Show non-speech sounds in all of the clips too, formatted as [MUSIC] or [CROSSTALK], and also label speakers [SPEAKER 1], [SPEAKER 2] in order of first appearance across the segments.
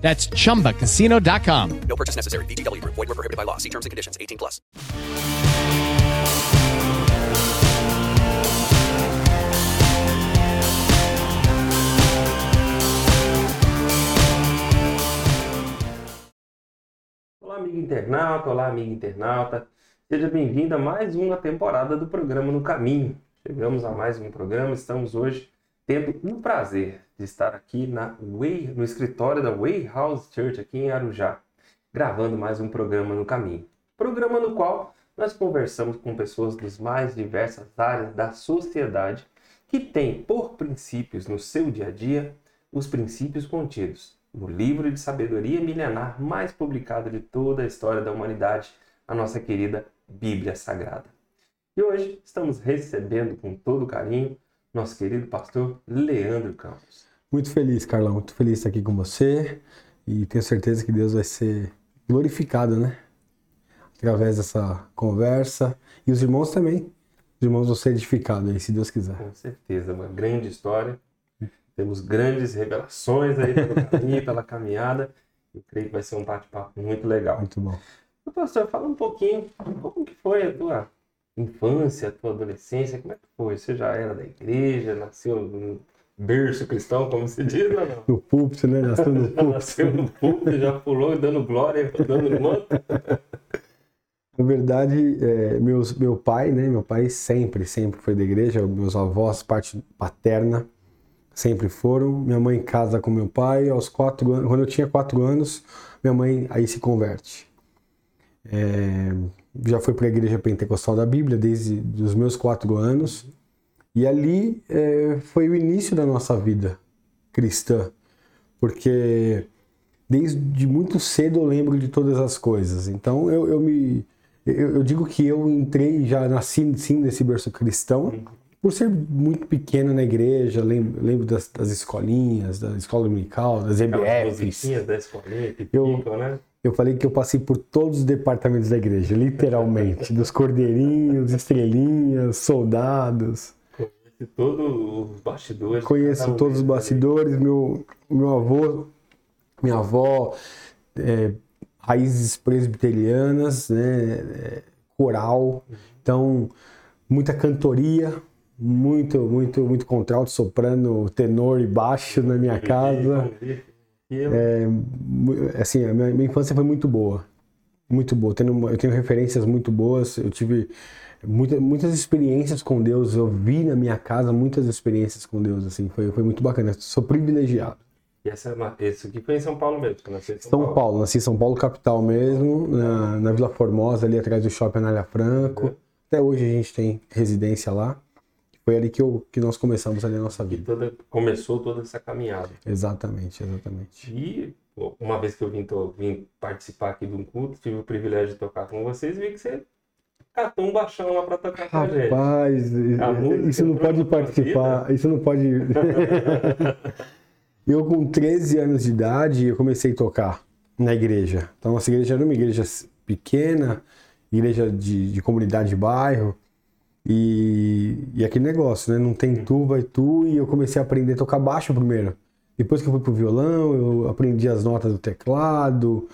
[SPEAKER 1] That's chumbacasino.com.
[SPEAKER 2] No purchase necessary. VGW Group. Void were prohibited by law. See terms and conditions. 18 plus.
[SPEAKER 3] Olá, amigo internauta, olá, amigo internauta. Seja bem-vindo a mais uma temporada do programa No Caminho. Chegamos a mais um programa, estamos hoje tendo o prazer de estar aqui na Way, no escritório da Way House Church aqui em Arujá, gravando mais um programa No Caminho. Programa no qual nós conversamos com pessoas das mais diversas áreas da sociedade que têm por princípios no seu dia a dia os princípios contidos no livro de sabedoria milenar mais publicado de toda a história da humanidade, a nossa querida Bíblia Sagrada. E hoje estamos recebendo com todo carinho nosso querido pastor Leandro Campos.
[SPEAKER 4] Muito feliz, Carlão, muito feliz de estar aqui com você e tenho certeza que Deus vai ser glorificado, né? Através dessa conversa e os irmãos também. Os irmãos vão ser edificados aí, se Deus quiser.
[SPEAKER 3] Com certeza, uma grande história. Temos grandes revelações aí pelo caminho, pela caminhada. Eu creio que vai ser um bate-papo muito legal.
[SPEAKER 4] Muito bom.
[SPEAKER 3] Pastor, fala um pouquinho, como que foi a tua infância, tua adolescência, como é que foi? Você já era da igreja, nasceu no berço cristão, como se diz, ou não?
[SPEAKER 4] No púlpito, né? Nasceu no púlpito. [LAUGHS]
[SPEAKER 3] Nasceu no púlpito, já pulou dando glória, dando manto.
[SPEAKER 4] Na verdade, é, meus, meu pai, né? Meu pai sempre, sempre foi da igreja. Meus avós, parte paterna, sempre foram. Minha mãe casa com meu pai. Aos quatro anos, quando eu tinha quatro anos, minha mãe aí se converte. É, já foi para a igreja pentecostal da Bíblia desde os meus quatro anos. E ali é, foi o início da nossa vida cristã, porque desde muito cedo eu lembro de todas as coisas. Então eu, eu me eu, eu digo que eu entrei já nasci sim nesse berço cristão por ser muito pequeno na igreja. Lembro, lembro das, das escolinhas, da escola dominical, das EBFs.
[SPEAKER 3] musiquinhas da escolinha que
[SPEAKER 4] Eu-
[SPEAKER 3] né?
[SPEAKER 4] Eu falei que eu passei por todos os departamentos da igreja, literalmente, [LAUGHS] dos cordeirinhos, estrelinhas, soldados.
[SPEAKER 3] Conhece todos os bastidores.
[SPEAKER 4] Conheço todos os bastidores, meu, meu avô, minha avó, é, raízes presbiterianas, né, é, coral, então muita cantoria, muito, muito, muito contralto, soprano, tenor e baixo na minha casa.
[SPEAKER 3] Eu-
[SPEAKER 4] É, assim, a minha, minha infância foi muito boa, muito boa. Tendo eu tenho referências muito boas, eu tive muita, muitas experiências com Deus, eu vi na minha casa muitas experiências com Deus, assim, foi, foi muito bacana. Sou privilegiado.
[SPEAKER 3] E essa, é esse aqui foi em São Paulo mesmo, que nasceu em São,
[SPEAKER 4] São Paulo, nasci em São Paulo, capital mesmo, na, na Vila Formosa, ali atrás do Shopping Anália Franco.
[SPEAKER 3] Uhum.
[SPEAKER 4] Até hoje a gente tem residência lá. Foi ali que, eu, que nós começamos ali a nossa vida.
[SPEAKER 3] toda, começou toda essa caminhada.
[SPEAKER 4] Exatamente, exatamente.
[SPEAKER 3] E uma vez que eu vim, to- vim participar aqui de um culto, tive o privilégio de tocar com vocês, vi que você catou um baixão lá pra tocar com a gente.
[SPEAKER 4] Rapaz, isso não pode participar, isso não pode. eu, com 13 anos de idade, eu comecei a tocar na igreja. Então, nossa igreja era uma igreja pequena, igreja de, de comunidade de bairro. E, e aquele negócio, né? Não tem tu, vai tu. E eu comecei a aprender a tocar baixo primeiro. Depois que eu fui pro violão, eu aprendi as notas do teclado,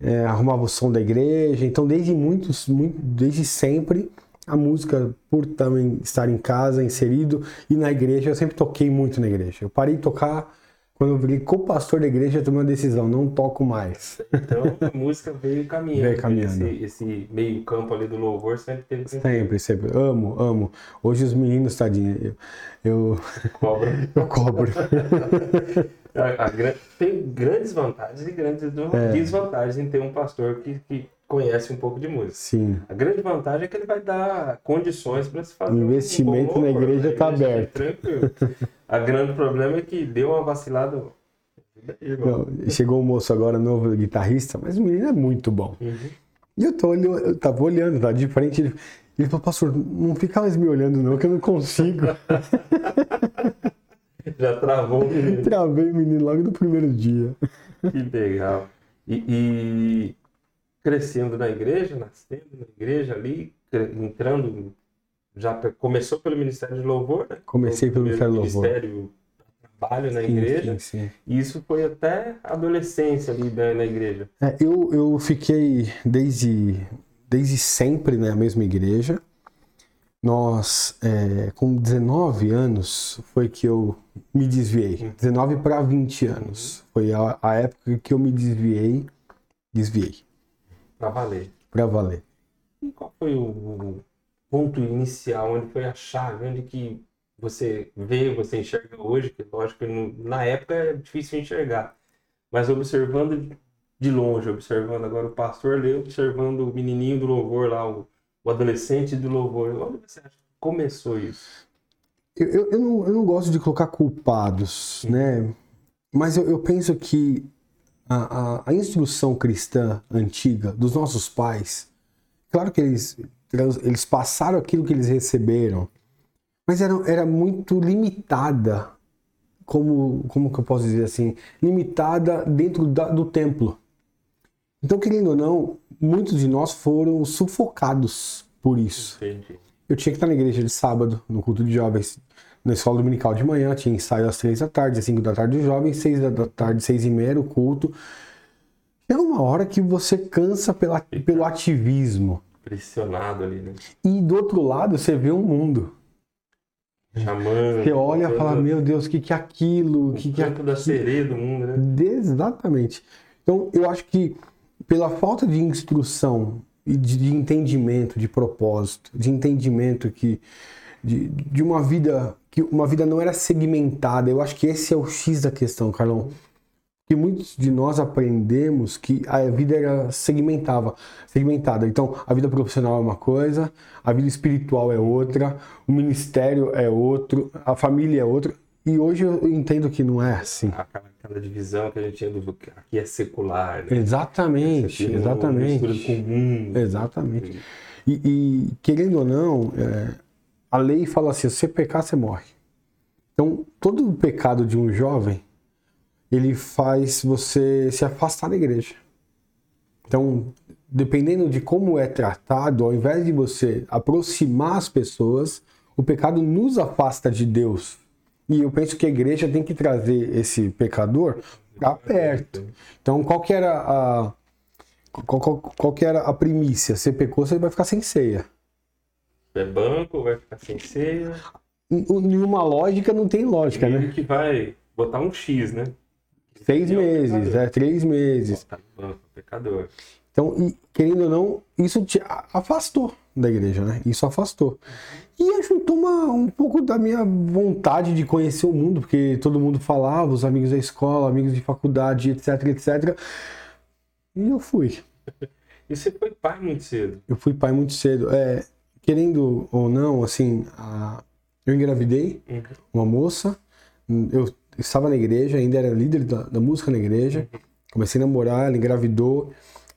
[SPEAKER 4] é, arrumava o som da igreja. Então, desde muitos, muito, desde sempre, a música, por também estar em casa, inserido, e na igreja, eu sempre toquei muito na igreja. Eu parei de tocar quando eu virei co-pastor da igreja, eu tomei uma decisão, não toco mais.
[SPEAKER 3] Então a música veio caminhando.
[SPEAKER 4] Veio caminhando.
[SPEAKER 3] Esse, esse meio campo ali do louvor sempre teve
[SPEAKER 4] Sempre, sempre. Amo, amo. Hoje os meninos, tadinho, eu, eu,
[SPEAKER 3] cobra. [LAUGHS]
[SPEAKER 4] eu cobro. [LAUGHS]
[SPEAKER 3] A- a gran- tem grandes vantagens e grandes
[SPEAKER 4] É.
[SPEAKER 3] desvantagens em ter um pastor que, que conhece um pouco de música.
[SPEAKER 4] Sim.
[SPEAKER 3] A grande vantagem é que ele vai dar condições para se fazer
[SPEAKER 4] O
[SPEAKER 3] um
[SPEAKER 4] investimento
[SPEAKER 3] bom
[SPEAKER 4] na igreja
[SPEAKER 3] né?
[SPEAKER 4] tá
[SPEAKER 3] igreja
[SPEAKER 4] aberto.
[SPEAKER 3] tranquilo. A grande problema é que deu uma vacilada.
[SPEAKER 4] Não, chegou um moço agora, novo guitarrista, mas o menino é muito bom.
[SPEAKER 3] Uhum.
[SPEAKER 4] E eu, tô olhando, eu tava olhando, tá de frente. Ele, ele falou, pastor, não fica mais me olhando, não, que eu não consigo. [LAUGHS]
[SPEAKER 3] Já travou o menino.
[SPEAKER 4] Travei o menino logo no primeiro dia.
[SPEAKER 3] Que legal. E, e crescendo na igreja, nascendo na igreja ali, entrando, já começou pelo Ministério de Louvor, né?
[SPEAKER 4] Comecei pelo Ministério de Louvor.
[SPEAKER 3] Ministério trabalho na igreja.
[SPEAKER 4] sim, sim.
[SPEAKER 3] E isso foi até a adolescência ali na, na igreja.
[SPEAKER 4] É, eu, eu fiquei desde, desde sempre na mesma igreja. Nós, é, com 19 anos, foi que eu me desviei. 19 para 20 anos. Foi a, a época que eu me desviei, desviei,
[SPEAKER 3] Pra valer.
[SPEAKER 4] para valer.
[SPEAKER 3] E qual foi o, ponto inicial, onde foi a chave, onde que você vê, você enxerga hoje, que lógico que na época é difícil enxergar, mas observando de longe, observando agora o pastor ali, observando o menininho do louvor lá, o, o adolescente do louvor, onde você acha que começou isso?
[SPEAKER 4] Eu, eu, eu não, eu não gosto de colocar culpados, né? Mas eu, eu penso que a, a, a instrução cristã antiga dos nossos pais, claro que eles, eles passaram aquilo que eles receberam, mas era, era muito limitada, como, como que eu posso dizer assim, limitada dentro da- do templo. Então, querendo ou não, muitos de nós foram sufocados por isso.
[SPEAKER 3] Entendi.
[SPEAKER 4] Eu tinha que estar na igreja de sábado, no culto de jovens, na escola dominical de manhã, tinha ensaio às três da tarde, às cinco da tarde os jovens, seis da tarde, seis e meia era o culto. Chega uma hora que você cansa pela, pelo ativismo.
[SPEAKER 3] Pressionado ali, né?
[SPEAKER 4] E do outro lado você vê um mundo.
[SPEAKER 3] Chamando.
[SPEAKER 4] Você olha e fala, meu Deus, o que, que é aquilo? O que, que é
[SPEAKER 3] canto da sereia do mundo, né?
[SPEAKER 4] Exatamente. Então, eu acho que pela falta de instrução e de entendimento, de propósito, de entendimento que de, de uma vida que uma vida não era segmentada, eu acho que esse é o X da questão, Carlão. Que muitos de nós aprendemos que a vida era segmentava, segmentada. Então, a vida profissional é uma coisa, a vida espiritual é outra, o ministério é outro, a família é outra. E hoje eu entendo que não é assim.
[SPEAKER 3] Aquela, aquela divisão que a gente tinha do que aqui é secular, né?
[SPEAKER 4] Exatamente,
[SPEAKER 3] não
[SPEAKER 4] exatamente.
[SPEAKER 3] mistura com o mundo.
[SPEAKER 4] Exatamente. E, e, querendo ou não, é, a lei fala assim: se você pecar, você morre. Então, todo o pecado de um jovem, ele faz você se afastar da igreja. Então, dependendo de como é tratado, ao invés de você aproximar as pessoas, o pecado nos afasta de Deus. E eu penso que a igreja tem que trazer esse pecador para perto. Então, qual que era a qual, qual, qual que era a primícia? Você pecou, você vai ficar sem ceia.
[SPEAKER 3] É banco, vai ficar sem ceia.
[SPEAKER 4] Em em uma lógica não tem lógica, né?
[SPEAKER 3] que vai botar um X, né?
[SPEAKER 4] Seis
[SPEAKER 3] É
[SPEAKER 4] meses,
[SPEAKER 3] pecador.
[SPEAKER 4] é, três meses.
[SPEAKER 3] Banco, pecador.
[SPEAKER 4] Então, querendo ou não, isso te afastou da igreja, né? Isso afastou. E ajuntou uma, um pouco da minha vontade de conhecer o mundo, porque todo mundo falava, os amigos da escola, amigos de faculdade, etc, etc. E eu fui. [LAUGHS]
[SPEAKER 3] E você foi pai muito cedo.
[SPEAKER 4] Eu fui pai muito cedo. É, querendo ou não, assim, a- eu engravidei
[SPEAKER 3] Uhum.
[SPEAKER 4] uma moça, eu estava na igreja, ainda era líder da, da música na igreja, comecei a namorar, ela engravidou,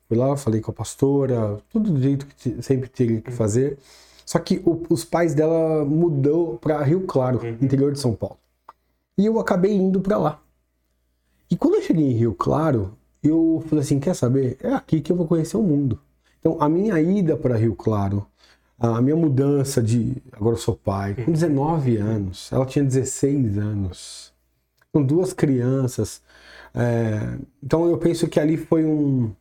[SPEAKER 4] fui lá, falei com a pastora, tudo do jeito que sempre teria que fazer. Só que o- os pais dela mudou para Rio Claro, interior de São Paulo. E eu acabei indo para lá. E quando eu cheguei em Rio Claro, eu falei assim, quer saber? É aqui que eu vou conhecer o mundo. Então, a minha ida para Rio Claro, a minha mudança de. Agora eu sou pai, com 19 anos, ela tinha 16 anos, com duas crianças. É, então, eu penso que ali foi um.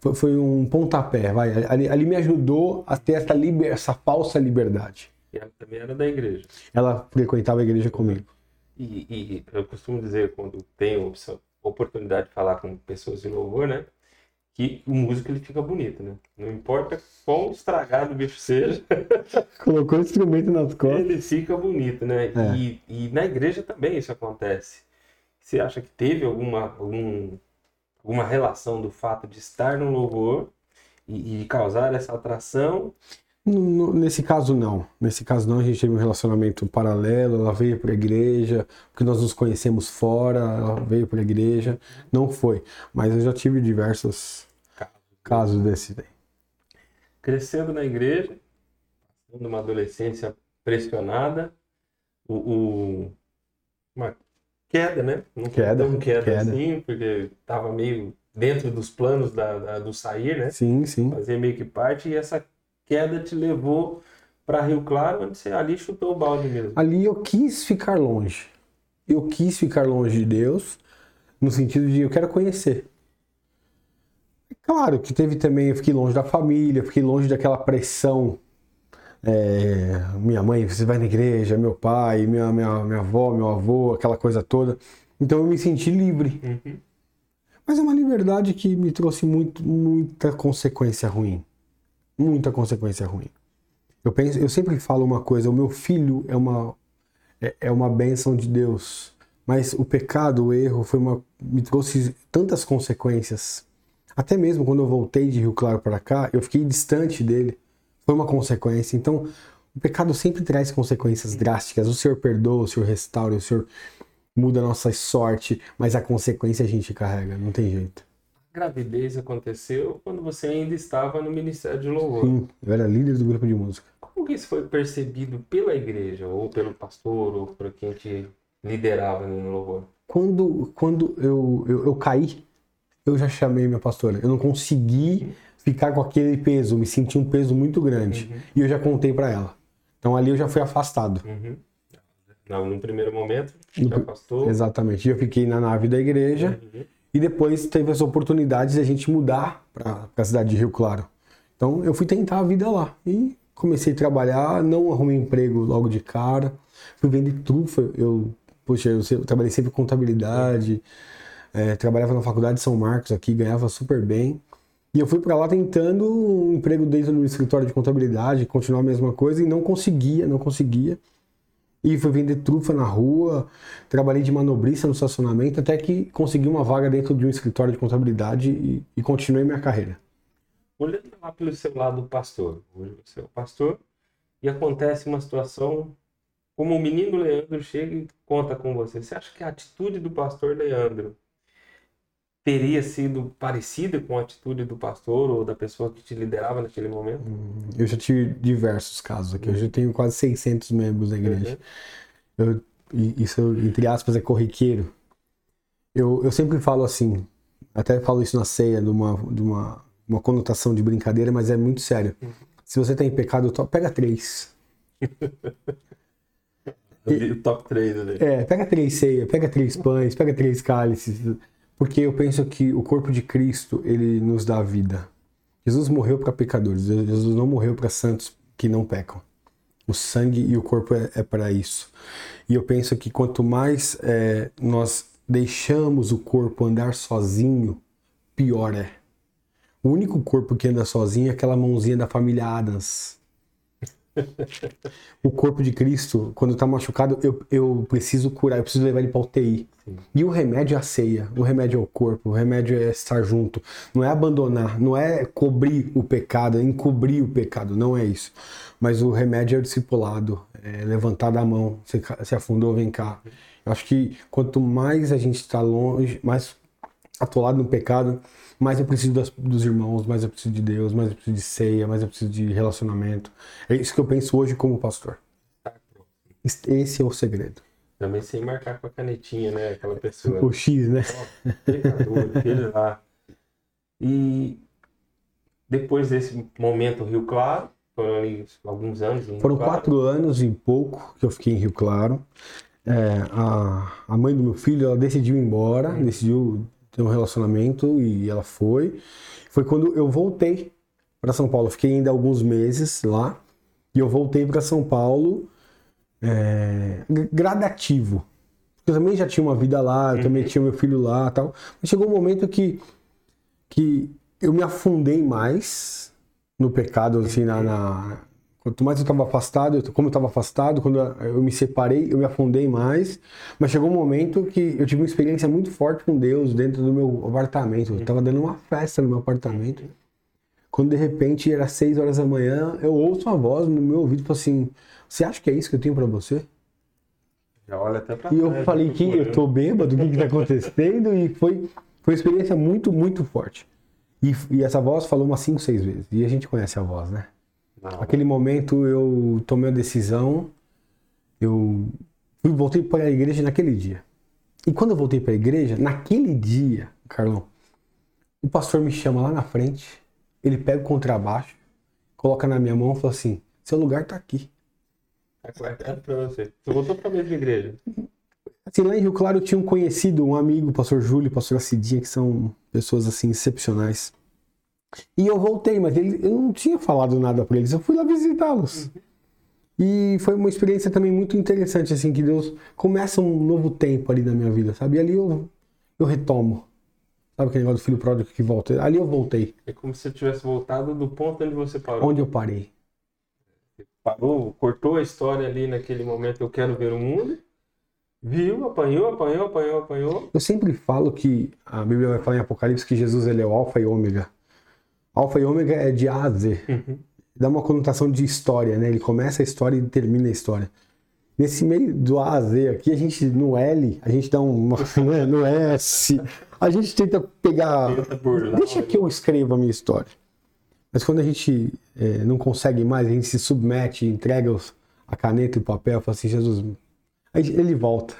[SPEAKER 4] Foi, foi um pontapé, vai. Ali, ali me ajudou a ter essa, liber, essa falsa liberdade.
[SPEAKER 3] E ela também era da igreja.
[SPEAKER 4] Ela frequentava a igreja comigo.
[SPEAKER 3] E, e eu costumo dizer, quando tenho opção, oportunidade de falar com pessoas de louvor, né? Que o músico ele fica bonito, né? Não importa quão estragado o bicho seja, [LAUGHS]
[SPEAKER 4] Colocou o instrumento nas costas.
[SPEAKER 3] ele fica bonito, né?
[SPEAKER 4] É.
[SPEAKER 3] E, e na igreja também isso acontece. Você acha que teve alguma, algum, alguma relação do fato de estar no louvor e, e causar essa atração?
[SPEAKER 4] No- Nesse caso, não. Nesse caso, não. A gente teve um relacionamento paralelo. Ela veio para a igreja, porque nós nos conhecemos fora. Ela veio para a igreja. Não foi. Mas eu já tive diversos casos desse daí.
[SPEAKER 3] Crescendo na igreja, passando uma adolescência pressionada, o, o- uma queda, né? Não
[SPEAKER 4] Queda,
[SPEAKER 3] tão queda,
[SPEAKER 4] queda.
[SPEAKER 3] assim, porque estava meio dentro dos planos da, da- do sair, né?
[SPEAKER 4] Sim, sim.
[SPEAKER 3] Fazer meio que parte, e essa queda te levou para Rio Claro, onde você ali chutou o balde mesmo.
[SPEAKER 4] Ali eu quis ficar longe. Eu quis ficar longe de Deus, no sentido de eu quero conhecer. Claro que teve também, eu fiquei longe da família, fiquei longe daquela pressão. é, minha mãe, você vai na igreja, meu pai, minha, minha, minha avó, meu avô, aquela coisa toda. Então eu me senti livre.
[SPEAKER 3] Uhum.
[SPEAKER 4] Mas é uma liberdade que me trouxe muito, muita consequência ruim. Muita consequência ruim. Eu, penso, eu sempre falo uma coisa: o meu filho é uma, é, é uma bênção de Deus. Mas o pecado, o erro, foi uma, me trouxe tantas consequências. Até mesmo quando eu voltei de Rio Claro para cá, eu fiquei distante dele. Foi uma consequência. Então, o pecado sempre traz consequências drásticas. O Senhor perdoa, o Senhor restaura, o Senhor muda a nossa sorte, mas a consequência a gente carrega, não tem jeito.
[SPEAKER 3] A gravidez aconteceu quando você ainda estava no Ministério de Louvor.
[SPEAKER 4] Sim, eu era líder do grupo de música.
[SPEAKER 3] Como que isso foi percebido pela igreja, ou pelo pastor, ou por quem te liderava no louvor?
[SPEAKER 4] Quando, quando eu, eu, eu caí, eu já chamei minha pastora. Eu não consegui ficar com aquele peso, me senti um peso muito grande. E eu já contei para ela. Então ali eu já fui afastado.
[SPEAKER 3] Uhum. Não, num primeiro momento,
[SPEAKER 4] No pr-
[SPEAKER 3] afastou.
[SPEAKER 4] Exatamente. E eu fiquei na nave da igreja.
[SPEAKER 3] Uhum.
[SPEAKER 4] E depois teve as oportunidades de a gente mudar para a cidade de Rio Claro. Então eu fui tentar a vida lá. E comecei a trabalhar, não arrumei emprego logo de cara. Fui vender trufa. Eu, poxa, eu, trabalhei sempre com contabilidade. Eh, trabalhava na faculdade de São Marcos aqui, ganhava super bem. E eu fui para lá tentando um emprego dentro do escritório de contabilidade, continuar a mesma coisa, e não conseguia, não conseguia. E fui vender trufa na rua, trabalhei de manobrista no estacionamento, até que consegui uma vaga dentro de um escritório de contabilidade e, e continuei minha carreira.
[SPEAKER 3] Olhando lá pelo seu lado pastor, hoje você é o pastor, e acontece uma situação como o menino Leandro chega e conta com você. Você acha que a atitude do pastor Leandro teria sido parecida com a atitude do pastor ou da pessoa que te liderava naquele momento?
[SPEAKER 4] Eu já tive diversos casos aqui, eu já tenho quase 600 membros da igreja. Eu, e isso, entre aspas, é corriqueiro. Eu, eu sempre falo assim, até falo isso na ceia, de uma, de uma, uma conotação de brincadeira, mas é muito sério. Se você tem pecado, to- pega três. [LAUGHS]
[SPEAKER 3] O top 3 ali.
[SPEAKER 4] É, pega três ceias, pega três pães, pega três cálices, porque eu penso que o corpo de Cristo, ele nos dá vida. Jesus morreu para pecadores, Jesus não morreu para santos que não pecam. O sangue e o corpo é, é para isso. E eu penso que quanto mais é, nós deixamos o corpo andar sozinho, pior é. O único corpo que anda sozinho é aquela mãozinha da família Adams. O corpo de Cristo, quando está machucado, eu, eu preciso curar, eu preciso levar ele para UTI. E o remédio é a ceia, o remédio é o corpo, o remédio é estar junto. Não é abandonar, não é cobrir o pecado, é encobrir o pecado, não é isso. Mas o remédio é o discipulado, é levantar da mão, ca- se afundou, vem cá. Eu acho que quanto mais a gente está longe, mais atolado no pecado, mais eu preciso das- dos irmãos, mais eu preciso de Deus, mais eu preciso de ceia, mais eu preciso de relacionamento. É isso que eu penso hoje como pastor. Esse é o segredo.
[SPEAKER 3] Também sem marcar com a canetinha, né? Aquela pessoa.
[SPEAKER 4] O X, né?
[SPEAKER 3] pecador, aquele lá. E depois desse momento Rio Claro, foram ali alguns anos
[SPEAKER 4] Foram
[SPEAKER 3] Claro.
[SPEAKER 4] quatro anos e pouco que eu fiquei em Rio Claro. É, a, a mãe do meu filho, ela decidiu ir embora, decidiu ter um relacionamento e ela foi. Foi quando eu voltei para São Paulo. Eu Fiquei ainda alguns meses lá e eu voltei para São Paulo é, gr- gradativo. Eu também já tinha uma vida lá, eu também tinha meu filho lá tal. Mas chegou um momento que, que eu me afundei mais no pecado, assim, na, na- Quanto mais eu estava afastado, eu- como eu estava afastado, quando eu me separei, eu me afundei mais. Mas chegou um momento que eu tive uma experiência muito forte com Deus dentro do meu apartamento. Eu estava dando uma festa no meu apartamento. Quando de repente era seis horas da manhã, eu ouço uma voz no meu ouvido falo assim: Você acha que é isso que eu tenho para você?
[SPEAKER 3] Já olha até pra
[SPEAKER 4] E eu falei
[SPEAKER 3] né,
[SPEAKER 4] que eu tô bêbado, o que que tá acontecendo? E foi, foi uma experiência muito, muito forte. E, e essa voz falou umas cinco, seis vezes. E a gente conhece a voz, né?
[SPEAKER 3] Não.
[SPEAKER 4] Aquele momento eu tomei a decisão, eu fui- voltei para a igreja naquele dia. E quando eu voltei para a igreja, naquele dia, Carlão, o pastor me chama lá na frente, ele pega o contrabaixo, coloca na minha mão e fala assim: seu lugar tá aqui.
[SPEAKER 3] É pra você. Você voltou pra mesma igreja.
[SPEAKER 4] Assim, lá em Rio Claro eu tinha um conhecido, um amigo, o pastor Júlio, o pastor Cidinha, que são pessoas assim excepcionais. E eu voltei, mas ele, eu não tinha falado nada para eles, eu fui lá visitá-los. E foi uma experiência também muito interessante, assim, que Deus começa um novo tempo ali na minha vida, sabe? E ali eu, eu retomo. Sabe aquele negócio do filho pródigo que volta? Ali eu voltei,
[SPEAKER 3] É como se você tivesse voltado do ponto onde você parou.
[SPEAKER 4] onde eu parei.
[SPEAKER 3] Parou, cortou a história ali naquele momento, eu quero ver o mundo. Viu, apanhou, apanhou, apanhou, apanhou.
[SPEAKER 4] Eu sempre falo que a Bíblia vai falar em Apocalipse que Jesus ele é o Alfa e Ômega. Alfa e Ômega é de A a Z. Dá uma conotação de história, né? Ele começa a história e termina a história. Nesse meio do A a Z aqui, a gente, no L, a gente dá um. Não é, no S. A gente tenta pegar.
[SPEAKER 3] Tenta burlar.
[SPEAKER 4] Deixa que eu escreva a minha história. Mas quando a gente eh, não consegue mais, a gente se submete, entrega os- a caneta e o papel, fala assim, Jesus. Aí ele volta.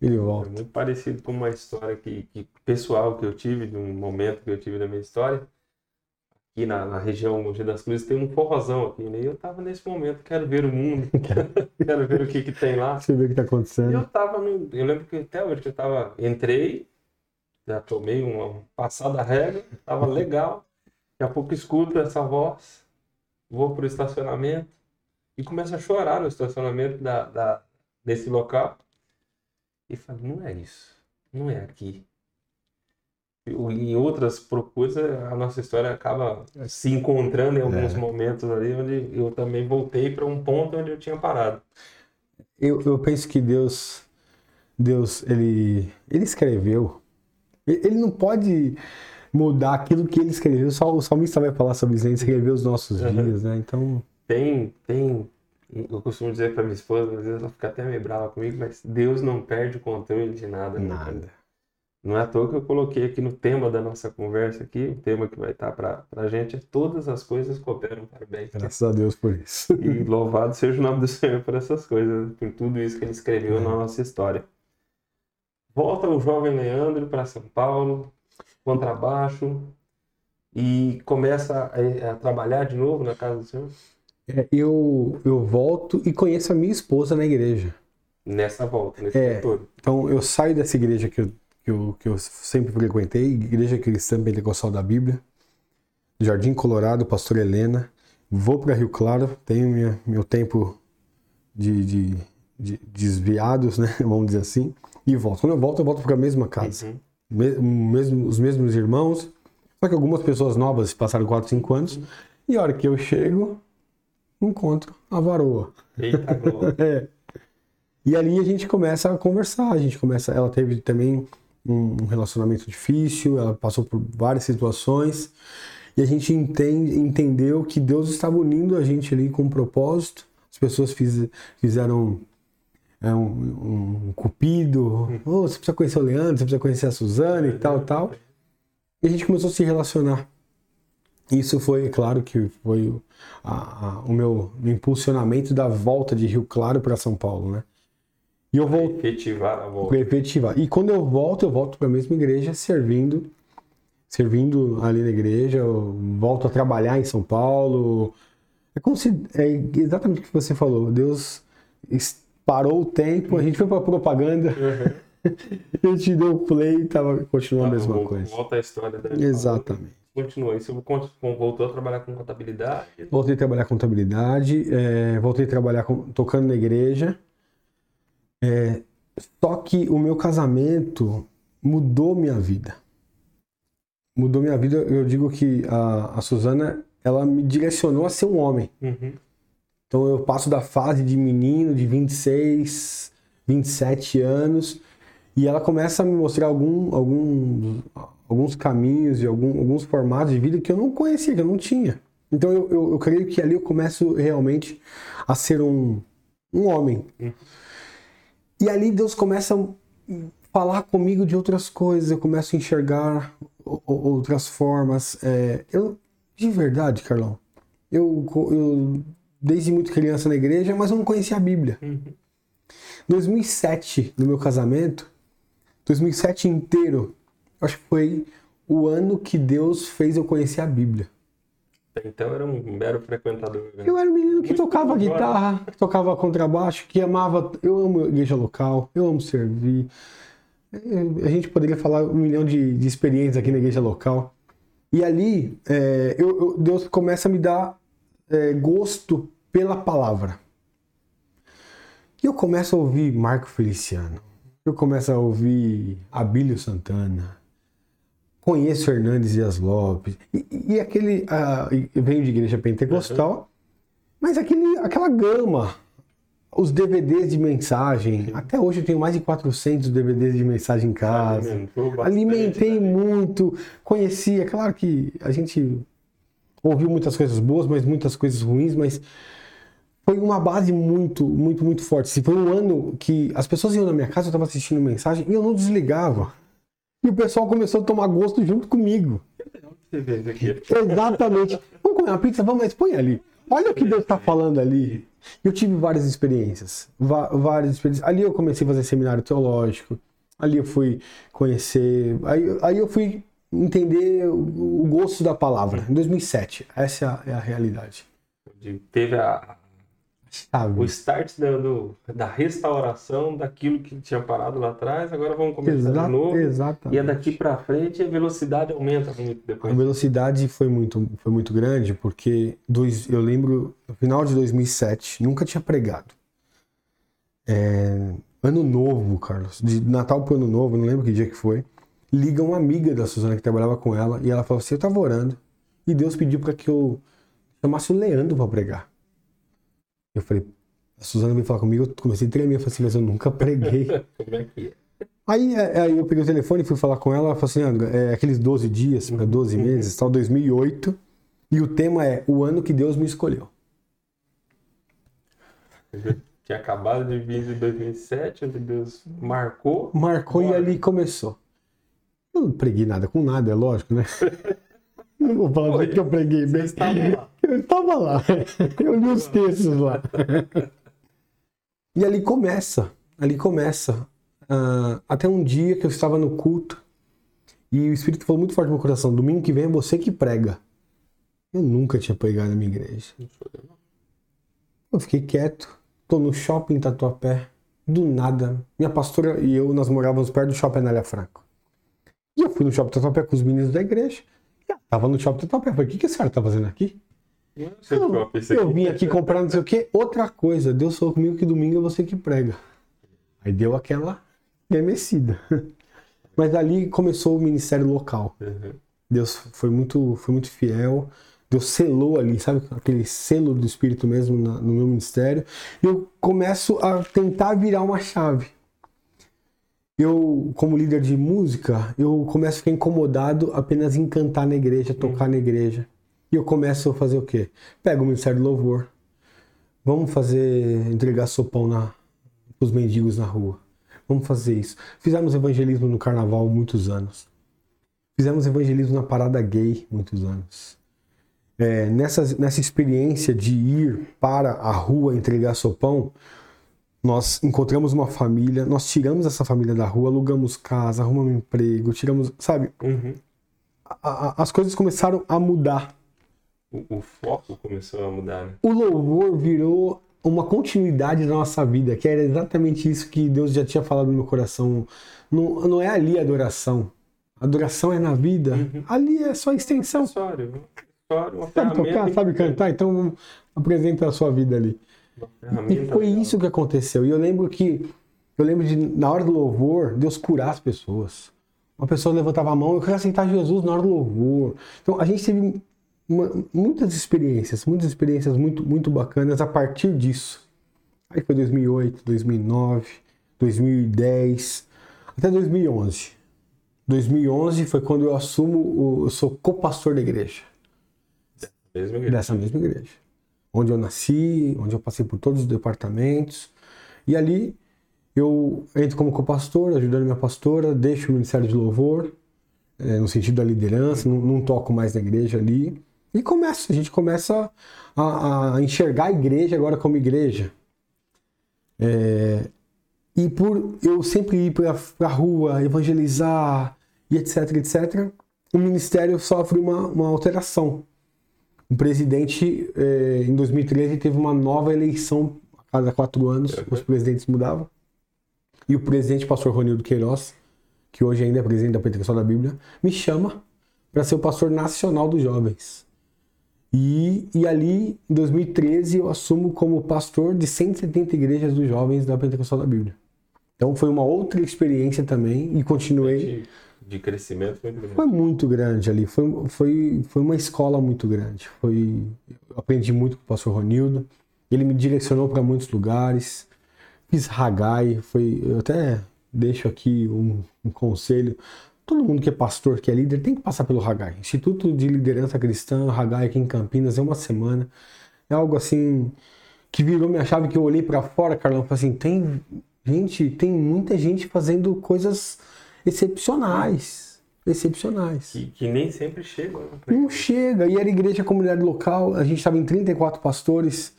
[SPEAKER 4] Ele
[SPEAKER 3] É
[SPEAKER 4] volta.
[SPEAKER 3] muito parecido com uma história que, que pessoal que eu tive, de um momento que eu tive da minha história. Aqui na, na região Mogi das Cruzes tem um forrozão aqui, né? E eu tava nesse momento, quero ver o mundo, [LAUGHS] [LAUGHS] quero ver o que que tem lá.
[SPEAKER 4] Você vê o que tá
[SPEAKER 3] E
[SPEAKER 4] acontecendo.
[SPEAKER 3] eu tava no. Eu lembro que até hoje que eu tava. Entrei, já tomei uma passada regra, tava [LAUGHS] legal. Daqui a pouco escuto essa voz, vou pro estacionamento e começo a chorar no estacionamento da, da, desse local. E falo, não é isso, não é aqui. Em outras procuras, a nossa história acaba se encontrando em alguns momentos ali, onde eu também voltei para um ponto onde eu tinha parado.
[SPEAKER 4] Eu, eu penso que Deus, Deus, ele, ele escreveu. Ele não pode mudar aquilo que ele escreveu. Só o salmista vai falar sobre isso. Ele escreveu os nossos
[SPEAKER 3] Uhum.
[SPEAKER 4] dias, né? Então,
[SPEAKER 3] Tem, tem. Eu costumo dizer para minha esposa, às vezes ela fica até meio brava comigo, mas Deus não perde o controle de nada. né? Não é à toa que eu coloquei aqui no tema da nossa conversa aqui, o tema que vai estar para a gente é todas as coisas cooperam para o bem.
[SPEAKER 4] Graças a Deus por isso.
[SPEAKER 3] E louvado seja o nome do Senhor por essas coisas, por tudo isso que ele escreveu na nossa história. Volta o jovem Leandro para São Paulo, contrabaixo, e começa a, a trabalhar de novo na casa do Senhor.
[SPEAKER 4] É, eu, eu volto e conheço a minha esposa na igreja.
[SPEAKER 3] Nessa volta, nesse
[SPEAKER 4] É.
[SPEAKER 3] todo.
[SPEAKER 4] Então, eu saio dessa igreja que eu, que eu, que eu sempre frequentei, Igreja Cristã Pentecostal da Bíblia, Jardim Colorado, Pastor Helena. Vou para Rio Claro, tenho minha, meu tempo de, de, de desviados, né? [LAUGHS] Vamos dizer assim, e volto. Quando eu volto, eu volto para a mesma casa.
[SPEAKER 3] Uhum.
[SPEAKER 4] Me- mesmo, os mesmos irmãos, só que algumas pessoas novas passaram 4, 5 anos, e a hora que eu chego, encontro a varoa.
[SPEAKER 3] Eita [LAUGHS] glória.
[SPEAKER 4] É. E ali a gente começa a conversar, a gente começa, ela teve também um relacionamento difícil, ela passou por várias situações, e a gente entende, entendeu que Deus estava unindo a gente ali com um propósito. As pessoas fiz- fizeram é, um, um cupido, oh, você precisa conhecer o Leandro, você precisa conhecer a Suzana e tal, tal. E a gente começou a se relacionar. Isso foi, claro, que foi o, a- a- o meu impulsionamento da volta de Rio Claro para São Paulo, né? E eu voltei
[SPEAKER 3] Efetivar a volta.
[SPEAKER 4] efetivar. E quando eu volto, eu volto para a mesma igreja, servindo, servindo ali na igreja, eu volto a trabalhar em São Paulo. É como se, é exatamente o que você falou. Deus parou o tempo, a gente foi para propaganda, [LAUGHS] a gente deu o play e tava, continuou a mesma
[SPEAKER 3] Volta-
[SPEAKER 4] coisa.
[SPEAKER 3] Volta a história da
[SPEAKER 4] Exatamente.
[SPEAKER 3] Continua. Isso voltou a trabalhar com contabilidade.
[SPEAKER 4] Voltei a trabalhar com contabilidade, é, voltei a trabalhar com- tocando na igreja. É, só que o meu casamento mudou minha vida. Mudou minha vida. Eu digo que a, a Suzana, ela me direcionou a ser um homem.
[SPEAKER 3] Uhum.
[SPEAKER 4] Então eu passo da fase de menino de 26, 27 anos e ela começa a me mostrar algum, algum, alguns caminhos e algum, alguns formatos de vida que eu não conhecia, que eu não tinha. Então eu, eu, eu creio que ali eu começo realmente a ser um, um homem. E ali Deus começa a falar comigo de outras coisas, eu começo a enxergar outras formas. É, eu, de verdade, Carlão, eu, eu desde muito criança na igreja, mas eu não conhecia a Bíblia. 2007, no meu casamento, 2007 inteiro, acho que foi o ano que Deus fez eu conhecer a Bíblia.
[SPEAKER 3] Então era um mero frequentador. né?
[SPEAKER 4] Eu era um menino que
[SPEAKER 3] Muito
[SPEAKER 4] tocava
[SPEAKER 3] bom,
[SPEAKER 4] guitarra, que tocava contrabaixo, que amava. Eu amo igreja local, eu amo servir. É, A gente poderia falar um milhão de, de experiências aqui na igreja local. E ali, é, eu- eu- Deus começa a me dar é, gosto pela palavra. E eu começo a ouvir Marco Feliciano. Eu começo a ouvir Abílio Santana. Conheço Hernandes Dias Lopes. E, e aquele. ah, venho de igreja pentecostal, mas aquele, aquela gama. Os DVDs de mensagem. Até hoje eu tenho mais de 400 DVDs de mensagem em casa.
[SPEAKER 3] Alimentou
[SPEAKER 4] Alimentei
[SPEAKER 3] né?
[SPEAKER 4] muito, conhecia. Claro que a gente ouviu muitas coisas boas, mas muitas coisas ruins, mas foi uma base muito, muito, muito forte. Assim, foi um ano que as pessoas iam na minha casa, eu estava assistindo mensagem e eu não desligava. E o pessoal começou a tomar gosto junto comigo.
[SPEAKER 3] Aqui.
[SPEAKER 4] Exatamente. Vamos comer uma pizza? Vamos, mas põe ali. Olha o que Deus está falando ali. Eu tive várias experiências. várias experiências. Ali eu comecei a fazer seminário teológico. Ali eu fui conhecer. Aí, aí eu fui entender o, o gosto da palavra. Em 2007. Essa é a, é a realidade.
[SPEAKER 3] De- Teve a,
[SPEAKER 4] Sabe?
[SPEAKER 3] o start da, do- da restauração daquilo que tinha parado lá atrás, agora vamos começar de novo.
[SPEAKER 4] exatamente.
[SPEAKER 3] E é daqui pra frente a velocidade aumenta muito
[SPEAKER 4] A
[SPEAKER 3] depois.
[SPEAKER 4] velocidade foi muito, foi muito grande, porque dois, eu lembro, no final de 2007, nunca tinha pregado. É, ano novo, Carlos, de Natal para Ano Novo, não lembro que dia que foi. Liga uma amiga da Suzana que trabalhava com ela e ela falou assim: Eu tava orando e Deus pediu para que eu chamasse o Leandro para pregar. Eu falei: A Suzana veio falar comigo, eu comecei a tremer. Eu falei assim: Mas eu nunca preguei. [LAUGHS]
[SPEAKER 3] É é?
[SPEAKER 4] Aí, é, aí eu peguei o telefone e fui falar com ela. Ela falou assim: é aqueles 12 dias para 12 meses, tal, 2008. E o tema é o ano que Deus me escolheu.
[SPEAKER 3] Tinha acabado de vir de 2007, onde Deus marcou.
[SPEAKER 4] Marcou e
[SPEAKER 3] Bora.
[SPEAKER 4] ali começou. Eu não preguei nada com nada, é lógico, né? [LAUGHS] Não vou falar
[SPEAKER 3] Foi.
[SPEAKER 4] que eu preguei bem. Eu estava lá. Eu li os textos lá. E ali começa. Ali começa. Ah, até um dia que eu estava no culto e o Espírito falou muito forte no meu coração: domingo que vem é você que prega. Eu nunca tinha pregado na minha igreja. Eu fiquei quieto. Tô no shopping em Tatuapé. Do nada, minha pastora e eu, nós morávamos perto do shopping Anália Franco. E eu fui no shopping Tatuapé com os meninos da igreja. Tava no shopping Tatuapé. Eu falei, o que, que a senhora tá fazendo aqui? Eu, eu vim aqui comprar não sei o quê. Outra coisa, Deus falou comigo que domingo é você que prega. Aí deu aquela remecida. Mas ali começou o ministério local.
[SPEAKER 3] Uhum.
[SPEAKER 4] Deus foi muito, foi muito fiel. Deus selou ali, sabe? Aquele selo do Espírito mesmo na- no meu ministério. E eu começo a tentar virar uma chave. Eu, como líder de música, eu começo a ficar incomodado apenas em cantar na igreja, tocar na igreja. E eu começo a fazer o quê? Pego o Ministério do Louvor. Vamos fazer, entregar sopão na, os mendigos na rua. Vamos fazer isso. Fizemos evangelismo no carnaval muitos anos. Fizemos evangelismo na parada gay muitos anos. É, nessa, nessa experiência de ir para a rua entregar sopão, nós encontramos uma família, nós tiramos essa família da rua, alugamos casa, arrumamos emprego, tiramos, sabe?
[SPEAKER 3] Uhum.
[SPEAKER 4] A- a- as coisas começaram a mudar.
[SPEAKER 3] O, o foco começou a mudar, né?
[SPEAKER 4] O louvor virou uma continuidade da nossa vida, que era exatamente isso que Deus já tinha falado no meu coração. Não, não é ali a adoração. A adoração é na vida. Ali é só extensão.
[SPEAKER 3] Acessório. Acessório, uma
[SPEAKER 4] Sabe tocar, sabe cantar? Então apresenta a sua vida ali. E foi isso que aconteceu. E eu lembro que, eu lembro de, na hora do louvor, Deus curar as pessoas. Uma pessoa levantava a mão, eu quero aceitar Jesus na hora do louvor. Então a gente teve uma- muitas experiências, muitas experiências muito, muito bacanas a partir disso. Aí foi 2008, 2009, 2010, até 2011. 2011 foi quando eu assumo, o, eu sou co-pastor da igreja
[SPEAKER 3] Mesmo igreja.
[SPEAKER 4] dessa mesma igreja. Onde eu nasci, onde eu passei por todos os departamentos. E ali eu entro como co-pastor, ajudando minha pastora, deixo o ministério de louvor. é, no sentido da liderança, não, não toco mais na igreja ali. E começa, a gente começa a, a enxergar a igreja agora como igreja. É, e por eu sempre ir para a rua, evangelizar e etc, etc, o ministério sofre uma, uma alteração. O presidente, é, em 2013, teve uma nova eleição a cada quatro anos, os presidentes mudavam. E o presidente, pastor Ronildo Queiroz, que hoje ainda é presidente da Pentecostal da Bíblia, me chama para ser o pastor nacional dos jovens. E, e ali, em 2013, eu assumo como pastor de 170 igrejas dos jovens da Pentecostal da Bíblia. Então foi uma outra experiência também e continuei.
[SPEAKER 3] De, de crescimento foi grande.
[SPEAKER 4] Foi muito grande ali, foi, foi, foi uma escola muito grande. Foi, aprendi muito com o pastor Ronildo, ele me direcionou para muitos lugares. Fiz Hagai, foi, eu até deixo aqui um, um conselho todo mundo que é pastor, que é líder, tem que passar pelo Hagai. Instituto de Liderança Cristã, Hagai aqui em Campinas, é uma semana. É algo assim que virou minha chave que eu olhei para fora, Carlão, falei assim, tem gente, tem muita gente fazendo coisas excepcionais, excepcionais.
[SPEAKER 3] Que, que nem sempre chegam. Né?
[SPEAKER 4] Não chega. E era igreja comunidade local, a gente estava em 34 pastores.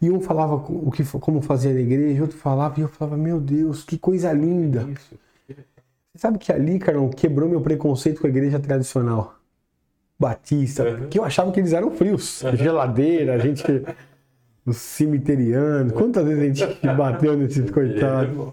[SPEAKER 4] E um falava o que, como fazia na igreja, outro falava, e eu falava, meu Deus, que coisa linda.
[SPEAKER 3] Isso.
[SPEAKER 4] Você sabe que ali, Carol, quebrou meu preconceito com a igreja tradicional. Batista,
[SPEAKER 3] Uhum.
[SPEAKER 4] porque eu achava que eles eram frios. Geladeira, a gente. [LAUGHS] Os cemiterianos. Quantas vezes a gente bateu nesses coitados?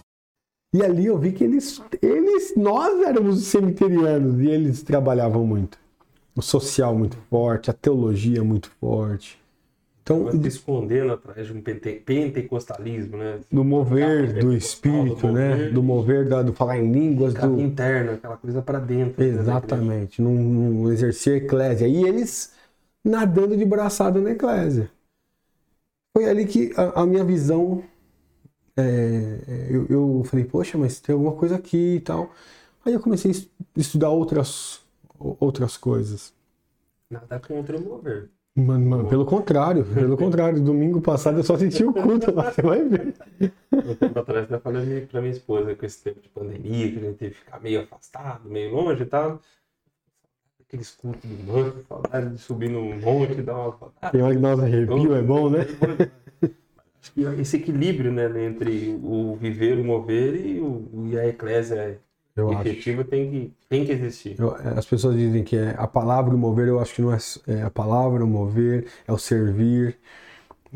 [SPEAKER 4] E ali eu vi que eles, eles, nós éramos os cemiterianos e eles trabalhavam muito. O social muito forte, a teologia muito forte. Então,
[SPEAKER 3] Mas se escondendo atrás de um pente- pentecostalismo, né?
[SPEAKER 4] do mover do
[SPEAKER 3] Do
[SPEAKER 4] espírito, né?
[SPEAKER 3] mover.
[SPEAKER 4] Do mover da- do falar em línguas, do,
[SPEAKER 3] interno, aquela coisa pra dentro. né.
[SPEAKER 4] Exatamente, num, num exercer eclésia. E eles nadando de braçada na eclésia. Foi ali que a, a minha visão. É, eu, eu falei, poxa, mas tem alguma coisa aqui e tal. Aí eu comecei a es- estudar outras, outras coisas.
[SPEAKER 3] Nada contra o mover.
[SPEAKER 4] Mano, mano, pelo contrário, pelo [LAUGHS] contrário, domingo passado eu só senti o culto lá, você vai ver.
[SPEAKER 3] Um tempo atrás eu falei pra minha esposa com esse tempo de pandemia, que a gente teve que ficar meio afastado, meio longe e tal. Aqueles cultos do banco, saudade de subir no monte, dar uma.
[SPEAKER 4] Tem hora que nossa arrepio é bom, né?
[SPEAKER 3] Esse equilíbrio, né, entre o viver, o mover e, o, e a eclésia
[SPEAKER 4] Eu acho.
[SPEAKER 3] efetiva tem que, tem que existir.
[SPEAKER 4] Eu- as pessoas dizem que é a palavra e o mover, eu acho que não é, é a palavra, o mover, é o servir,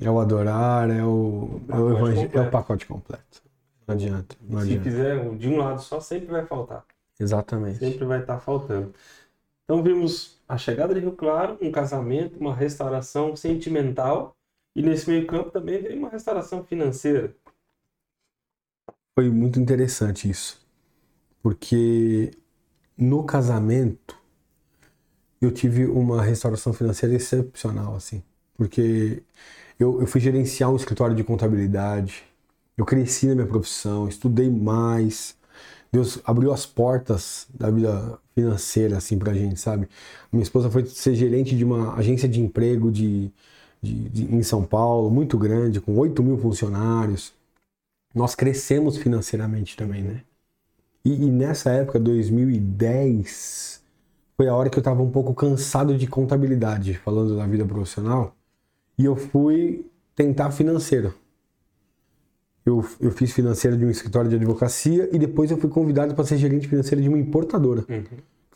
[SPEAKER 4] é o adorar, é o, é o, evangel- é o pacote completo. Não adianta, não
[SPEAKER 3] Se
[SPEAKER 4] adianta.
[SPEAKER 3] fizer de um lado só, sempre vai faltar.
[SPEAKER 4] Exatamente.
[SPEAKER 3] Sempre vai estar faltando. Então vimos a chegada de Rio Claro, um casamento, uma restauração sentimental e nesse meio campo também veio uma restauração financeira.
[SPEAKER 4] Foi muito interessante isso. Porque no casamento eu tive uma restauração financeira excepcional, assim. Porque eu, eu fui gerenciar um escritório de contabilidade, eu cresci na minha profissão, estudei mais. Deus abriu as portas da vida financeira, assim, pra gente, sabe? Minha esposa foi ser gerente de uma agência de emprego de, de- de- em São Paulo, muito grande, com 8 mil funcionários nós crescemos financeiramente também, né? E, e nessa época, 2010, foi a hora que eu estava um pouco cansado de contabilidade, falando da vida profissional, e eu fui tentar financeiro. eu, eu fiz financeiro de um escritório de advocacia e depois eu fui convidado para ser gerente financeiro de uma importadora.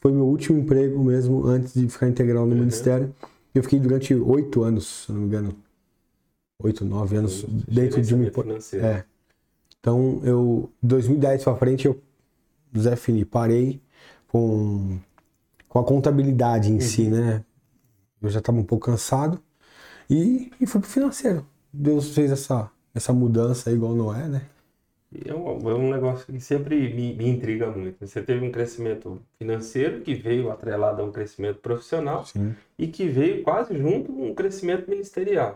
[SPEAKER 4] Foi meu último emprego mesmo antes de ficar integral no ministério. Eu fiquei durante oito anos, se não me engano, oito, nove anos dentro de uma
[SPEAKER 3] financeiro.
[SPEAKER 4] É. Então eu, 2010 para frente eu, Zé Fini, parei com com a contabilidade em si, né? Eu já estava um pouco cansado e, e fui pro financeiro. Deus fez essa essa mudança igual Noé, né?
[SPEAKER 3] E É um, é um negócio que sempre me, me intriga muito. Você teve um crescimento financeiro que veio atrelado a um crescimento profissional
[SPEAKER 4] Sim.
[SPEAKER 3] e que veio quase junto com um crescimento ministerial.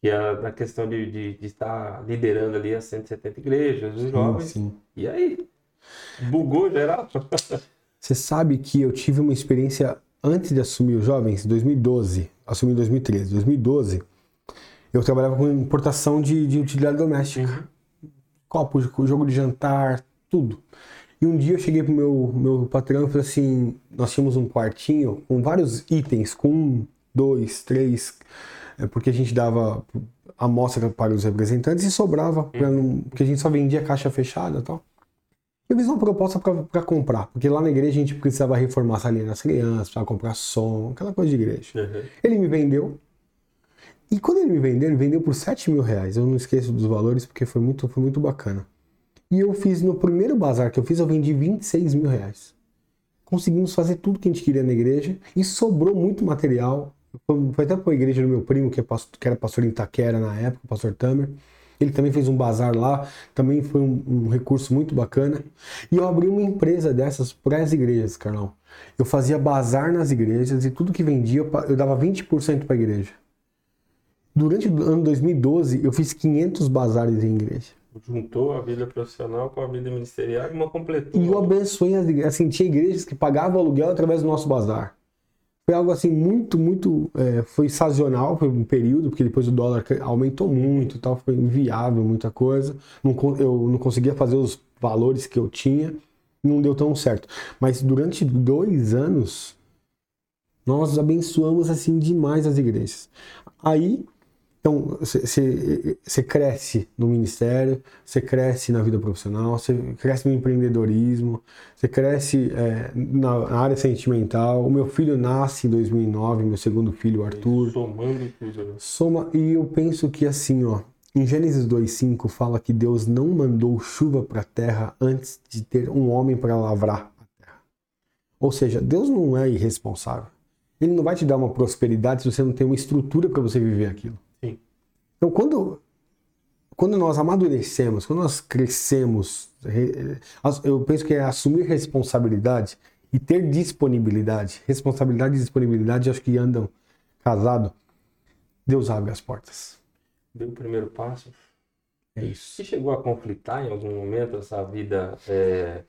[SPEAKER 3] Que é na questão de, de, de estar liderando ali as 170 igrejas, os jovens.
[SPEAKER 4] sim.
[SPEAKER 3] E aí? Bugou geral? [LAUGHS]
[SPEAKER 4] Você sabe que eu tive uma experiência antes de assumir os jovens, 2012, assumi em 2013. 2012, eu trabalhava com importação de, de utilidade doméstica. Copo, jogo de jantar, tudo. E um dia eu cheguei pro meu, meu patrão e falei assim: nós tínhamos um quartinho com vários itens, com um, dois, três, é, porque a gente dava amostra para os representantes e sobrava, pra não, porque a gente só vendia caixa fechada e tal. Eu fiz uma proposta para comprar, porque lá na igreja a gente precisava reformar a salinha das crianças, precisava comprar som, aquela coisa de igreja.
[SPEAKER 3] Uhum.
[SPEAKER 4] Ele me vendeu. E quando ele me vendeu, ele vendeu por 7 mil reais. Eu não esqueço dos valores porque foi muito, foi muito bacana. E eu fiz no primeiro bazar que eu fiz, eu vendi 26 mil reais. Conseguimos fazer tudo que a gente queria na igreja e sobrou muito material. Foi, até para a igreja do meu primo, que, é pastor, que era pastor em Itaquera na época, o pastor Tamer. Ele também fez um bazar lá, também foi um, um recurso muito bacana. E eu abri uma empresa dessas para as igrejas, Carlão. Eu fazia bazar nas igrejas e tudo que vendia eu dava 20% para a igreja. Durante o ano 2012, eu fiz 500 bazares em igreja.
[SPEAKER 3] Juntou a vida profissional com a vida ministerial e uma completou.
[SPEAKER 4] E eu abençoei as igrejas. Assim, tinha igrejas que pagavam aluguel através do nosso bazar. Foi algo assim muito, muito. é, foi sazonal, foi um período, porque depois o dólar aumentou muito e tal, foi inviável muita coisa. Não eu não conseguia fazer os valores que eu tinha, não deu tão certo. Mas durante dois anos, nós abençoamos assim demais as igrejas. Aí, então, você cresce no ministério, você cresce na vida profissional, você cresce no empreendedorismo, você cresce é, na área sentimental. O meu filho nasce em 2009, meu segundo filho, Arthur.
[SPEAKER 3] Somando tudo. né?
[SPEAKER 4] Soma, e eu penso que assim, ó, em Gênesis 2:5 fala que Deus não mandou chuva para a terra antes de ter um homem para lavrar a terra. Ou seja, Deus não é irresponsável. Ele não vai te dar uma prosperidade se você não tem uma estrutura para você viver aquilo. Então, quando quando nós amadurecemos, quando nós crescemos, eu penso que é assumir responsabilidade e ter disponibilidade. Responsabilidade e disponibilidade acho que andam casado. Deus abre as portas.
[SPEAKER 3] Deu o primeiro passo.
[SPEAKER 4] É isso.
[SPEAKER 3] Você chegou a conflitar em algum momento essa vida é,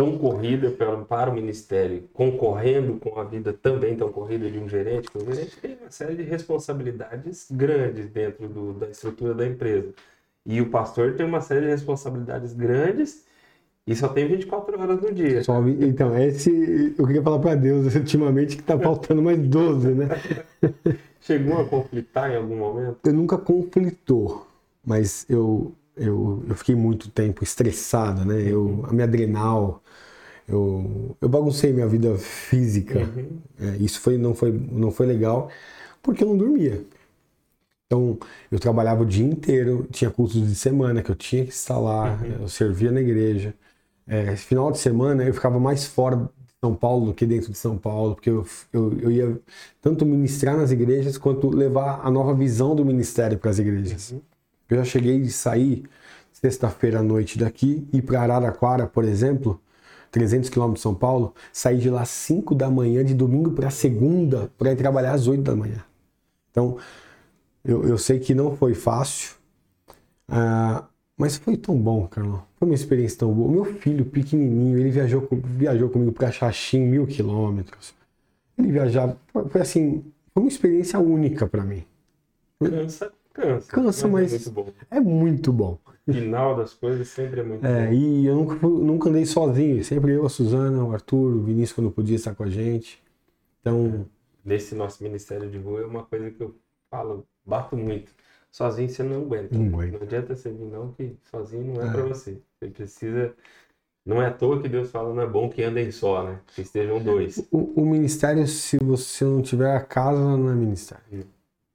[SPEAKER 3] tão corrida para, para o ministério, concorrendo com a vida também tão corrida de um gerente? Porque o gerente tem uma série de responsabilidades grandes dentro do- da estrutura da empresa. E o pastor tem uma série de responsabilidades grandes e só tem 24 horas no dia.
[SPEAKER 4] Só então, esse eu queria falar para Deus ultimamente que tá faltando mais 12, né? [LAUGHS]
[SPEAKER 3] Chegou a conflitar em algum momento?
[SPEAKER 4] Eu nunca conflitou, mas eu, eu, eu fiquei muito tempo estressado, né? Eu, a minha adrenal, eu, eu baguncei minha vida física. É, isso foi, não, foi, não foi legal, porque eu não dormia. Então, eu trabalhava o dia inteiro, tinha cultos de semana que eu tinha que estar lá, eu servia na igreja. É, final de semana eu ficava mais fora de São Paulo do que dentro de São Paulo, porque eu, eu, eu ia tanto ministrar nas igrejas quanto levar a nova visão do ministério para as igrejas. Eu já cheguei de sair sexta-feira à noite daqui e para Araraquara, por exemplo, 300 quilômetros de São Paulo, sair de lá às 5 da manhã de domingo para segunda para ir trabalhar às 8 da manhã. Então, eu, eu sei que não foi fácil, ah, mas foi tão bom, Carlão. Foi uma experiência tão boa. O meu filho, pequenininho, ele viajou, viajou comigo para Xaxim, mil quilômetros. Ele viajava, foi, foi assim, foi uma experiência única para mim.
[SPEAKER 3] Cansa, cansa.
[SPEAKER 4] Cansa,
[SPEAKER 3] é
[SPEAKER 4] mas-
[SPEAKER 3] muito bom.
[SPEAKER 4] É muito bom.
[SPEAKER 3] Final das coisas sempre é muito
[SPEAKER 4] É,
[SPEAKER 3] bom.
[SPEAKER 4] e eu nunca, nunca andei sozinho, sempre eu, a Suzana, o Arthur, o Vinícius quando podia estar com a gente. Então,
[SPEAKER 3] nesse nosso ministério de rua é uma coisa que eu falo, bato muito. sozinho você não aguenta.
[SPEAKER 4] Não aguenta.
[SPEAKER 3] Não adianta você vir, não, que sozinho não é,
[SPEAKER 4] É.
[SPEAKER 3] pra você. Você precisa. Não é à toa que Deus fala, não é bom que andem só, né? Que estejam dois.
[SPEAKER 4] O, o ministério, se você não tiver a casa, não é ministério.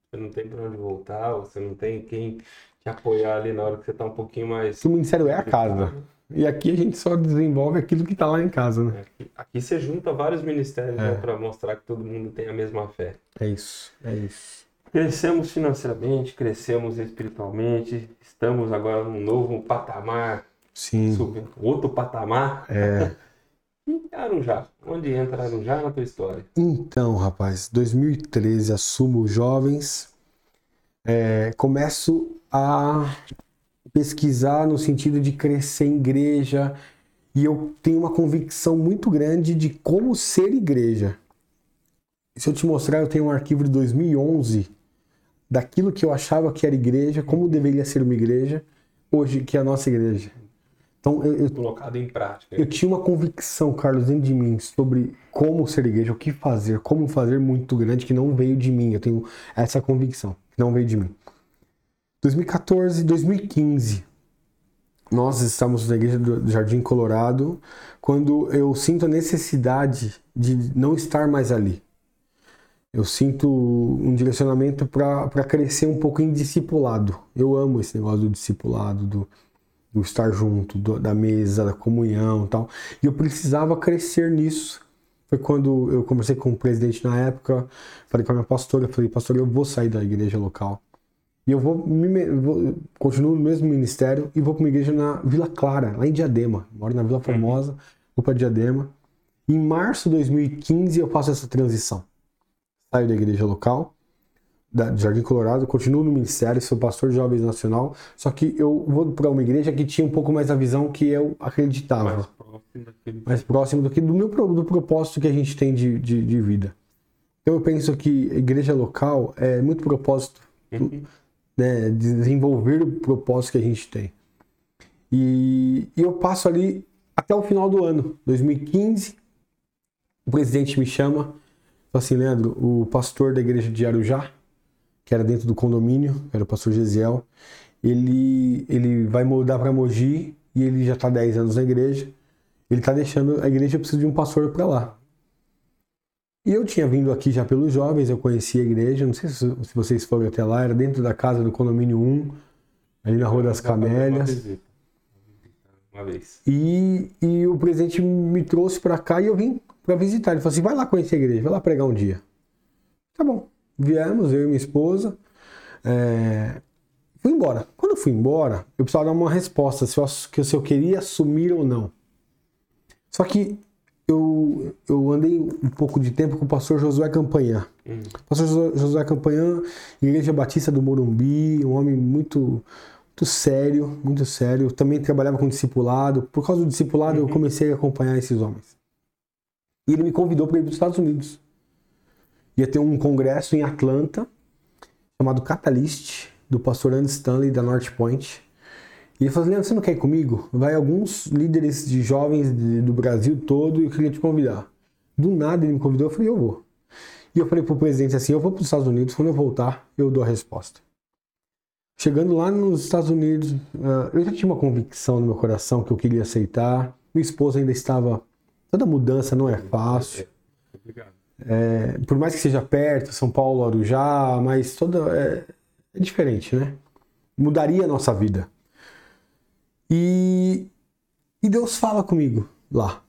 [SPEAKER 3] Você não tem pra onde voltar, você não tem quem te apoiar ali na hora que você tá um pouquinho mais.
[SPEAKER 4] O ministério é a casa. E aqui a gente só desenvolve aquilo que tá lá em casa, né?
[SPEAKER 3] Aqui, aqui você junta vários ministérios
[SPEAKER 4] É.
[SPEAKER 3] né, para mostrar que todo mundo tem a mesma fé.
[SPEAKER 4] É isso, é isso.
[SPEAKER 3] Crescemos financeiramente, crescemos espiritualmente, estamos agora num novo patamar,
[SPEAKER 4] Sim.
[SPEAKER 3] subindo outro patamar.
[SPEAKER 4] É. [LAUGHS]
[SPEAKER 3] E Arujá, onde entra Arujá na tua história?
[SPEAKER 4] Então, rapaz, 2013 assumo jovens, é, começo a pesquisar no sentido de crescer em igreja e eu tenho uma convicção muito grande de como ser igreja. Se eu te mostrar, eu tenho um arquivo de 2011 daquilo que eu achava que era igreja, como deveria ser uma igreja, hoje que é a nossa igreja. Então, eu, eu
[SPEAKER 3] Colocado em prática.
[SPEAKER 4] eu tinha uma convicção, Carlos, dentro de mim sobre como ser igreja, o que fazer, como fazer muito grande, que não veio de mim. Eu tenho essa convicção, que não veio de mim. 2014, 2015, nós estamos na igreja do Jardim Colorado, quando eu sinto a necessidade de não estar mais ali. Eu sinto um direcionamento para crescer um pouco em discipulado. Eu amo esse negócio do discipulado, do, do estar junto, do- da mesa, da comunhão e tal. E eu precisava crescer nisso. Foi quando eu conversei com o presidente na época, falei com a minha pastora, falei, pastor, eu vou sair da igreja local. E eu vou, me, vou continuo no mesmo ministério e vou para uma igreja na Vila Clara, lá em Diadema. Moro na Vila Formosa, vou para Diadema. Em março de 2015 eu faço essa transição. Saio da igreja local, da, Jardim Colorado, continuo no ministério, sou pastor de jovens nacional, só que eu vou para uma igreja que tinha um pouco mais a visão que eu acreditava
[SPEAKER 3] Mais próximo daquele
[SPEAKER 4] mais próximo do que do meu do propósito que a gente tem de, de, de vida. Então eu penso que igreja local é muito propósito, né, de desenvolver o propósito que a gente tem. E, e eu passo ali até o final do ano, 2015, o presidente me chama, fala assim, Leandro, o pastor da igreja de Arujá, que era dentro do condomínio, era o pastor Gesiel, ele, ele vai mudar para Mogi e ele já está 10 anos na igreja. Ele está deixando a igreja, eu preciso de um pastor para lá. E eu tinha vindo aqui já pelos jovens, eu conhecia a igreja, não sei se, se vocês foram até lá, era dentro da casa do condomínio 1, ali na Rua das Camélias.
[SPEAKER 3] Uma vez.
[SPEAKER 4] E, e o presidente me trouxe para cá e eu vim para visitar. Ele falou assim: vai lá conhecer a igreja, vai lá pregar um dia. Tá bom. Viemos, eu e minha esposa. É, Fui embora. Quando eu fui embora, eu precisava dar uma resposta se eu, se eu queria assumir ou não. Só que eu, eu andei um pouco de tempo com o pastor Josué Campanhã. Pastor Josué- Campanhã, Igreja Batista do Morumbi, um homem muito, muito sério, muito sério. Também trabalhava com discipulado. Por causa do discipulado, eu comecei a acompanhar esses homens. E ele me convidou para ir para os Estados Unidos. Ia ter um congresso em Atlanta, chamado Catalyst, do pastor Andy Stanley, da North Point. E ele falou, Leandro, você não quer ir comigo? Vai alguns líderes de jovens de- do Brasil todo e eu queria te convidar. Do nada ele me convidou, eu falei, eu vou. E eu falei pro presidente assim, eu vou para os Estados Unidos, quando eu voltar, eu dou a resposta. Chegando lá nos Estados Unidos, ah, eu já tinha uma convicção no meu coração que eu queria aceitar. Minha esposa ainda estava... Toda mudança não é fácil.
[SPEAKER 3] Obrigado.
[SPEAKER 4] É, por mais que seja perto, São Paulo, Arujá, mas toda é, é diferente, né? Mudaria a nossa vida. E, e Deus fala comigo lá.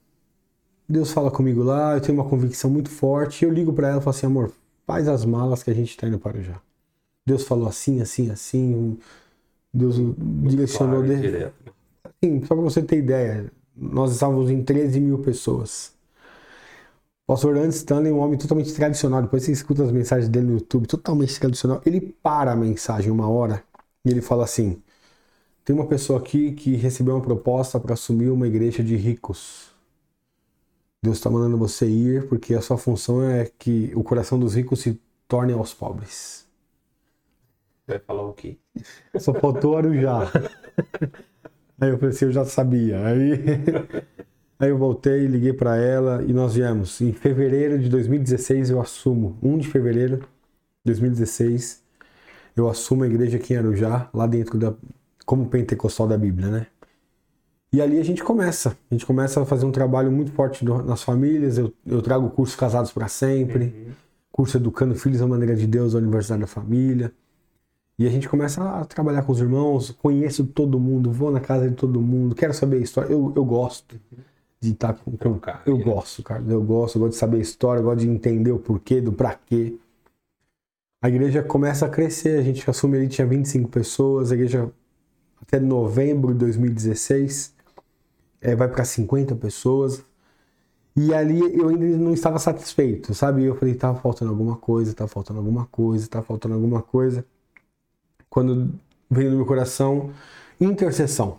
[SPEAKER 4] Deus fala comigo lá, eu tenho uma convicção muito forte. Eu ligo para ela e falo assim, amor, faz as malas que a gente está indo para Arujá. Deus falou assim, assim, assim. Deus direcionou
[SPEAKER 3] Claro,
[SPEAKER 4] de. Sim, só para você ter ideia, nós estávamos em 13 mil pessoas. O pastor Andy Stanley é um homem totalmente tradicional. Depois você escuta as mensagens dele no YouTube, totalmente tradicional. Ele para a mensagem uma hora e ele fala assim: tem uma pessoa aqui que recebeu uma proposta para assumir uma igreja de ricos. Deus está mandando você ir porque a sua função é que o coração dos ricos se torne aos pobres.
[SPEAKER 3] Vai falar o quê?
[SPEAKER 4] Só faltou Arujá. Aí eu falei assim, eu já sabia. Aí, aí eu voltei, liguei para ela e nós viemos. Em fevereiro de 2016 eu assumo. 1 de fevereiro de 2016 eu assumo a igreja aqui em Arujá, lá dentro da. como pentecostal da Bíblia, né? E ali a gente começa. A gente começa a fazer um trabalho muito forte nas famílias. Eu, eu trago o curso Casados para Sempre, curso Educando Filhos à Maneira de Deus, a Universidade da Família. E a gente começa a trabalhar com os irmãos, conheço todo mundo, vou na casa de todo mundo, quero saber a história. Eu, eu gosto de estar com. com
[SPEAKER 3] Trocar,
[SPEAKER 4] eu
[SPEAKER 3] né?
[SPEAKER 4] gosto, cara. Eu gosto, eu gosto de saber a história, eu gosto de entender o porquê, do pra quê. A igreja começa a crescer, a gente assume ali, tinha 25 pessoas, a igreja até novembro de 2016 eh, vai para 50 pessoas. E ali eu ainda não estava satisfeito, sabe? Eu falei, tava faltando alguma coisa, tava faltando alguma coisa, tava faltando alguma coisa. Quando veio no meu coração, intercessão.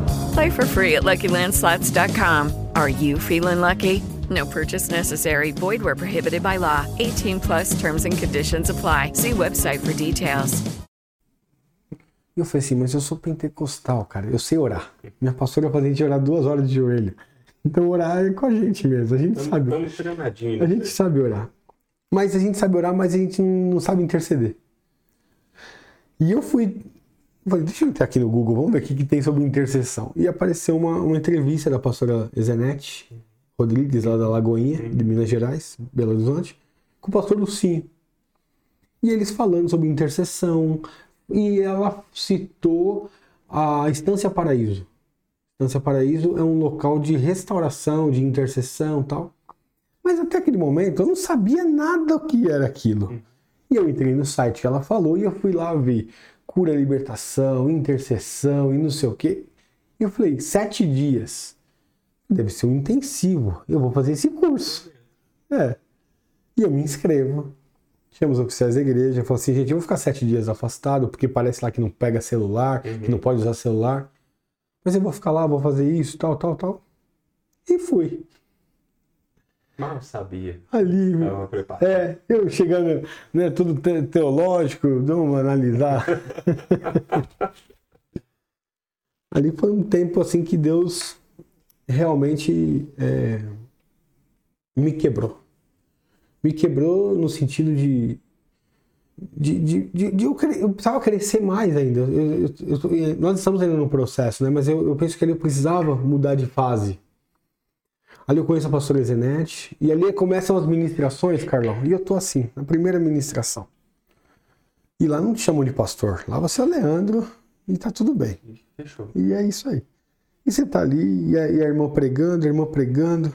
[SPEAKER 5] Play for free at LuckyLandSlots.com. Are you feeling lucky? No purchase necessary. Void where prohibited by law. 18 plus terms and conditions apply. See website for details.
[SPEAKER 4] E eu falei assim, mas eu sou pentecostal, cara, eu sei orar. Minha pastora fazia a gente orar duas horas de joelho. Então orar é com a gente mesmo, a gente sabe.
[SPEAKER 3] Estamos treinadinhos.
[SPEAKER 4] A gente sabe orar. Mas a gente sabe orar, mas a gente não sabe interceder. E eu fui. Falei, deixa eu entrar aqui no Google, vamos ver o que, que tem sobre intercessão. E apareceu uma, uma entrevista da pastora Ezenete Rodrigues, lá da Lagoinha, de Minas Gerais, Belo Horizonte, com o pastor Lucinho. E eles falando sobre intercessão. E ela citou a Estância Paraíso. Estância Paraíso é um local de restauração, de intercessão e tal. Mas até aquele momento eu não sabia nada o que era aquilo. E eu entrei no site que ela falou e eu fui lá ver cura, libertação, intercessão e não sei o quê. E eu falei, sete dias. Deve ser um intensivo. Eu vou fazer esse curso. É. E eu me inscrevo. Chama os oficiais da igreja. Falei assim, gente, eu vou ficar sete dias afastado, porque parece lá que não pega celular, que não pode usar celular. Mas eu vou ficar lá, vou fazer isso, tal, tal, tal. E fui.
[SPEAKER 3] Mal sabia.
[SPEAKER 4] Ali,
[SPEAKER 3] preparado.
[SPEAKER 4] é, eu chegando, né, tudo te- teológico, vamos analisar. [LAUGHS] Ali foi um tempo assim que Deus realmente é, me quebrou. Me quebrou no sentido de. De, de, de- de eu, eu precisava crescer mais ainda. Eu- eu- nós estamos ainda no processo, né? Mas eu, eu penso que eu precisava mudar de fase. Ali eu conheço a pastora Zenete, e ali começam as ministrações, Carlão. E eu tô assim, na primeira ministração. E lá não te chamam de pastor, lá você é Leandro e tá tudo bem.
[SPEAKER 3] Fechou.
[SPEAKER 4] E é isso aí. E você tá ali, e a, e a irmã pregando, a irmã pregando.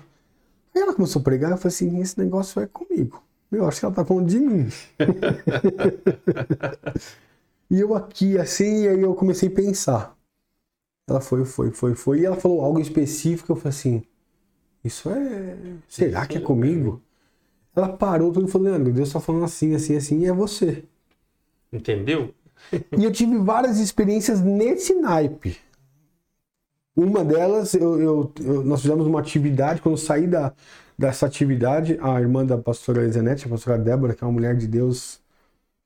[SPEAKER 4] Aí ela começou a pregar, eu falei assim, esse negócio é comigo. Eu acho que ela tá falando de mim. [LAUGHS] e eu aqui, assim, e aí eu comecei a pensar. Ela foi, foi, foi, foi. E ela falou algo específico, eu falei assim, isso é... Será que é comigo? Ela parou tudo e falou, Leandro, Deus tá falando assim, assim, assim, e é você.
[SPEAKER 3] Entendeu?
[SPEAKER 4] E eu tive várias experiências nesse naipe. Uma delas, eu, eu- eu- nós fizemos uma atividade, quando eu saí da, dessa atividade, a irmã da pastora Ezenete, a pastora Débora, que é uma mulher de Deus,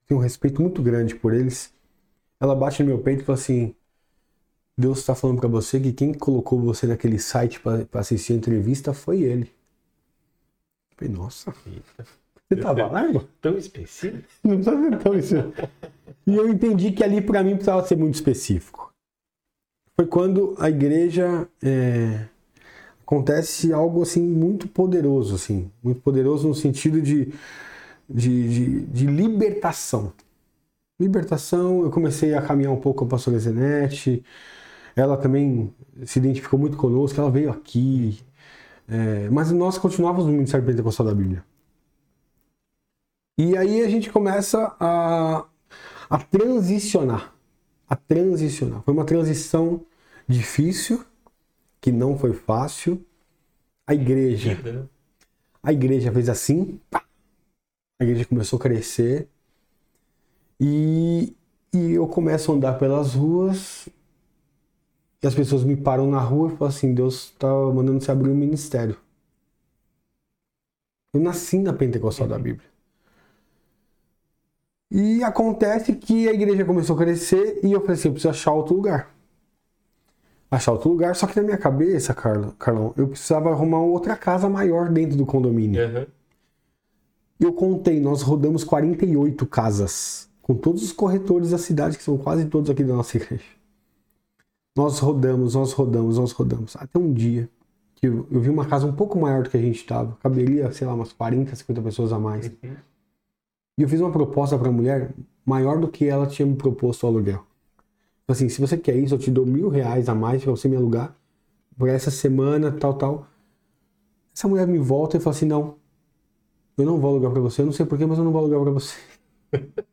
[SPEAKER 4] tenho um respeito muito grande por eles, ela bate no meu peito e fala assim, Deus está falando para você que quem colocou você naquele site para assistir a entrevista foi ele. Eu falei, nossa, você tava lá? [LAUGHS]
[SPEAKER 3] Tão específico. [LAUGHS]
[SPEAKER 4] Não precisa ser tão isso. E eu entendi que ali para mim precisava ser muito específico. Foi quando a igreja é, acontece algo assim muito poderoso, assim, muito poderoso no sentido de, de, de, de libertação. Libertação, eu comecei a caminhar um pouco com a pastora Zenete, ela também se identificou muito conosco, ela veio aqui, É, mas nós continuávamos no Ministério Pentecostal da Bíblia. E aí a gente começa a, a transicionar. A transicionar. Foi uma transição difícil, que não foi fácil. A igreja.
[SPEAKER 3] Né?
[SPEAKER 4] A igreja fez assim. pá. A igreja começou a crescer. E, e eu começo a andar pelas ruas. E as pessoas me param na rua e falam assim: Deus está mandando você abrir um ministério. Eu nasci na Pentecostal da Bíblia. E acontece que a igreja começou a crescer e eu falei assim: eu preciso achar outro lugar. Achar outro lugar, só que na minha cabeça, Carla, Carlão, eu precisava arrumar outra casa maior dentro do condomínio.
[SPEAKER 3] Aham.
[SPEAKER 4] Eu contei, nós rodamos 48 casas, com todos os corretores da cidade, que são quase todos aqui da nossa igreja. Nós rodamos, nós rodamos, nós rodamos. Até um dia que eu, eu vi uma casa um pouco maior do que a gente estava. Caberia, sei lá, umas 40, 50 pessoas a mais. E eu fiz uma proposta para a mulher maior do que ela tinha me proposto o aluguel. Assim, se você quer isso, eu te dou mil reais a mais para você me alugar por essa semana, tal, tal. Essa mulher me volta e fala assim, não, eu não vou alugar para você, eu não sei porquê, mas eu não vou alugar para você. [LAUGHS]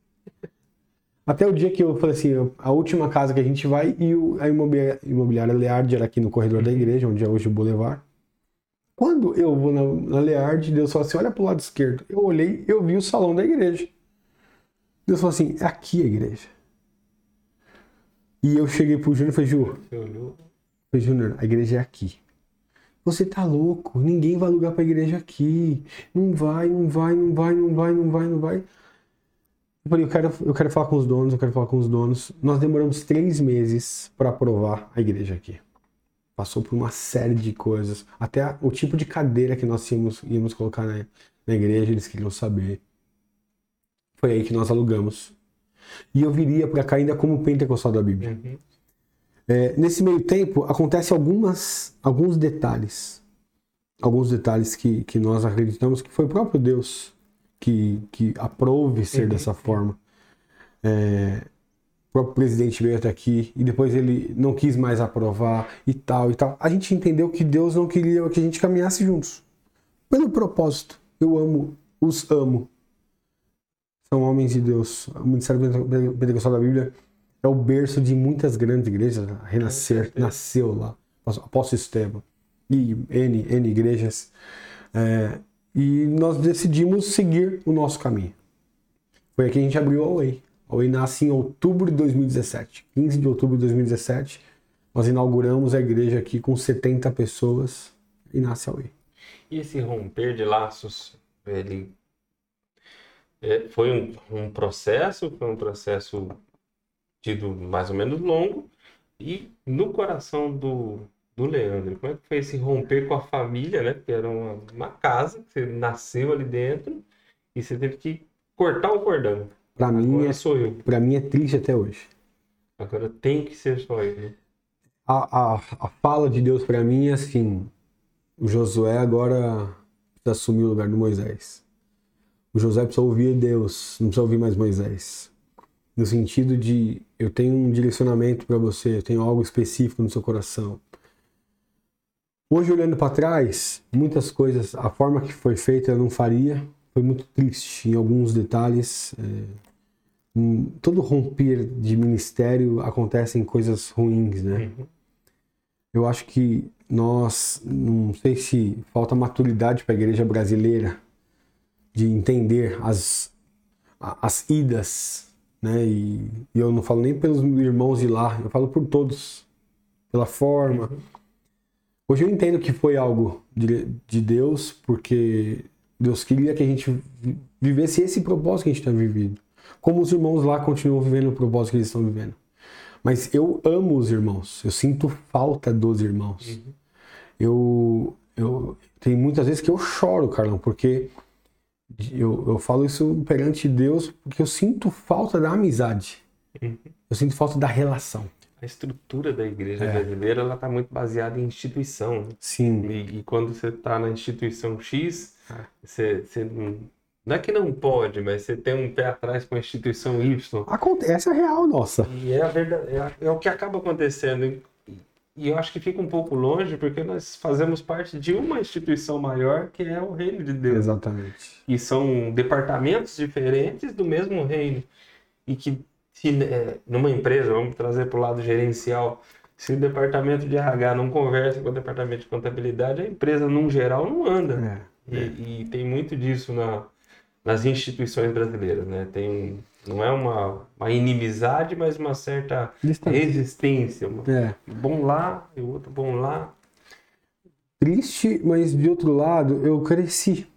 [SPEAKER 4] Até o dia que eu falei assim, a última casa que a gente vai e o- a imobiliária, imobiliária Leard era aqui no corredor da igreja, onde é hoje o Boulevard. Quando eu vou na, na Leard, Deus falou assim, olha pro lado esquerdo. Eu olhei, eu vi o salão da igreja. Deus falou assim, é aqui a igreja. E eu cheguei pro Júnior e falei, Ju. Falei, Júnior, a igreja é aqui. Você tá louco, ninguém vai alugar pra igreja aqui. Não vai, não vai, não vai, não vai, não vai, não vai. Eu falei, eu quero, eu quero falar com os donos, eu quero falar com os donos. Nós demoramos três meses para aprovar a igreja aqui. Passou por uma série de coisas. Até o tipo de cadeira que nós íamos, íamos colocar na, na igreja, eles queriam saber. Foi aí que nós alugamos. E eu viria para cá ainda como pentecostal da Bíblia. É, nesse meio tempo, acontece algumas, alguns detalhes. Alguns detalhes que, que nós acreditamos que foi o próprio Deus que, que aprove ser dessa forma. É, o próprio presidente veio até aqui e depois ele não quis mais aprovar e tal e tal. A gente entendeu que Deus não queria que a gente caminhasse juntos. Pelo propósito. Eu amo, os amo. São homens de Deus. O Ministério Pentecostal da Bíblia é o berço de muitas grandes igrejas. Renascer nasceu lá. Apóstolo Esteban. E N, N igrejas. É, e nós decidimos seguir o nosso caminho. Foi aí que a gente abriu a Way. A Way nasce em outubro de 2017. 15 de outubro de 2017. Nós inauguramos a igreja aqui com 70 pessoas e nasce a Way.
[SPEAKER 3] E esse romper de laços, ele é, foi um, um processo, foi um processo tido mais ou menos longo. E no coração do, do Leandro, como é que foi esse romper com a família, né? Porque era uma, uma casa que você nasceu ali dentro e você teve que cortar o cordão.
[SPEAKER 4] Para mim,
[SPEAKER 3] Agora
[SPEAKER 4] é,
[SPEAKER 3] sou eu.
[SPEAKER 4] pra mim é triste até hoje.
[SPEAKER 3] Agora tem que ser só eu.
[SPEAKER 4] A, a, a fala de Deus para mim é assim: o Josué agora precisa assumir o lugar do Moisés. O Josué precisa ouvir Deus, não precisa ouvir mais Moisés. No sentido de eu tenho um direcionamento para você, eu tenho algo específico no seu coração. Hoje, olhando para trás, muitas coisas, a forma que foi feita eu não faria. Foi muito triste em alguns detalhes. é, em todo romper de ministério acontecem coisas ruins, né? Eu acho que nós, não sei se falta maturidade para a igreja brasileira de entender as, as idas, né? E, e eu não falo nem pelos irmãos de lá, eu falo por todos, pela forma. Hoje eu entendo que foi algo de, de Deus, porque Deus queria que a gente vi- vivesse esse propósito que a gente está vivendo. Como os irmãos lá continuam vivendo o propósito que eles estão vivendo. Mas eu amo os irmãos, eu sinto falta dos irmãos. Eu, eu tem muitas vezes que eu choro, Carlão, porque eu, eu falo isso perante Deus porque eu sinto falta da amizade. Eu sinto falta da relação.
[SPEAKER 3] A estrutura da igreja
[SPEAKER 4] É.
[SPEAKER 3] brasileira ela está muito baseada em instituição. né?
[SPEAKER 4] Sim.
[SPEAKER 3] E, e quando você está na instituição X,
[SPEAKER 4] É.
[SPEAKER 3] você, você não, não é que não pode, mas você tem um pé atrás com a instituição Y.
[SPEAKER 4] Acontece, é a real, nossa.
[SPEAKER 3] E é, a verdade, é, a- é o que acaba acontecendo. E eu acho que fica um pouco longe porque nós fazemos parte de uma instituição maior que é o reino de Deus.
[SPEAKER 4] Exatamente.
[SPEAKER 3] E são departamentos diferentes do mesmo reino. E que se é, numa empresa, vamos trazer para o lado gerencial, se o departamento de RH não conversa com o departamento de contabilidade, a empresa, num geral, não anda.
[SPEAKER 4] É,
[SPEAKER 3] E, e tem muito disso na, nas instituições brasileiras, né? Tem, não é uma, uma inimizade, mas uma certa
[SPEAKER 4] Distância.
[SPEAKER 3] resistência. Uma,
[SPEAKER 4] É.
[SPEAKER 3] Bom lá e o outro bom lá.
[SPEAKER 4] Triste, mas de outro lado, eu cresci.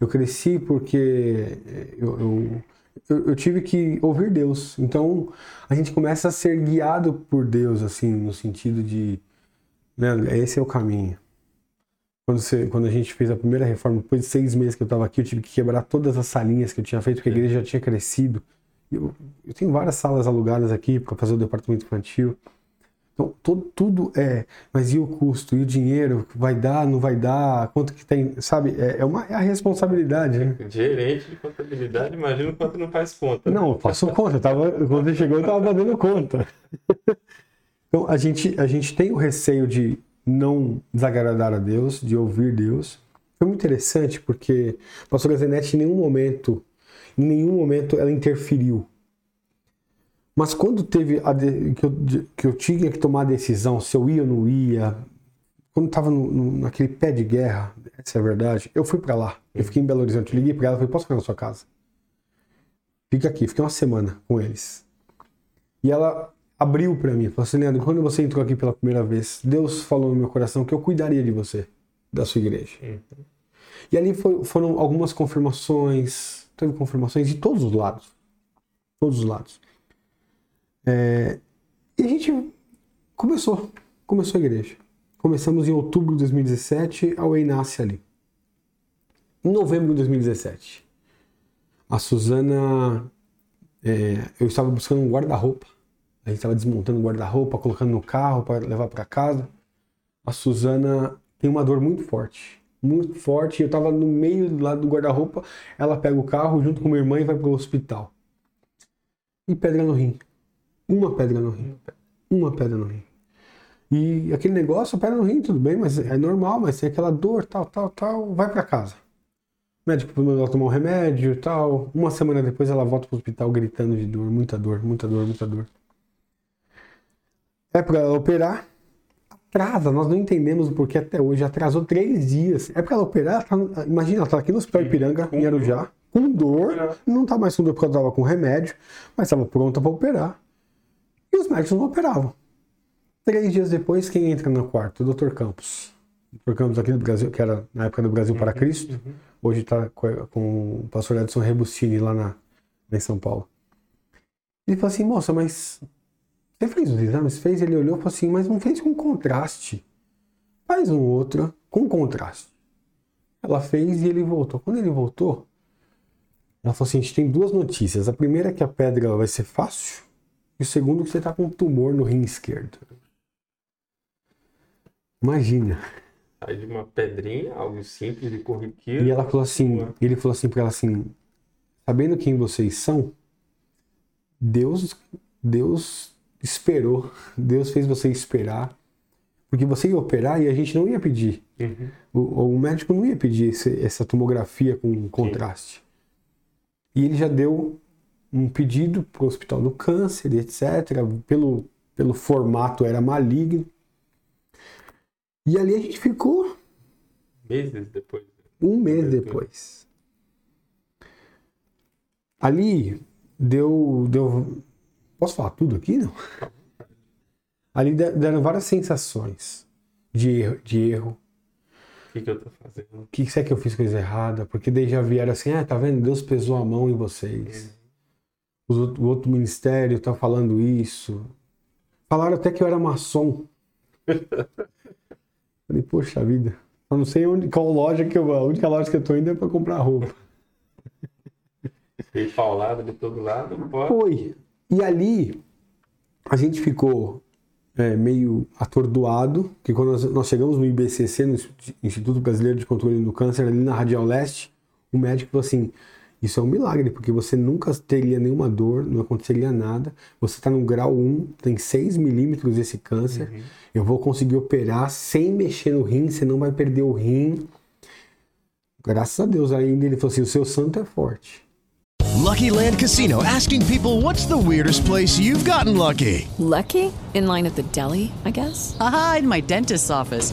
[SPEAKER 4] Eu cresci porque eu, eu, eu- eu tive que ouvir Deus. Então, a gente começa a ser guiado por Deus, assim, no sentido de, né, esse é o caminho. Quando, você, quando a gente fez a primeira reforma, depois de seis meses que eu estava aqui, eu tive que quebrar todas as salinhas que eu tinha feito, porque a igreja já tinha crescido. Eu, eu tenho várias salas alugadas aqui para fazer o departamento infantil. Então, todo, tudo é, mas e o custo? E o dinheiro? Vai dar, não vai dar? Quanto que tem? Sabe? É, é uma é a responsabilidade, né?
[SPEAKER 3] Gerente de contabilidade, imagina o quanto não faz conta. né?
[SPEAKER 4] Não, eu faço conta. Eu tava, quando você chegou, eu estava fazendo conta. [LAUGHS] Então, a gente, a gente tem o receio de não desagradar a Deus, de ouvir Deus. Foi muito interessante porque a pastora Zenete, em nenhum momento, em nenhum momento ela interferiu. Mas quando teve de- que, eu, que eu tinha que tomar a decisão se eu ia ou não ia, quando estava naquele pé de guerra, essa é a verdade, eu fui para lá. Eu fiquei em Belo Horizonte, liguei para ela falei: posso ficar na sua casa? Fica aqui, fiquei uma semana com eles. E ela abriu para mim, falou assim: Leandro, quando você entrou aqui pela primeira vez, Deus falou no meu coração que eu cuidaria de você, da sua igreja. E ali foi- foram algumas confirmações, teve confirmações de todos os lados. Todos os lados. É, e a gente começou, começou a igreja. Começamos em outubro de 2017, a Way nasce ali. Em novembro de 2017, a Suzana, é, eu estava buscando um guarda-roupa. A gente estava desmontando o guarda-roupa, colocando no carro para levar para casa. A Suzana tem uma dor muito forte, muito forte. Eu estava no meio do lado do guarda-roupa. Ela pega o carro junto com minha irmã e vai para o hospital. E pedra no rim. Uma pedra no rim. Uma pedra no rim. E aquele negócio, pedra no rim, tudo bem, mas é normal, mas tem aquela dor, tal, tal, tal. Vai para casa. O médico mandou ela tomar um remédio e tal. Uma semana depois ela volta pro hospital gritando de dor, muita dor, muita dor, muita dor. É para ela operar. Atrasa, nós não entendemos o porquê até hoje. Atrasou três dias. É para ela operar. tá imagina, ela tá aqui no Hospital Ipiranga, em Arujá, com dor. Não tá mais com dor porque ela tava com remédio, mas estava pronta para operar. E os médicos não operavam. Três dias depois, quem entra no quarto? O Dr. Campos. O Dr. Campos aqui do Brasil, que era na época do Brasil para Cristo. Hoje está com o pastor Edson Rebustini lá, na, em São Paulo. Ele falou assim, moça, mas você fez os exames? Fez? Ele olhou e falou assim, mas não fez com contraste. Faz um outro com contraste. Ela fez e ele voltou. Quando ele voltou, ela falou assim, a gente tem duas notícias. A primeira é que a pedra vai ser fácil. E o segundo que você está com um tumor no rim esquerdo. Imagina.
[SPEAKER 3] Sai de uma pedrinha, algo simples e corriqueiro.
[SPEAKER 4] E ela falou assim, ele falou assim para ela assim, sabendo quem vocês são, Deus, Deus esperou, Deus fez você esperar, porque você ia operar e a gente não ia pedir, o, o médico não ia pedir esse- essa tomografia com contraste. E ele já deu um pedido para o Hospital do Câncer, etc. Pelo, pelo formato era maligno. E ali a gente ficou
[SPEAKER 3] Meses depois.
[SPEAKER 4] um mês depois. Ali deu, deu. Posso falar tudo aqui? Não? Ali de- deram várias sensações de erro. De erro.
[SPEAKER 3] O que, que eu tô fazendo?
[SPEAKER 4] O que será que eu fiz coisa errada? Porque daí já vieram assim, ah, tá vendo? Deus pesou a mão em vocês. Outro- o outro ministério tá falando isso. Falaram até que eu era maçom. [LAUGHS] Falei, poxa vida. Eu não sei onde, qual loja que eu. A única loja que eu tô indo é pra comprar roupa.
[SPEAKER 3] Fiquei paulado de todo lado. Pode.
[SPEAKER 4] Foi. E ali a gente ficou é, meio atordoado, que quando nós, nós chegamos no IBCC, no Instituto Brasileiro de Controle do Câncer, ali na Radial Leste, o médico falou assim: Isso é um milagre, porque você nunca teria nenhuma dor, não aconteceria nada. Você está no grau 1, tem 6 milímetros esse câncer. Eu vou conseguir operar sem mexer no rim, você não vai perder o rim. Graças a Deus ainda ele falou assim: o seu santo é forte.
[SPEAKER 6] Lucky Land Casino asking people what's the weirdest place you've gotten lucky?
[SPEAKER 5] Lucky? In line at the deli, I guess?
[SPEAKER 7] Aha, in my dentist's office.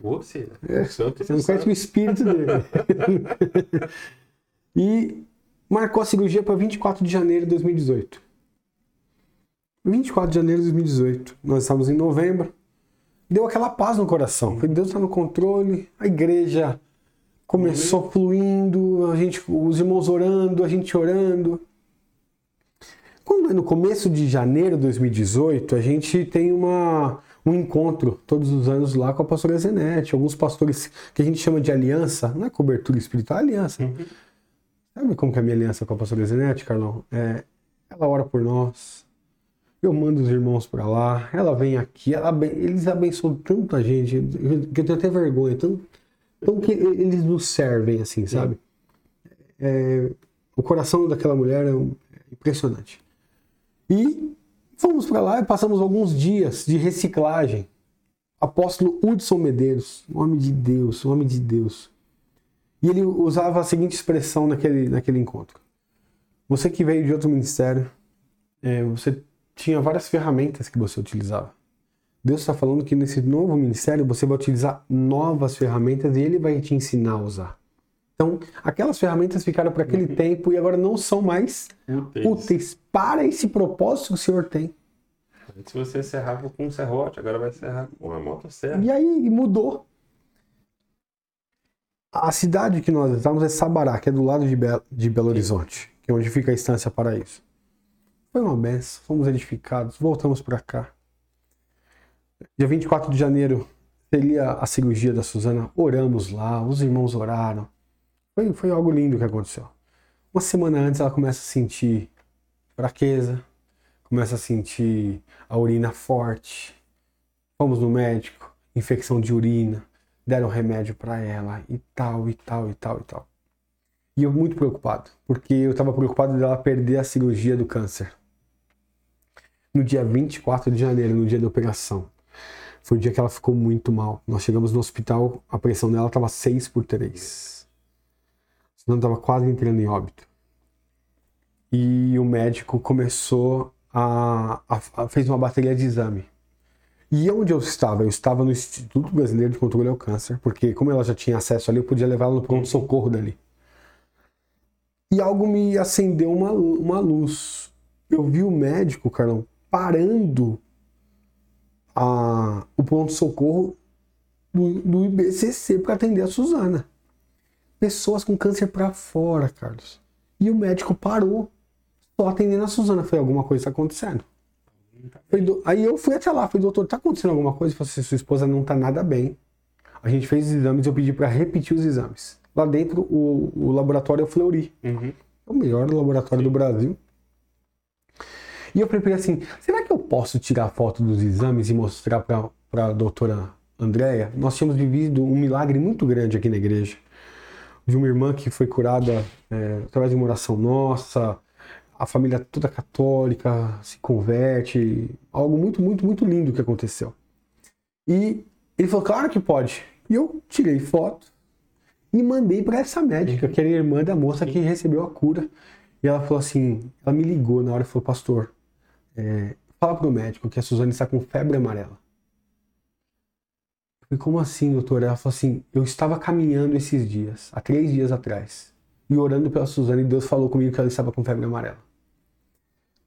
[SPEAKER 3] Você,
[SPEAKER 4] É,
[SPEAKER 3] o santo
[SPEAKER 4] você não conhece o espírito dele. [LAUGHS] e marcou a cirurgia para 24 de janeiro de 2018. 24 de janeiro de 2018. Nós estávamos em novembro. Deu aquela paz no coração. Foi Deus está no controle. A igreja começou fluindo, a gente, os irmãos orando, a gente orando. Quando é no começo de janeiro de 2018, a gente tem uma, um encontro todos os anos lá com a pastora Zenete, alguns pastores que a gente chama de aliança, não é cobertura espiritual, é aliança. Sabe como que é a minha aliança com a pastora Zenete, Carlão? É, ela ora por nós, eu mando os irmãos para lá, ela vem aqui, ela, eles abençoam tanto a gente, que eu tenho até vergonha, tão, tão que eles nos servem assim, sabe? É, o coração daquela mulher é é impressionante. E fomos para lá e passamos alguns dias de reciclagem. Apóstolo Hudson Medeiros, homem de Deus, homem de Deus. E ele usava a seguinte expressão naquele, naquele encontro. Você que veio de outro ministério, é, você tinha várias ferramentas que você utilizava. Deus está falando que nesse novo ministério você vai utilizar novas ferramentas e ele vai te ensinar a usar. Então, aquelas ferramentas ficaram para aquele tempo e agora não são mais
[SPEAKER 3] Úteis.
[SPEAKER 4] úteis para esse propósito que o Senhor tem.
[SPEAKER 3] Antes você encerrava com um serrote, agora vai encerrar com uma motosserra.
[SPEAKER 4] E aí mudou. A cidade que nós estamos é Sabará, que é do lado de, Be- de Belo Horizonte, que é onde fica a Estância Paraíso. Foi uma benção, fomos edificados, voltamos para cá. Dia 24 de janeiro seria a cirurgia da Suzana, oramos lá, os irmãos oraram. Foi, foi algo lindo que aconteceu. Uma semana antes ela começa a sentir fraqueza, começa a sentir a urina forte. Fomos no médico, infecção de urina, deram remédio para ela e tal, e tal, e tal, e tal. E eu muito preocupado, porque eu estava preocupado dela perder a cirurgia do câncer. No dia 24 de janeiro, no dia da operação, foi o dia que ela ficou muito mal. Nós chegamos no hospital, a pressão dela estava 6 por 3. Senão estava quase entrando em óbito. E o médico começou a, a- a- fez uma bateria de exame. E onde eu estava? Eu estava no Instituto Brasileiro de Controle ao Câncer, porque como ela já tinha acesso ali, eu podia levá-la no pronto-socorro dali. E algo me acendeu uma, uma luz. Eu vi o médico, Carlão, parando a, o pronto-socorro do, do IBCC para atender a Suzana. Pessoas com câncer para fora, Carlos. E o médico parou, só atendendo a Suzana. Foi alguma coisa tá acontecendo. Falei, "Do-" Aí eu fui até lá, falei, doutor, tá acontecendo alguma coisa? Ele falou assim, sua esposa não tá nada bem. A gente fez os exames, eu pedi para repetir os exames. Lá dentro, o, o laboratório é o Fleury. É o melhor laboratório do Brasil. E eu falei assim, será que eu posso tirar foto dos exames e mostrar para a doutora Andréia? Nós tínhamos vivido um milagre muito grande aqui na igreja. De uma irmã que foi curada é, através de uma oração nossa, a família toda católica se converte, algo muito, muito, muito lindo que aconteceu. E ele falou, claro que pode. E eu tirei foto e mandei para essa médica, que era a irmã da moça que recebeu a cura. E ela falou assim, ela me ligou na hora e falou, pastor, é, fala pro médico que a Suzane está com febre amarela. Falei, como assim, doutora? Ela falou assim, eu estava caminhando esses dias, há três dias atrás, e orando pela Suzana, e Deus falou comigo que ela estava com febre amarela.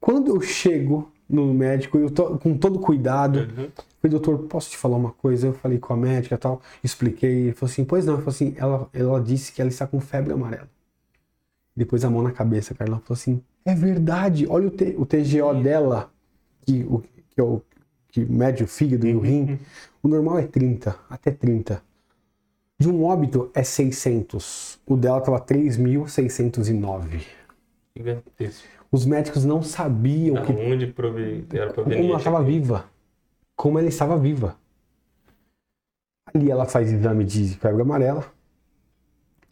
[SPEAKER 4] Quando eu chego no médico, eu tô com todo cuidado,
[SPEAKER 3] Uhum.
[SPEAKER 4] falei, doutor, posso te falar uma coisa? Eu falei com a médica e tal, expliquei, ele falou assim, pois não, ele falou assim, ela, ela disse que ela está com febre amarela. Depois a mão na cabeça, Carla falou assim, é verdade, olha o, T- o TGO dela, que, o, que é o que mede o fígado e o rim, o normal é 30, até 30. De um óbito é 600. O dela estava 3.609.
[SPEAKER 3] Gigantesco.
[SPEAKER 4] Os médicos não sabiam que
[SPEAKER 3] Aonde prove... era
[SPEAKER 4] como ela estava viva. Como ela estava viva. Ali ela faz exame de febre amarela.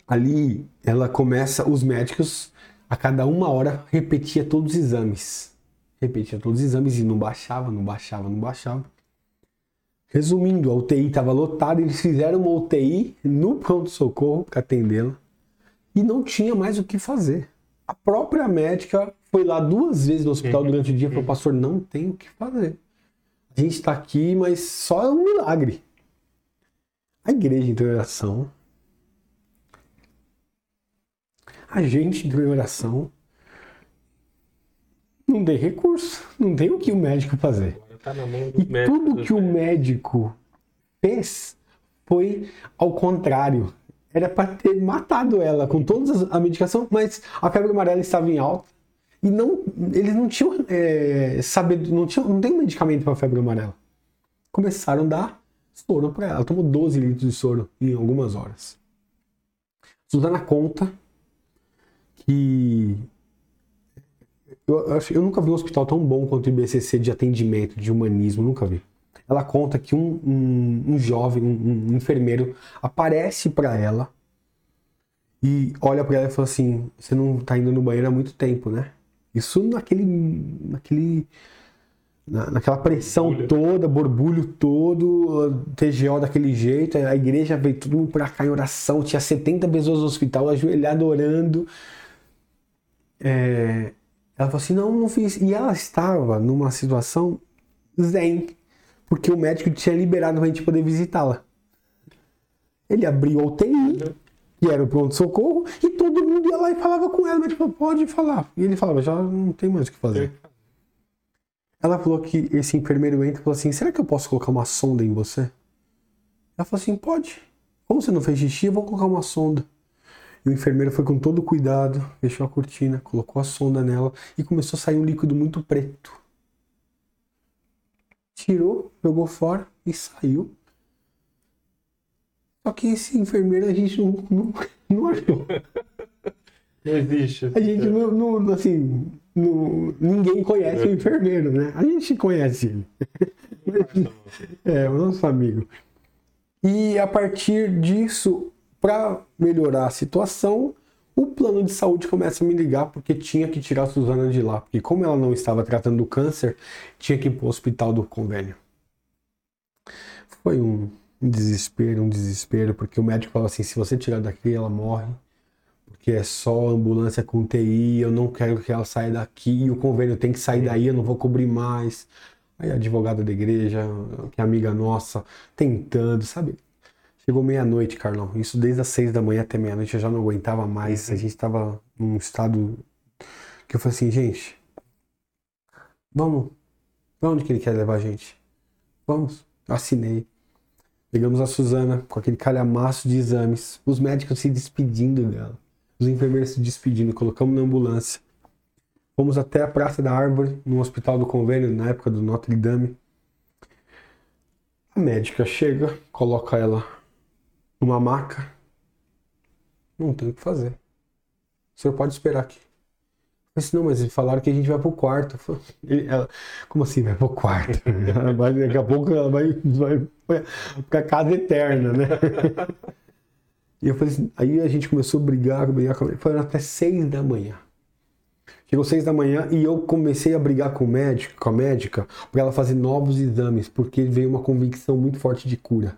[SPEAKER 4] Ali ela começa, os médicos, a cada uma hora, repetia todos os exames. Repetia todos os exames e não baixava, não baixava, não baixava. Resumindo, a UTI estava lotada, eles fizeram uma UTI no pronto-socorro para atendê-la e não tinha mais o que fazer. A própria médica foi lá duas vezes no hospital durante o dia e falou: Pastor, não tem o que fazer. A gente está aqui, mas só é um milagre. A igreja entrou em oração. A gente entrou em oração. Não tem recurso, não tem o que o médico fazer.
[SPEAKER 3] Tá
[SPEAKER 4] E
[SPEAKER 3] médico.
[SPEAKER 4] tudo que o médico fez foi ao contrário. Era para ter matado ela com toda a medicação, mas a febre amarela estava em alta e não, eles não tinham é, não tinham, não tem medicamento para febre amarela. Começaram a dar soro para ela. Ela tomou 12 litros de soro em algumas horas. Suzana conta que eu, acho- eu nunca vi um hospital tão bom quanto o IBCC de atendimento, de humanismo, nunca vi. Ela conta que um, um, um jovem, um, um enfermeiro, aparece para ela e olha para ela e fala assim: Você não tá indo no banheiro há muito tempo, né? Isso naquele. naquele na- naquela pressão toda, borbulho todo, TGO daquele jeito, a igreja veio todo mundo pra cá em oração, tinha 70 pessoas no hospital ajoelhado orando. É, ela falou assim: não, não fiz. E ela estava numa situação zen, porque o médico tinha liberado pra gente poder visitá-la. Ele abriu a UTI, que era o pronto-socorro, e todo mundo ia lá e falava com ela. O médico falou: pode falar. E ele falava: já não tem mais o que fazer. Ela falou que esse enfermeiro entra e falou assim: será que eu posso colocar uma sonda em você? Ela falou assim: pode. Como você não fez xixi, eu vou colocar uma sonda. E o enfermeiro foi com todo cuidado, fechou a cortina, colocou a sonda nela e começou a sair um líquido muito preto. Tirou, jogou fora e saiu. Só que esse enfermeiro a gente não, não, não achou.
[SPEAKER 3] Não existe.
[SPEAKER 4] A gente não, não- assim, não- ninguém conhece o enfermeiro, né? A gente conhece ele. É, o nosso amigo. E a partir disso, para melhorar a situação, o plano de saúde começa a me ligar porque tinha que tirar a Suzana de lá. Porque como ela não estava tratando do câncer, tinha que ir para o hospital do convênio. Foi um desespero, um desespero, porque o médico falou assim, se você tirar daqui, ela morre. Porque é só ambulância com TI, eu não quero que ela saia daqui, o convênio tem que sair daí, eu não vou cobrir mais. Aí a advogada da igreja, que é amiga nossa, tentando, sabe? Chegou meia-noite, Carlão. Isso desde as seis da manhã até meia-noite, eu já não aguentava mais. A gente estava num estado que eu falei assim, gente, vamos. Pra onde que ele quer levar a gente? Vamos. Assinei. Pegamos a Suzana com aquele calhamaço de exames, os médicos se despedindo dela, os enfermeiros se despedindo, colocamos na ambulância. Fomos até a Praça da Árvore, no hospital do convênio, na época do Notre Dame. A médica chega, coloca ela numa maca. Não tem o que fazer. O senhor pode esperar aqui. Eu disse, não, mas eles falaram que a gente vai pro quarto. Ela, como assim vai pro quarto? [LAUGHS] Vai- daqui a pouco ela vai, vai pra casa eterna, né? [LAUGHS] E eu falei assim, aí a gente começou a brigar, brigar com Foi até seis da manhã. Chegou seis da manhã e eu comecei a brigar com o médico, com a médica, para ela fazer novos exames, porque veio uma convicção muito forte de cura.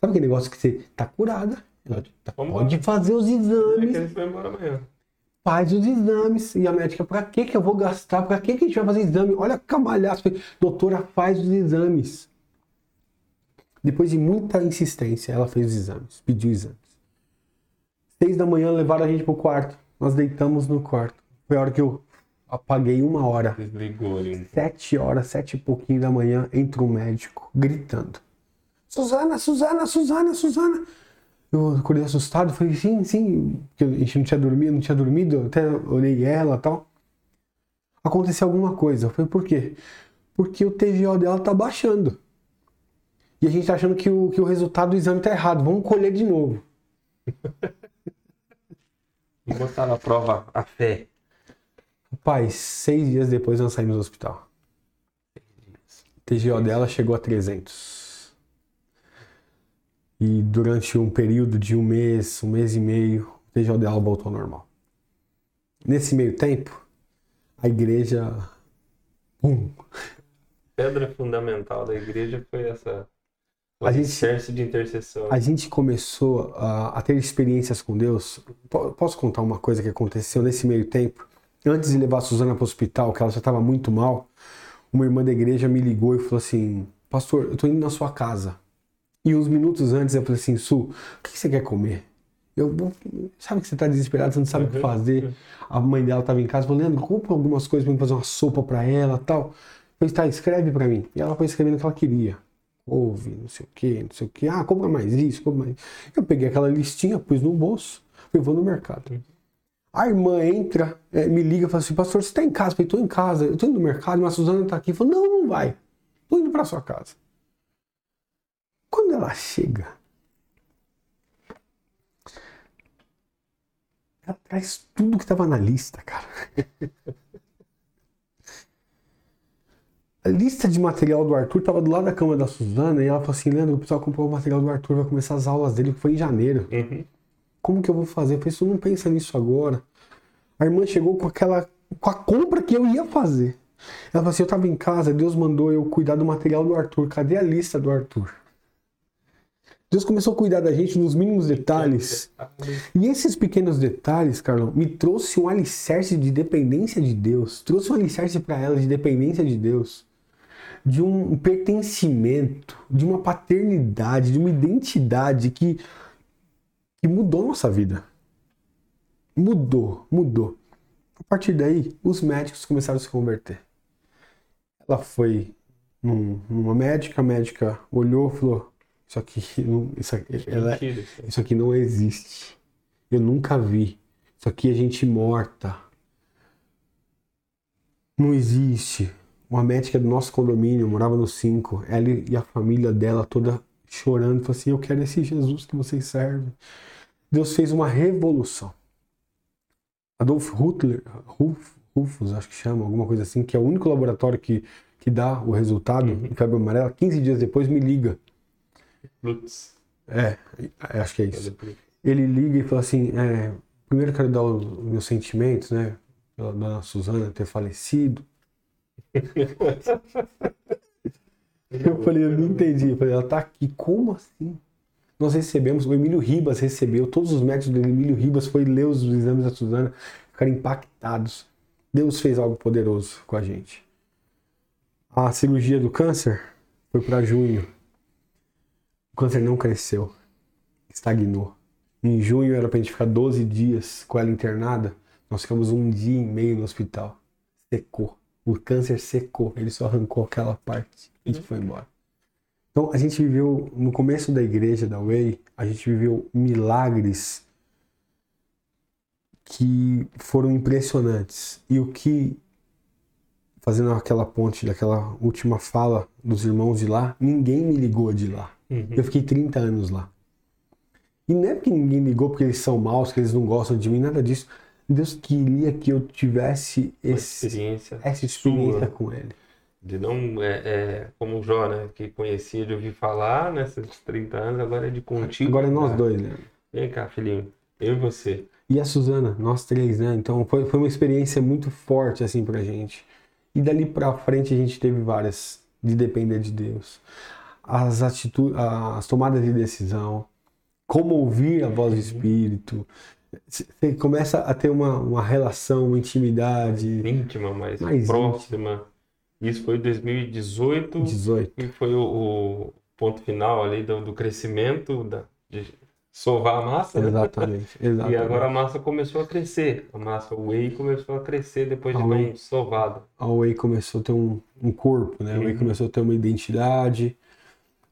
[SPEAKER 4] Sabe aquele negócio que você tá curada? Ela tá- pode fazer os
[SPEAKER 3] É
[SPEAKER 4] exames,
[SPEAKER 3] foi embora amanhã.
[SPEAKER 4] faz os exames. E a médica, pra que que eu vou gastar? Pra que que a gente vai fazer exame? Olha, camalhaço. Doutora, faz os exames. Depois de muita insistência, ela fez os exames, pediu exames. Seis da manhã levaram a gente pro quarto. Nós deitamos no quarto. Foi a hora que eu apaguei uma hora.
[SPEAKER 3] Desligou ali.
[SPEAKER 4] Sete horas, sete e pouquinho da manhã, entra um médico gritando. Suzana, Suzana, Suzana, Suzana. Eu acordei assustado, falei, sim, sim, porque a gente não tinha dormido, não tinha dormido, até olhei ela e tal. Aconteceu alguma coisa. Eu falei, por quê? Porque o TGO dela tá baixando. E a gente tá achando que o, que o resultado do exame tá errado. Vamos colher de novo. [LAUGHS]
[SPEAKER 3] E botar na prova a fé.
[SPEAKER 4] Rapaz, seis dias depois nós saímos do hospital. O TGO dela chegou a 300. E durante um período de um mês, um mês e meio, o TGO dela voltou ao normal. Nesse meio tempo, a igreja. Pum!
[SPEAKER 3] Pedra fundamental da igreja foi essa.
[SPEAKER 4] A gente-
[SPEAKER 3] alicerce de intercessão.
[SPEAKER 4] A gente começou a, a ter experiências com Deus. Po- Posso contar uma coisa que aconteceu nesse meio tempo? Antes de levar a Suzana para o hospital, que ela já estava muito mal, uma irmã da igreja me ligou e falou assim: Pastor, eu estou indo na sua casa. E uns minutos antes eu falei assim: Su, o que você quer comer? Eu, sabe que você está desesperado, você não sabe o que fazer. A mãe dela estava em casa, falou: Leandro, compra algumas coisas para fazer uma sopa para ela tal. Eu falei: tá, escreve para mim. E ela foi escrevendo o que ela queria couve, não sei o que, não sei o que. Ah, compra mais isso, compra mais. Eu peguei aquela listinha, pus no bolso, falei, vou no mercado. A irmã entra, eh, me liga e fala assim, pastor, você tá em casa? Eu falei, tô em casa, eu tô indo no mercado, mas a Suzana tá aqui. Falou, não, não vai. Tô indo pra sua casa. Ela chega, ela traz tudo que tava na lista, cara. [LAUGHS] A lista de material do Arthur tava do lado da cama da Suzana e ela falou assim: Leandro, o pessoal comprou o material do Arthur, vai começar as aulas dele, que foi em janeiro. Como que eu vou fazer? Eu falei: você não pensa nisso agora. A irmã chegou com aquela. com a compra que eu ia fazer. Ela falou assim: eu tava em casa, Deus mandou eu cuidar do material do Arthur. Cadê a lista do Arthur? Deus começou a cuidar da gente nos mínimos detalhes. E esses pequenos detalhes, Carlão, me trouxe um alicerce de dependência de Deus. Trouxe um alicerce para ela de dependência de Deus. De um pertencimento, de uma paternidade, de uma identidade que, que mudou nossa vida. Mudou, mudou. A partir daí, os médicos começaram a se converter. Ela foi num- numa médica, a médica olhou e falou: Isso aqui, [LAUGHS] não, isso, aqui, ela-
[SPEAKER 3] Mentira, isso
[SPEAKER 4] aqui não existe. Eu nunca vi. Isso aqui é gente morta. Não existe. Uma médica do nosso condomínio, morava no 5, ela e a família dela toda chorando, falou assim: Eu quero esse Jesus que vocês servem. Deus fez uma revolução. Adolf Hitler, Ruf, Rufus, acho que chama, alguma coisa assim, que é o único laboratório que, que dá o resultado de febre amarela, 15 dias depois me liga.
[SPEAKER 3] Lutz.
[SPEAKER 4] É, é, acho que é isso. Ele liga e fala assim: é, primeiro quero dar os meus sentimentos, né? Pela dona Suzana ter falecido. [LAUGHS] Eu falei, eu não entendi. Eu falei, ela tá aqui, como assim? Nós recebemos, o Emílio Ribas recebeu, todos os médicos do Emílio Ribas foi ler os exames da Suzana, ficaram impactados. Deus fez algo poderoso com a gente. A cirurgia do câncer foi para junho. O câncer não cresceu, estagnou. Em junho era pra gente ficar 12 dias com ela internada. Nós ficamos um dia e meio no hospital. Secou. O câncer secou. Ele só arrancou aquela parte e foi embora. Então a gente viveu, no começo da igreja da Way, a gente viveu milagres que foram impressionantes. E o que, fazendo aquela ponte daquela última fala dos irmãos de lá, ninguém me ligou de lá. Eu fiquei 30 anos lá. E não é porque ninguém ligou porque eles são maus, que eles não gostam de mim, nada disso. Deus queria que eu tivesse esse,
[SPEAKER 3] experiência
[SPEAKER 4] essa experiência
[SPEAKER 3] sua.
[SPEAKER 4] com ele.
[SPEAKER 3] De não, é, é, como o Jó, né? Que conhecia de ouvir falar nesses 30 anos, agora é de contigo.
[SPEAKER 4] Agora é nós
[SPEAKER 3] cara.
[SPEAKER 4] dois, né?
[SPEAKER 3] Vem cá, filhinho. Eu e você.
[SPEAKER 4] E a Suzana, nós três, né? Então foi, foi uma experiência muito forte, assim, pra gente. E dali pra frente a gente teve várias de depender de Deus. As atitudes, as tomadas de decisão, como ouvir a voz do Espírito. Você começa a ter uma, uma relação, uma intimidade.
[SPEAKER 3] íntima, mais,
[SPEAKER 4] Mais
[SPEAKER 3] próxima. Isso foi em 2018.
[SPEAKER 4] 18.
[SPEAKER 3] E foi o, o- ponto final ali do, do crescimento, da, de sovar a massa. né?
[SPEAKER 4] Exatamente, [LAUGHS]
[SPEAKER 3] E
[SPEAKER 4] exatamente.
[SPEAKER 3] agora a massa começou a crescer. A massa whey começou a crescer depois de bem
[SPEAKER 4] whey.
[SPEAKER 3] sovada.
[SPEAKER 4] a Whey começou a ter um, um corpo, né? A Whey
[SPEAKER 3] Uhum.
[SPEAKER 4] começou a ter uma identidade.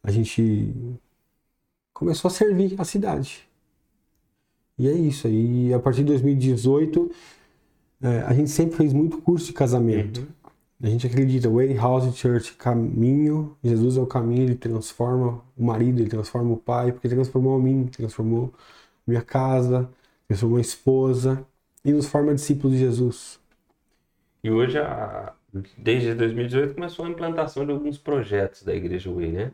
[SPEAKER 4] A gente começou a servir a cidade. E é isso. E a partir de 2018, é, a gente sempre fez muito curso de casamento. A gente acredita, Way House Church, caminho, Jesus é o caminho, ele transforma o marido, ele transforma o pai, porque ele transformou a mim, transformou minha casa, transformou a esposa e nos forma discípulos de Jesus.
[SPEAKER 3] E hoje, desde 2018, começou a implantação de alguns projetos da Igreja Way, né?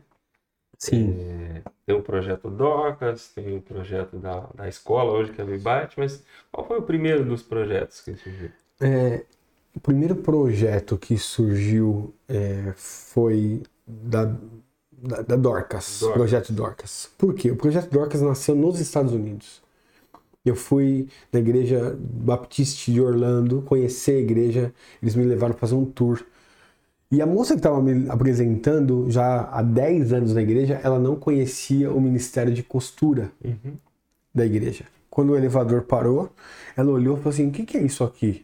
[SPEAKER 4] Sim.
[SPEAKER 3] É, tem o projeto Docas, tem o projeto da, da escola hoje, que é o Ibate, mas qual foi o primeiro dos projetos que surgiu?
[SPEAKER 4] É, o primeiro projeto que surgiu é, foi da, da, da Dorcas,
[SPEAKER 3] Dorcas.
[SPEAKER 4] projeto Dorcas. Por quê? O projeto Dorcas nasceu nos Estados Unidos. Eu fui na igreja Baptiste de Orlando conhecer a igreja, eles me levaram para fazer um tour. E a moça que estava me apresentando já há 10 anos na igreja, ela não conhecia o ministério de costura da igreja. Quando o elevador parou, ela olhou e falou assim: O que, que é isso aqui?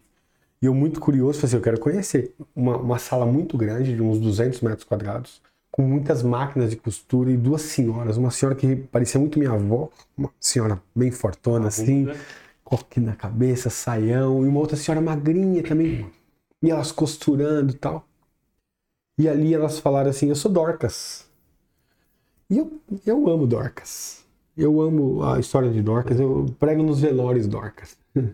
[SPEAKER 4] E eu, muito curioso, falei assim: Eu quero conhecer. Uma, uma sala muito grande, de uns 200 metros quadrados, com muitas máquinas de costura e duas senhoras. Uma senhora que parecia muito minha avó, uma senhora bem fortona, assim, coque na cabeça, saião, e uma outra senhora magrinha também. E elas costurando e tal. E ali elas falaram assim: Eu sou Dorcas. E eu, eu amo Dorcas. Eu amo a história de Dorcas. Eu prego nos velórios Dorcas. [LAUGHS]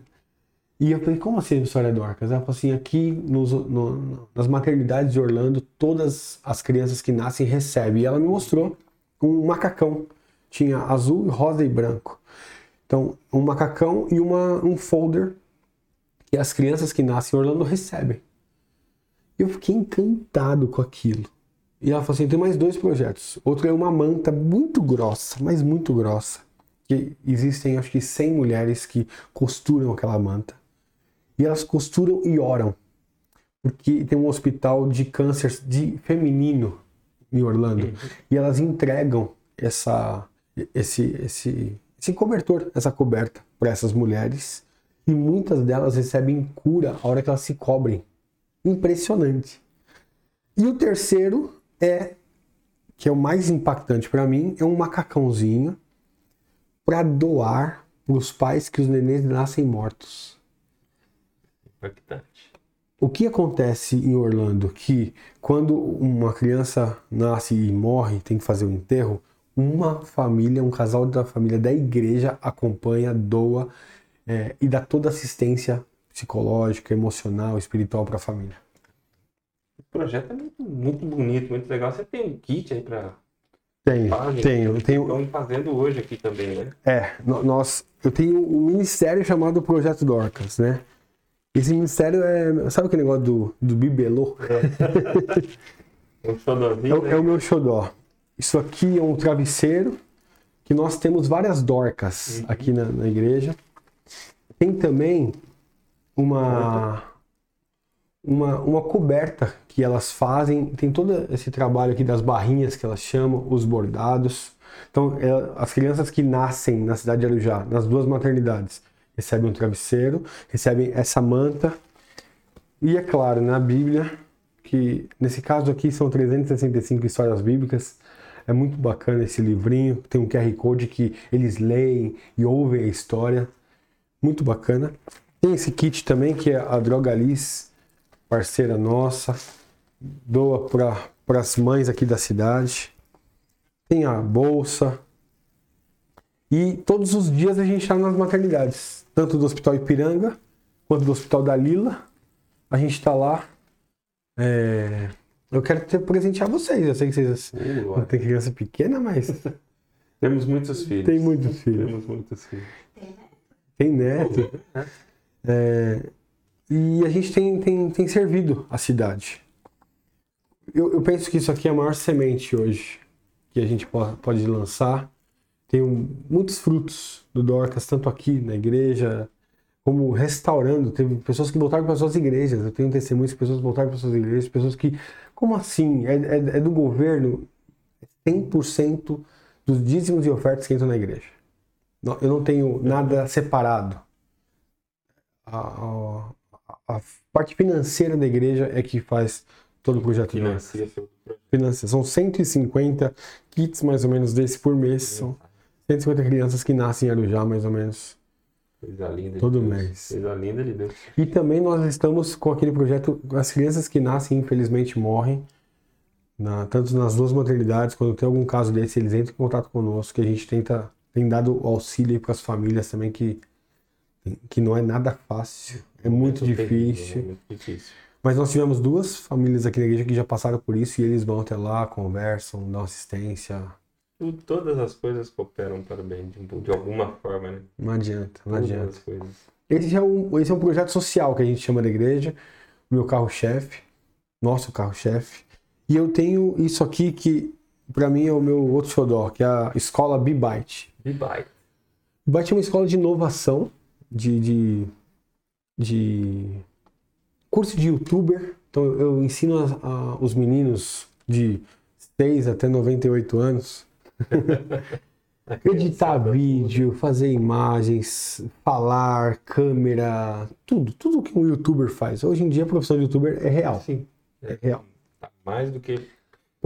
[SPEAKER 4] E eu falei: Como assim a história de Dorcas? Ela falou assim: Aqui nos, no- nas maternidades de Orlando, todas as crianças que nascem recebem. E ela me mostrou um macacão. Tinha azul, rosa e branco. Então, um macacão e uma, um folder que as crianças que nascem em Orlando recebem. Eu fiquei encantado com aquilo. E ela falou assim: tem mais dois projetos. Outro é uma manta muito grossa, mas muito grossa. Que existem, acho que 100 mulheres que costuram aquela manta. E elas costuram e oram. Porque tem um hospital de câncer de feminino em Orlando. E elas entregam essa, esse, esse, esse cobertor, essa coberta para essas mulheres. E muitas delas recebem cura a hora que elas se cobrem. Impressionante. E o terceiro é, que é o mais impactante para mim, é um macacãozinho para doar para os pais que os nenês nascem mortos.
[SPEAKER 3] Impactante.
[SPEAKER 4] O que acontece em Orlando? Que quando uma criança nasce e morre, tem que fazer o enterro, uma família, um casal da família da igreja acompanha, doa é, e dá toda assistência psicológica, emocional, espiritual para a família.
[SPEAKER 3] O projeto é muito, muito bonito, muito legal. Você tem um kit aí para
[SPEAKER 4] Tenho, tenho, tenho.
[SPEAKER 3] Estão fazendo hoje aqui também, né?
[SPEAKER 4] É, nós, eu tenho um ministério chamado Projeto Dorcas, né? Esse ministério é, sabe aquele negócio do, do bibelô? [LAUGHS]
[SPEAKER 3] É um xodózinho,
[SPEAKER 4] É, o-
[SPEAKER 3] né?
[SPEAKER 4] é o meu xodó. Isso aqui é um travesseiro que nós temos várias dorcas aqui na, na igreja. Tem também uma, uma, uma coberta que elas fazem. Tem todo esse trabalho aqui das barrinhas que elas chamam, os bordados. Então, é, as crianças que nascem na cidade de Arujá, nas duas maternidades, recebem um travesseiro, recebem essa manta. E é claro, na Bíblia, que nesse caso aqui são 365 histórias bíblicas. É muito bacana esse livrinho. Tem um QR Code que eles leem e ouvem a história. Muito bacana. Tem esse kit também que é a Drogaliz, parceira nossa. Doa para as mães aqui da cidade. Tem a bolsa. E todos os dias a gente está nas maternidades, tanto do Hospital Ipiranga quanto do Hospital da Lila. A gente está lá. É, Eu quero ter, presentear vocês. Eu sei que vocês não têm criança pequena, mas
[SPEAKER 3] Temos muitos filhos.
[SPEAKER 4] tem muitos filhos.
[SPEAKER 3] Temos muitos filhos.
[SPEAKER 4] Tem neto. É, e a gente tem, tem, tem servido a cidade. Eu, eu penso que isso aqui é a maior semente hoje que a gente po- pode lançar. Tem um- muitos frutos do Dorcas, tanto aqui na igreja, como restaurando. Teve pessoas que voltaram para suas igrejas. Eu tenho testemunhos de pessoas que voltaram para suas igrejas, pessoas que, como assim? É, é- é do governo? 100% dos dízimos e ofertas que entram na igreja. Eu não tenho nada separado. A, a- a parte financeira da igreja é que faz todo o projeto de.
[SPEAKER 3] Financia projeto.
[SPEAKER 4] Financia. São 150 kits mais ou menos desse por mês. São 150 crianças que nascem em Arujá mais ou menos.
[SPEAKER 3] Coisa linda
[SPEAKER 4] Todo
[SPEAKER 3] de Deus.
[SPEAKER 4] mês.
[SPEAKER 3] Coisa linda de Deus.
[SPEAKER 4] E também nós estamos com aquele projeto, as crianças que nascem infelizmente morrem, na- tanto nas duas maternidades, quando tem algum caso desse, eles entram em contato conosco, que a gente tenta, tem dado auxílio para as famílias também, que, que não é nada fácil, é muito
[SPEAKER 3] terrível,
[SPEAKER 4] difícil.
[SPEAKER 3] né? Muito difícil.
[SPEAKER 4] Mas nós tivemos duas famílias aqui na igreja que já passaram por isso e eles vão até lá, conversam, dão assistência.
[SPEAKER 3] Tudo- Todas as coisas cooperam para o bem, de, alguma forma, né?
[SPEAKER 4] Não adianta, não
[SPEAKER 3] Todas
[SPEAKER 4] adianta. Esse é, um, esse é um projeto social que a gente chama da igreja, o meu carro-chefe, nosso carro-chefe. E eu tenho isso aqui que, para mim, é o meu outro xodó, que é a escola B-Byte.
[SPEAKER 3] B-Byte.
[SPEAKER 4] B-Byte é uma escola de inovação, de, de, de curso de youtuber. Então, eu ensino a- a- os meninos de 6 até 98 anos [LAUGHS] editar vídeo, fazer imagens, falar, câmera, tudo, tudo que um youtuber faz. Hoje em dia a profissão de youtuber é real.
[SPEAKER 3] Sim.
[SPEAKER 4] É real.
[SPEAKER 3] Tá mais do que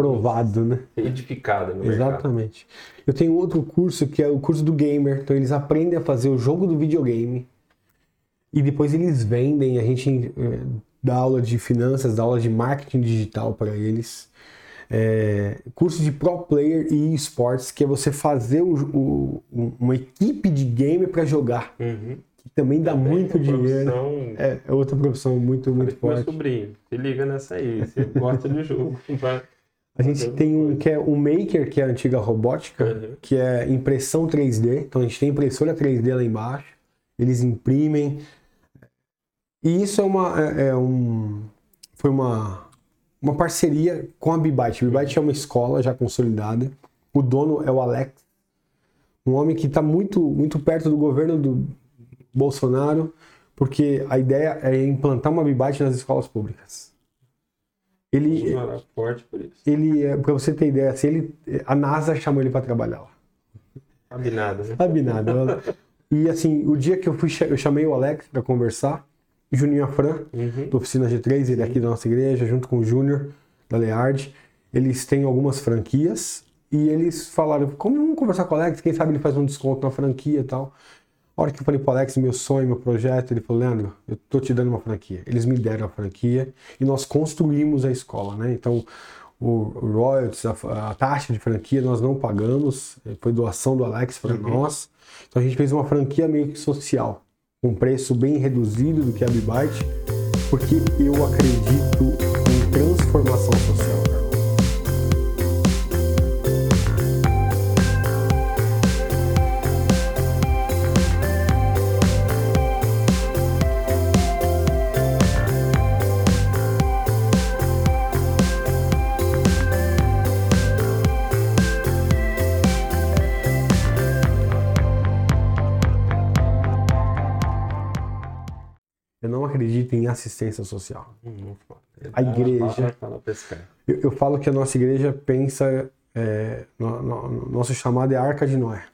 [SPEAKER 4] Provado, né?
[SPEAKER 3] edificada no mercado.
[SPEAKER 4] Exatamente. Eu tenho outro curso que é o curso do gamer. Então eles aprendem a fazer o jogo do videogame e depois eles vendem. A gente eh, dá aula de finanças, dá aula de marketing digital para eles. É, curso de pro player e esportes, que é você fazer o- o- um- uma equipe de game para jogar.
[SPEAKER 3] Uhum.
[SPEAKER 4] Que também dá muito
[SPEAKER 3] uma
[SPEAKER 4] dinheiro.
[SPEAKER 3] profissão-
[SPEAKER 4] É, é outra profissão muito, muito
[SPEAKER 3] Meu
[SPEAKER 4] forte.
[SPEAKER 3] sobrinho, se liga nessa aí. Você gosta de jogo. [LAUGHS]
[SPEAKER 4] A gente tem um que é o Maker, que é a antiga robótica,
[SPEAKER 3] Uhum.
[SPEAKER 4] que é impressão 3D. Então a gente tem impressora 3D lá embaixo. Eles imprimem. E isso é uma é, é um foi uma uma parceria com a Bibyte. A Bibyte é uma escola já consolidada. O dono é o Alex, um homem que está muito muito perto do governo do Bolsonaro, porque a ideia é implantar uma Bibyte nas escolas públicas. Ele
[SPEAKER 3] é forte por isso.
[SPEAKER 4] ele, é, pra você ter ideia, assim, ele, a NASA chamou ele para trabalhar lá.
[SPEAKER 3] Sabe nada, né?
[SPEAKER 4] Sabe nada. E assim, o dia que eu fui, eu chamei o Alex para conversar, Juninho Afran,
[SPEAKER 3] Uhum.
[SPEAKER 4] da Oficina G3, ele é aqui da nossa igreja, junto com o Júnior, da Leard. Eles têm algumas franquias e eles falaram, como vamos conversar com o Alex, quem sabe ele faz um desconto na franquia e tal. A hora que eu falei pro Alex, meu sonho, meu projeto, ele falou, Leandro, eu tô te dando uma franquia. Eles me deram a franquia e nós construímos a escola, né? Então, o royalties, a, a taxa de franquia nós não pagamos, foi doação do Alex para nós. Então a gente fez uma franquia meio que social, com um preço bem reduzido do que a Bibyte, porque eu acredito em transformação social. Assistência social.
[SPEAKER 3] Hum,
[SPEAKER 4] A igreja-. Eu, eu falo que a nossa igreja pensa, é, no, no- no- nosso chamado é Arca de Noé.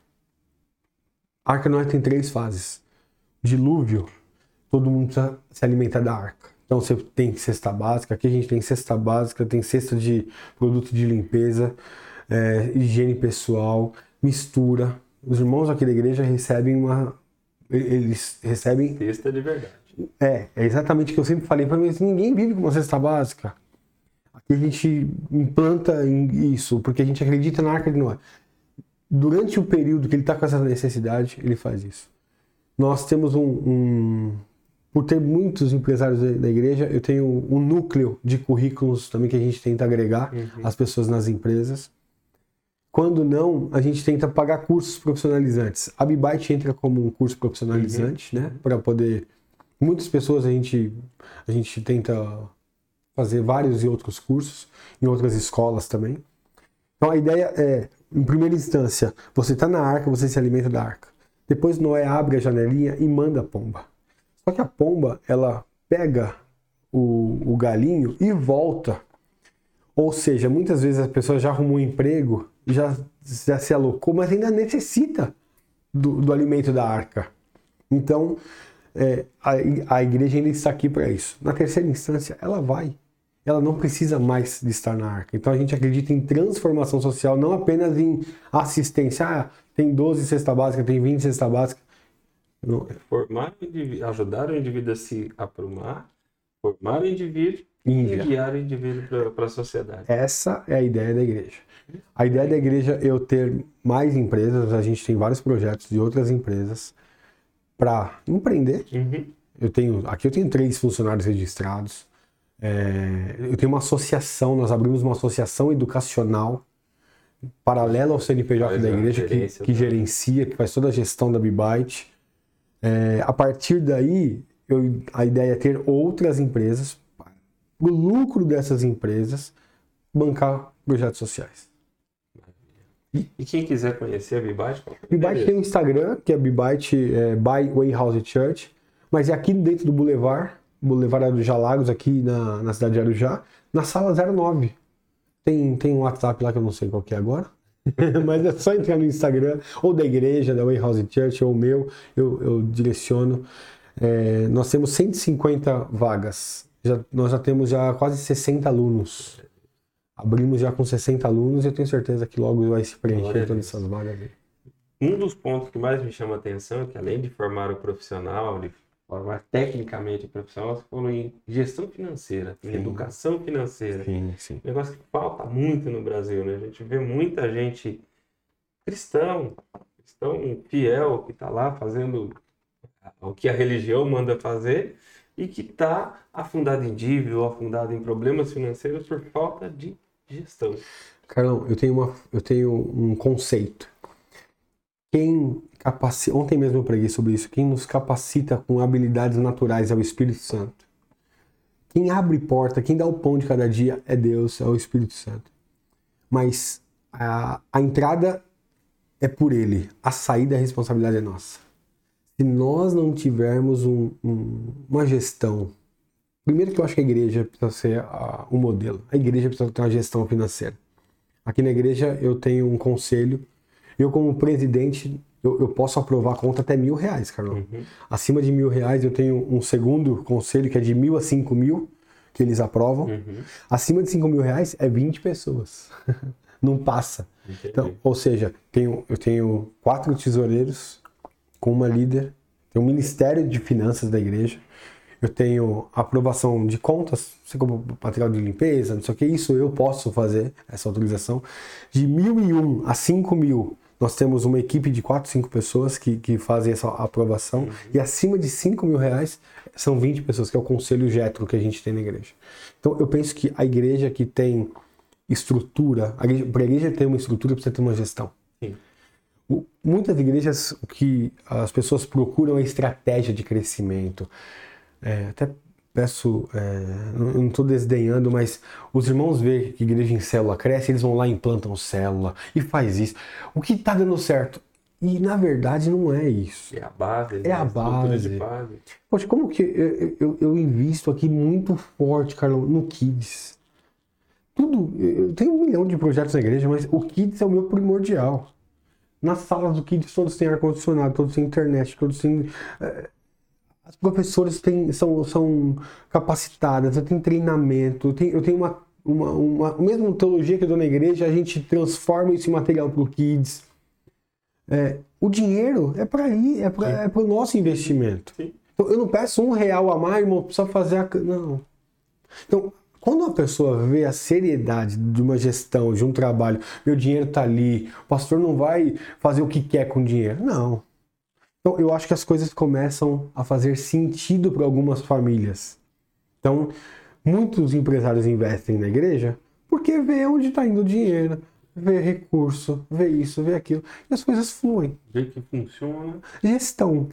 [SPEAKER 4] A Arca de Noé tem três fases. Dilúvio, todo mundo precisa se alimentar da arca. Então você tem cesta básica, aqui a gente tem cesta básica, tem cesta de produto de limpeza, é, higiene pessoal, mistura. Os irmãos aqui da igreja recebem uma. Eles recebem
[SPEAKER 3] Cesta de verdade.
[SPEAKER 4] É, é exatamente o que eu sempre falei para mim. assim, Ninguém vive com uma cesta básica. Aqui a gente implanta isso, porque a gente acredita na Arca de Noé. Durante o período que ele está com essa necessidade, ele faz isso. Nós temos um, um- Por ter muitos empresários da, igreja, eu tenho um núcleo de currículos também que a gente tenta agregar as pessoas nas empresas. Quando não, a gente tenta pagar cursos profissionalizantes. A Bibyte entra como um curso profissionalizante, né? Para poder. Muitas pessoas a gente, a gente tenta fazer vários e outros cursos, em outras escolas também. Então a ideia é, em primeira instância, você está na arca, você se alimenta da arca. Depois Noé abre a janelinha e manda a pomba. Só que a pomba, ela pega o, o galinho e volta. Ou seja, muitas vezes a pessoa já arrumou um emprego, já, já se alocou, mas ainda necessita do, do alimento da arca. Então, é, a, a igreja ainda está aqui para isso. Na terceira instância, ela vai. Ela não precisa mais de estar na arca. Então a gente acredita em transformação social, não apenas em assistência. Ah, tem 12 cesta básica, tem 20 cesta básica. Não.
[SPEAKER 3] Formar o indivíduo, ajudar o indivíduo a se aprumar, formar o indivíduo e
[SPEAKER 4] enviar
[SPEAKER 3] o indivíduo para a sociedade.
[SPEAKER 4] Essa é a ideia da igreja. A ideia da igreja é eu ter mais empresas, a gente tem vários projetos de outras empresas para empreender.
[SPEAKER 3] Uhum.
[SPEAKER 4] Eu tenho, aqui eu tenho três funcionários registrados. É, eu tenho uma associação, nós abrimos uma associação educacional paralela ao CNPJ da igreja que, que gerencia, que faz toda a gestão da Bibite. É, a partir daí, eu- a ideia é ter outras empresas, o lucro dessas empresas, bancar projetos sociais.
[SPEAKER 3] E quem quiser conhecer a o
[SPEAKER 4] Bibite
[SPEAKER 3] endereço?
[SPEAKER 4] tem um Instagram, que é Bibite é, by Wayhouse Church, mas é aqui dentro do Boulevard, Boulevard Arujá Lagos, aqui na, na cidade de Arujá, na sala 09. Tem, tem um WhatsApp lá que eu não sei qual que é agora, [LAUGHS] mas é só entrar no Instagram, ou da igreja, da Wayhouse Church, ou o meu, eu, eu direciono. É, nós temos 150 vagas, já, nós já temos já quase 60 alunos. Abrimos já com 60 alunos e eu tenho certeza que logo vai se preencher todas essas vagas. aí.
[SPEAKER 3] Um dos pontos que mais me chama a atenção é que além de formar o profissional, de formar tecnicamente o profissional, você falou em gestão financeira, em
[SPEAKER 4] Sim.
[SPEAKER 3] educação financeira.
[SPEAKER 4] Sim, sim.
[SPEAKER 3] Um negócio que falta muito no Brasil, né? A gente vê muita gente cristão, cristão fiel, que está lá fazendo o que a religião manda fazer e que está afundado em dívida ou afundado em problemas financeiros por falta de gestão.
[SPEAKER 4] Carlão, eu tenho, uma, eu tenho um conceito. Quem capacita, ontem mesmo eu preguei sobre isso, quem nos capacita com habilidades naturais é o Espírito Santo. Quem abre porta, quem dá o pão de cada dia é Deus, é o Espírito Santo. Mas a, a entrada é por Ele, a saída, a responsabilidade é nossa. Se nós não tivermos um- um- uma gestão, primeiro que eu acho que a igreja precisa ser ah, um modelo, a igreja precisa ter uma gestão financeira. Aqui na igreja eu tenho um conselho. Eu, como presidente, eu, eu posso aprovar a conta até mil reais, Carlão. Acima de mil reais eu tenho um segundo conselho que é de mil a cinco mil, que eles aprovam. Acima de cinco mil reais é 20 pessoas. [LAUGHS] Não passa. Então, ou seja, tenho, eu tenho quatro tesoureiros com uma líder, tem um ministério de finanças da igreja. Eu tenho aprovação de contas, você como material de limpeza, não sei o que, isso eu posso fazer, essa autorização. De mil e um a cinco mil, nós temos uma equipe de quatro, cinco pessoas que, que fazem essa aprovação. E acima de cinco mil reais, são 20 pessoas, que é o conselho Getro que a gente tem na igreja. Então eu penso que a igreja que tem estrutura, para a igreja ter uma estrutura, precisa ter uma gestão. O- Muitas igrejas, o que as pessoas procuram é estratégia de crescimento. É, até peço, é, não- estou desdenhando, mas os irmãos veem que a igreja em célula cresce, eles vão lá e implantam célula e faz isso. O que está dando certo? E na verdade não é isso.
[SPEAKER 3] É a base,
[SPEAKER 4] É a
[SPEAKER 3] estrutura
[SPEAKER 4] base.
[SPEAKER 3] de base.
[SPEAKER 4] Poxa, como que eu, eu, eu invisto aqui muito forte, Carlão, no Kids? Tudo, eu tenho um milhão de projetos na igreja, mas o Kids é o meu primordial. Nas salas do Kids todos têm ar-condicionado, todos têm internet, todos têm. eh, as professoras têm, são, são capacitadas, eu tenho treinamento, eu tenho, eu tenho uma, uma, uma. A mesma teologia que eu dou na igreja, a gente transforma esse material para o Kids. É, o dinheiro é para ir, é para é o nosso investimento. Então, eu não peço um real a mais, irmão, precisa fazer a. Não. Então, quando uma pessoa vê a seriedade de uma gestão, de um trabalho, meu dinheiro está ali, o pastor não vai fazer o que quer com o dinheiro. Não. Então, eu acho que as coisas começam a fazer sentido para algumas famílias. Então, muitos empresários investem na igreja porque vê onde está indo o dinheiro, vê recurso, vê isso, vê aquilo, e as coisas fluem.
[SPEAKER 3] Vê que funciona.
[SPEAKER 4] Gestão.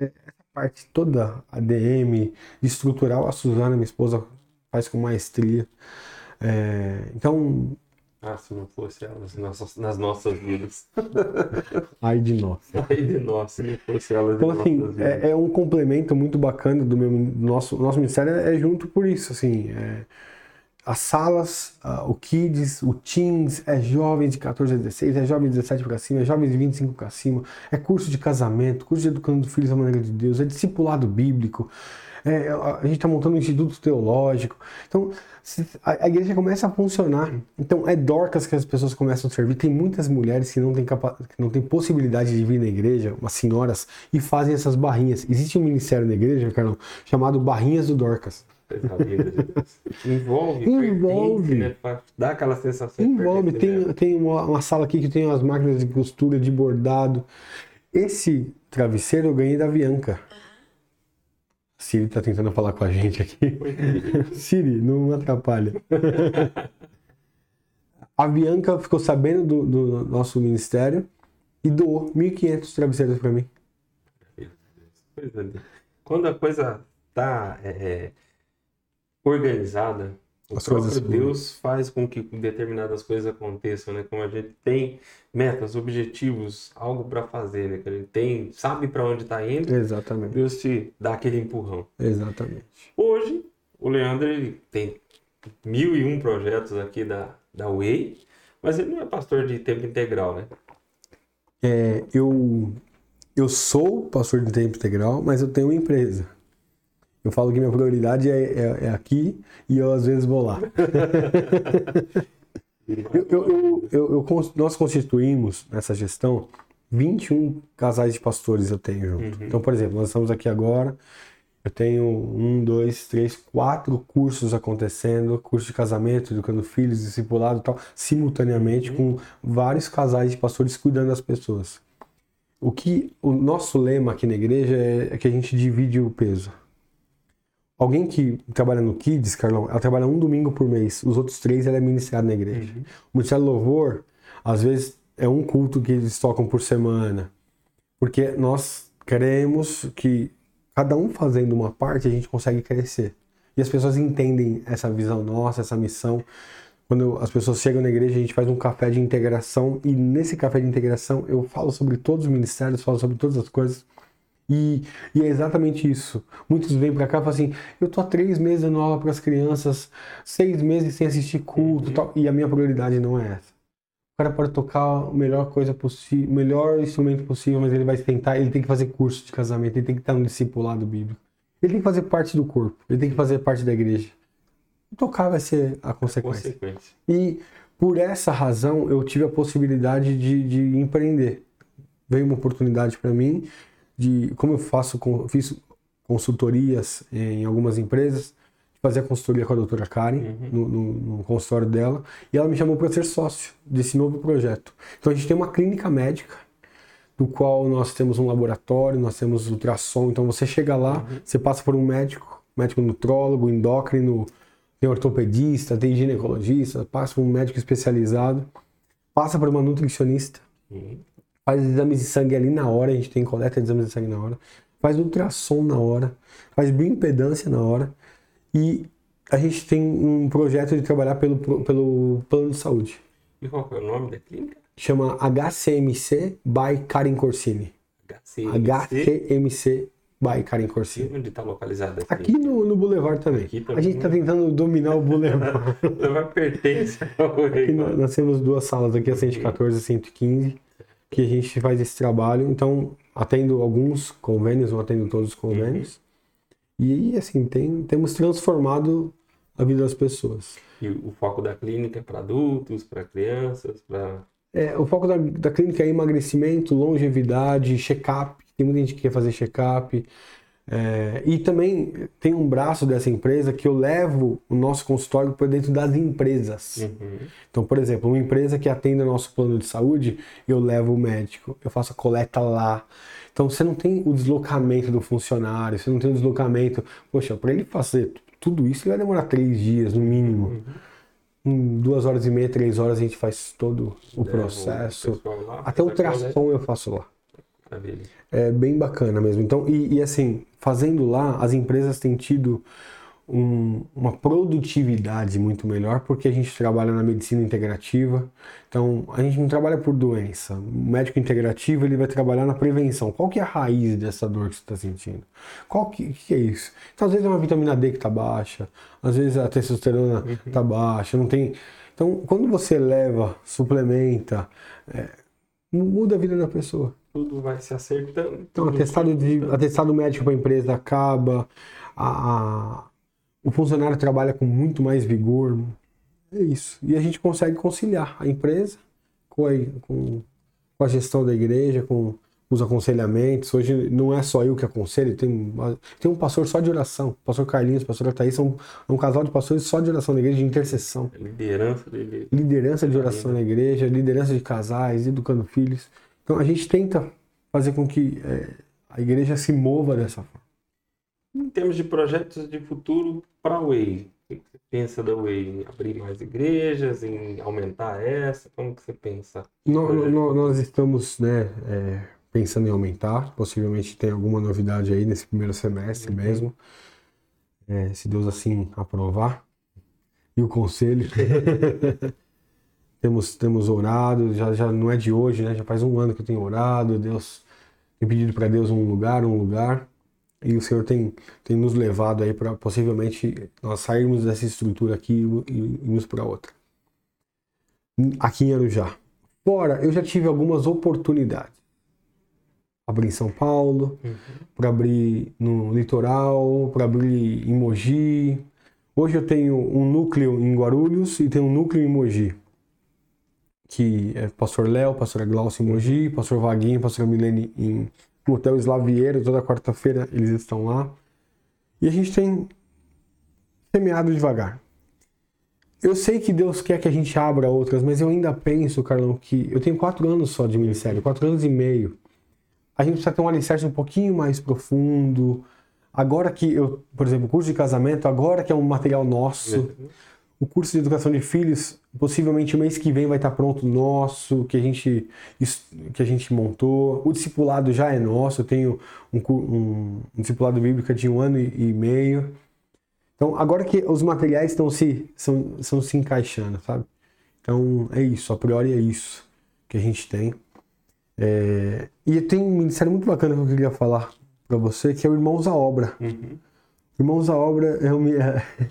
[SPEAKER 4] É, Essa parte toda, ADM, estrutural, a Suzana, minha esposa, faz com maestria. É, então,
[SPEAKER 3] Ah, se não fosse ela nas nossas, nas nossas vidas. [LAUGHS]
[SPEAKER 4] ai de nós.
[SPEAKER 3] Ai de nós, se não fosse ela
[SPEAKER 4] Então, assim,
[SPEAKER 3] nossas vidas.
[SPEAKER 4] é, é um complemento muito bacana do meu nosso, nosso ministério, é junto por isso, assim. é, as salas, ah, o Kids, o Teens, é jovem de 14 a 16, é jovem de 17 para cima, é jovem de 25 para cima, é curso de casamento, curso de educando filhos à maneira de Deus, é discipulado bíblico, é, a gente está montando um instituto teológico. Então, a, a igreja começa a funcionar. Então, é Dorcas que as pessoas começam a servir. Tem muitas mulheres que não têm, capa- que não têm possibilidade de vir na igreja, umas senhoras, e fazem essas barrinhas. Existe um ministério na igreja, Carlão, chamado Barrinhas do Dorcas.
[SPEAKER 3] Deus. Envolve,
[SPEAKER 4] Envolve.
[SPEAKER 3] né? Dar aquela sensação
[SPEAKER 4] Envolve, tem,
[SPEAKER 3] pertencimento.
[SPEAKER 4] tem uma, uma sala aqui que tem as máquinas de costura, de bordado. Esse travesseiro eu ganhei da Bianca. Siri tá tentando falar com a gente aqui. [LAUGHS] Siri, não atrapalha. A Bianca ficou sabendo do, do nosso ministério e doou 1.500 travesseiros para mim.
[SPEAKER 3] Linda. Quando a coisa tá é, é, organizada, o
[SPEAKER 4] As
[SPEAKER 3] próprio
[SPEAKER 4] coisas fluem.
[SPEAKER 3] Deus faz com que determinadas coisas aconteçam, né? Como a gente tem metas, objetivos, algo para fazer, né? Que a gente tem, sabe para onde tá indo,
[SPEAKER 4] Exatamente.
[SPEAKER 3] Deus te dá aquele empurrão.
[SPEAKER 4] Exatamente.
[SPEAKER 3] Hoje, o Leandro ele tem mil e um projetos aqui da, da Way, mas ele não é pastor de tempo integral, né?
[SPEAKER 4] É, eu, eu sou pastor de tempo integral, mas eu tenho uma empresa. Eu falo que minha prioridade é, é- é aqui e eu às vezes vou lá. [LAUGHS] Eu- eu- eu- nós constituímos nessa gestão 21 casais de pastores eu tenho junto. Então, por exemplo, nós estamos aqui agora, eu tenho um, dois, três, quatro cursos acontecendo, curso de casamento, educando filhos, discipulado e tal, simultaneamente com vários casais de pastores cuidando das pessoas. O que o nosso lema aqui na igreja é, é que a gente divide o peso. Alguém que trabalha no Kids, Carlão, ela trabalha um domingo por mês. Os outros três ela é ministrado na igreja. O Ministério Louvor, às vezes, é um culto que eles tocam por semana. Porque nós queremos que cada um fazendo uma parte, a gente consegue crescer. E as pessoas entendem essa visão nossa, essa missão. Quando as pessoas chegam na igreja, a gente faz um café de integração. E nesse café de integração, eu falo sobre todos os ministérios, falo sobre todas as coisas. E, e é exatamente isso. Muitos vêm pra cá e falam assim: eu tô há três meses dando aula para as crianças, seis meses sem assistir culto e tal. E a minha prioridade não é essa. O cara pode tocar a melhor coisa possível, o melhor instrumento possível, mas ele vai tentar, ele tem que fazer curso de casamento, ele tem que estar no discipulado bíblico. Ele tem que fazer parte do corpo, ele tem que fazer parte da igreja. Tocar vai ser a consequência.
[SPEAKER 3] Consequência.
[SPEAKER 4] E por essa razão eu tive a possibilidade de, de empreender. Veio uma oportunidade para mim de, como eu faço, fiz consultorias em algumas empresas, fazer a consultoria com a doutora Karen no, no, no consultório dela, e ela me chamou para ser sócio desse novo projeto. Então a gente tem uma clínica médica, do qual nós temos um laboratório, nós temos ultrassom, então você chega lá, você passa por um médico, médico nutrólogo, endócrino, tem ortopedista, tem ginecologista, passa por um médico especializado, passa por uma nutricionista, faz exames de sangue ali na hora, a gente tem coleta de exames de sangue na hora, faz ultrassom na hora, faz bioimpedância na hora e a gente tem um projeto de trabalhar pelo, pelo plano de saúde.
[SPEAKER 3] E qual é o nome da clínica?
[SPEAKER 4] Chama HCMC by Karen Corsini. HCMC by Karen Corsini.
[SPEAKER 3] Onde está localizada a
[SPEAKER 4] Aqui no, no Boulevard também.
[SPEAKER 3] Aqui
[SPEAKER 4] A gente está tentando dominar o Boulevard. [LAUGHS]
[SPEAKER 3] Ela pertence ao.
[SPEAKER 4] Aqui nós, nós temos duas salas aqui, a 114 e 115, que a gente faz esse trabalho. Então, atendo alguns convênios, não atendo todos os convênios. E, assim, tem, temos transformado a vida das pessoas.
[SPEAKER 3] E o foco da clínica é para adultos, para crianças, para.
[SPEAKER 4] É, o foco da, da clínica é emagrecimento, longevidade, check-up. Tem muita gente que quer fazer check-up. É, e também tem um braço dessa empresa que eu levo o nosso consultório para dentro das empresas. Então, por exemplo, uma empresa que atende o nosso plano de saúde, eu levo o médico, eu faço a coleta lá. Então, você não tem o deslocamento do funcionário, você não tem o deslocamento. Poxa, para ele fazer tudo isso, ele vai demorar três dias, no mínimo. Em duas horas e meia, três horas, a gente faz todo o
[SPEAKER 3] o
[SPEAKER 4] processo. Até o ultrassom eu faço lá. É bem bacana mesmo. Então, e, e assim, fazendo lá, as empresas têm tido um, uma produtividade muito melhor, porque a gente trabalha na medicina integrativa. Então, a gente não trabalha por doença. O médico integrativo ele vai trabalhar na prevenção. Qual que é a raiz dessa dor que você está sentindo? Qual que, que, é isso? Então, às vezes é uma vitamina D que está baixa, às vezes a testosterona está baixa, não tem. Então, quando você leva, suplementa, é, muda a vida da pessoa.
[SPEAKER 3] Tudo vai se acertando.
[SPEAKER 4] Então, atestado, de, atestado médico para a empresa acaba, a, a, o funcionário trabalha com muito mais vigor. É isso. E a gente consegue conciliar a empresa com a, com, com a gestão da igreja, com os aconselhamentos. Hoje não é só eu que aconselho, tem, tem um pastor só de oração. O pastor Carlinhos, o pastor Thaís, são um casal de pastores só de oração na igreja, de intercessão.
[SPEAKER 3] Liderança de,
[SPEAKER 4] liderança de oração na igreja, liderança de casais, educando filhos. Então a gente tenta fazer com que é, a igreja se mova dessa forma.
[SPEAKER 3] Em termos de projetos de futuro para a Way, o que você pensa da Way? Em abrir mais igrejas, em aumentar essa? Como que você pensa?
[SPEAKER 4] No, no, nós estamos né, é, pensando em aumentar, possivelmente tem alguma novidade aí nesse primeiro semestre uhum. mesmo, é, se Deus assim aprovar. E o conselho. [LAUGHS] temos, temos orado, já, já não é de hoje, né? Já faz um ano que eu tenho orado, Deus tem pedido para Deus um lugar, um lugar. E o Senhor tem, tem nos levado aí para possivelmente nós sairmos dessa estrutura aqui e irmos para outra. Aqui em Arujá. Fora, eu já tive algumas oportunidades. Abrir em São Paulo, uhum. para abrir no litoral, para abrir em Mogi. Hoje eu tenho um núcleo em Guarulhos e tenho um núcleo em Mogi. Que é Pastor Léo, Pastor Glaucio em Mogi, Pastor Vaguinho, Pastor Milene em no Hotel Slavieiro, toda quarta-feira eles estão lá. E a gente tem semeado devagar. Eu sei que Deus quer que a gente abra outras, mas eu ainda penso, Carlão, que eu tenho quatro anos só de ministério, quatro anos e meio. A gente precisa ter um alicerce um pouquinho mais profundo. Agora que eu, por exemplo, curso de casamento, agora que é um material nosso. Uhum o curso de educação de filhos, possivelmente mês que vem vai estar pronto nosso, que a gente, que a gente montou. O discipulado já é nosso, eu tenho um, um, um discipulado bíblico de um ano e, e, meio. Então, agora que os materiais estão se, são, são se encaixando, sabe? Então, é isso, a priori é isso que a gente tem. É, e tem um ministério muito bacana que eu queria falar para você, que é o Irmãos à Obra. Uhum. Irmãos à Obra é uma.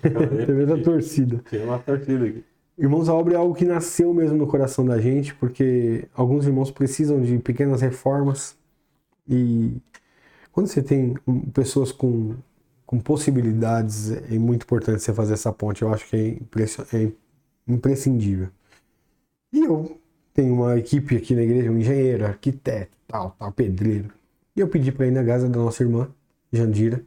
[SPEAKER 4] [LAUGHS] TV da torcida.
[SPEAKER 3] Tem uma torcida aqui.
[SPEAKER 4] Irmãos à Obra é algo que nasceu mesmo no coração da gente, porque alguns irmãos precisam de pequenas reformas. E quando você tem pessoas com, com possibilidades, é muito importante você fazer essa ponte. Eu acho que é, é imprescindível. E eu tenho uma equipe aqui na igreja, um engenheiro, arquiteto, tal, tal, pedreiro. E eu pedi para ir na casa da nossa irmã, Jandira,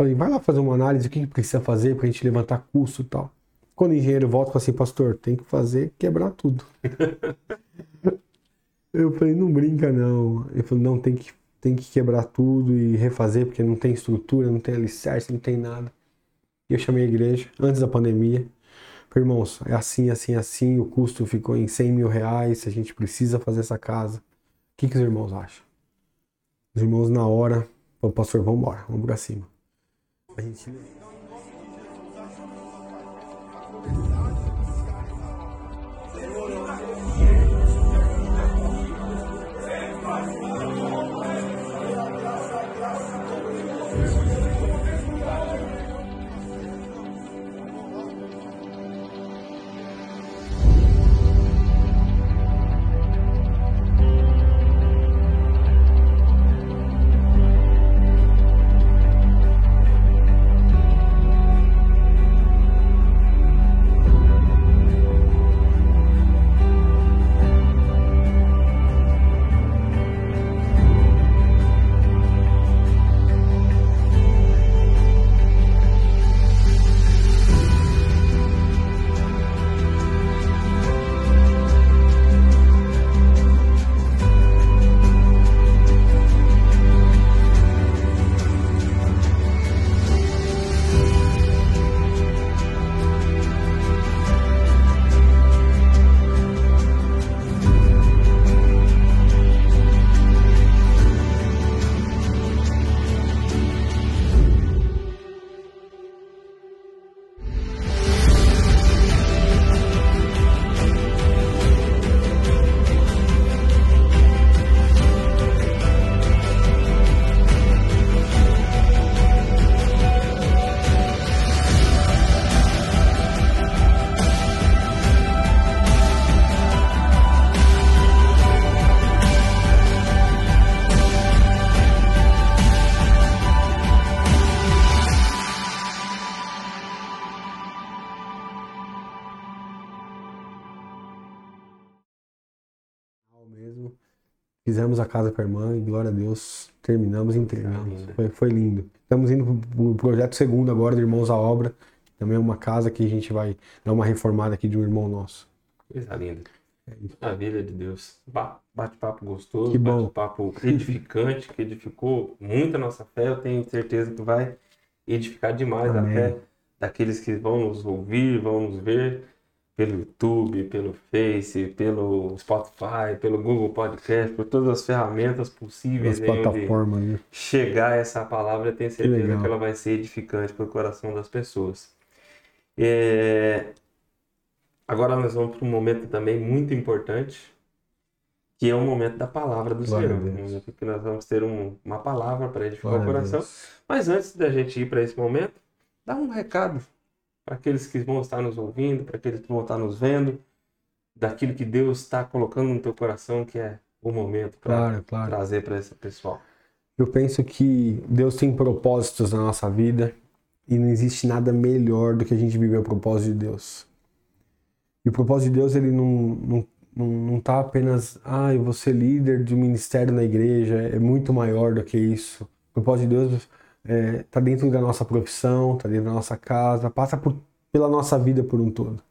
[SPEAKER 4] Falei, vai lá fazer uma análise, o que precisa fazer para a gente levantar custo e tal. Quando o engenheiro volta, fala assim, pastor, tem que fazer quebrar tudo. [LAUGHS] eu falei, não brinca não. Ele falou, não, tem que, tem que quebrar tudo e refazer, porque não tem estrutura, não tem alicerce, não tem nada. E eu chamei a igreja, antes da pandemia. Irmãos, é assim, assim, assim, o custo ficou em 100 mil reais, a gente precisa fazer essa casa. O que, que os irmãos acham? Os irmãos na hora, o pastor, vamos embora, vamos pra cima. A gente fizemos a casa para a irmã e glória a Deus, terminamos e entregamos. Foi, foi lindo. Estamos indo para o projeto segundo agora do Irmãos à Obra, também é uma casa que a gente vai dar uma reformada aqui de um irmão nosso.
[SPEAKER 3] Coisa linda. Maravilha de Deus. Ba- Bate-papo gostoso, bate-papo edificante, que edificou muito a nossa fé. Eu tenho certeza que vai edificar demais
[SPEAKER 4] Amém.
[SPEAKER 3] a fé daqueles que vão nos ouvir, vão nos ver pelo YouTube, pelo Face, pelo Spotify, pelo Google Podcast, por todas as ferramentas possíveis
[SPEAKER 4] As plataformas, né?
[SPEAKER 3] chegar essa palavra, eu tenho certeza
[SPEAKER 4] legal.
[SPEAKER 3] que ela vai ser edificante para o coração das pessoas. É, Agora nós vamos para um momento também muito importante, que é o momento da palavra do
[SPEAKER 4] Glória
[SPEAKER 3] Senhor.
[SPEAKER 4] Deus.
[SPEAKER 3] que nós vamos ter um- uma palavra para edificar
[SPEAKER 4] Glória
[SPEAKER 3] o coração. Mas antes da gente ir para esse momento, dá um recado para aqueles que vão estar nos ouvindo, para aqueles que vão estar nos vendo, daquilo que Deus está colocando no teu coração, que é o momento para
[SPEAKER 4] Claro, claro.
[SPEAKER 3] trazer para esse pessoal.
[SPEAKER 4] Eu penso que Deus tem propósitos na nossa vida e não existe nada melhor do que a gente viver o propósito de Deus. E o propósito de Deus, ele não, não, não, não tá apenas, ah, eu vou ser líder de um ministério na igreja, é muito maior do que isso. O propósito de Deus é, tá dentro da nossa profissão, tá dentro da nossa casa, passa por, pela nossa vida por um todo.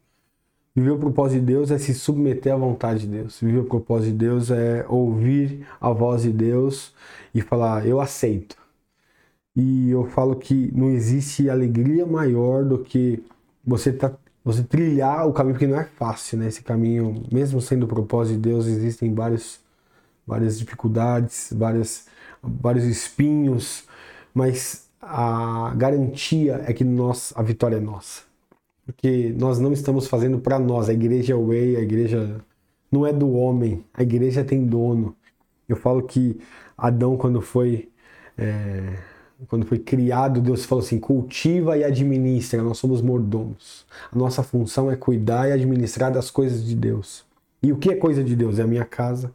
[SPEAKER 4] Viver o propósito de Deus é se submeter à vontade de Deus. Viver o propósito de Deus é ouvir a voz de Deus e falar, eu aceito. E eu falo que não existe alegria maior do que você tá, você trilhar o caminho, porque não é fácil, né? Esse caminho, mesmo sendo o propósito de Deus, existem vários, várias dificuldades, várias, vários espinhos, mas a garantia é que nós, a vitória é nossa. Porque nós não estamos fazendo para nós, a igreja é way, a igreja não é do homem, a igreja tem dono. Eu falo que Adão, quando foi, é, quando foi criado, Deus falou assim: cultiva e administra, nós somos mordomos. A nossa função é cuidar e administrar das coisas de Deus. E o que é coisa de Deus? É a minha casa.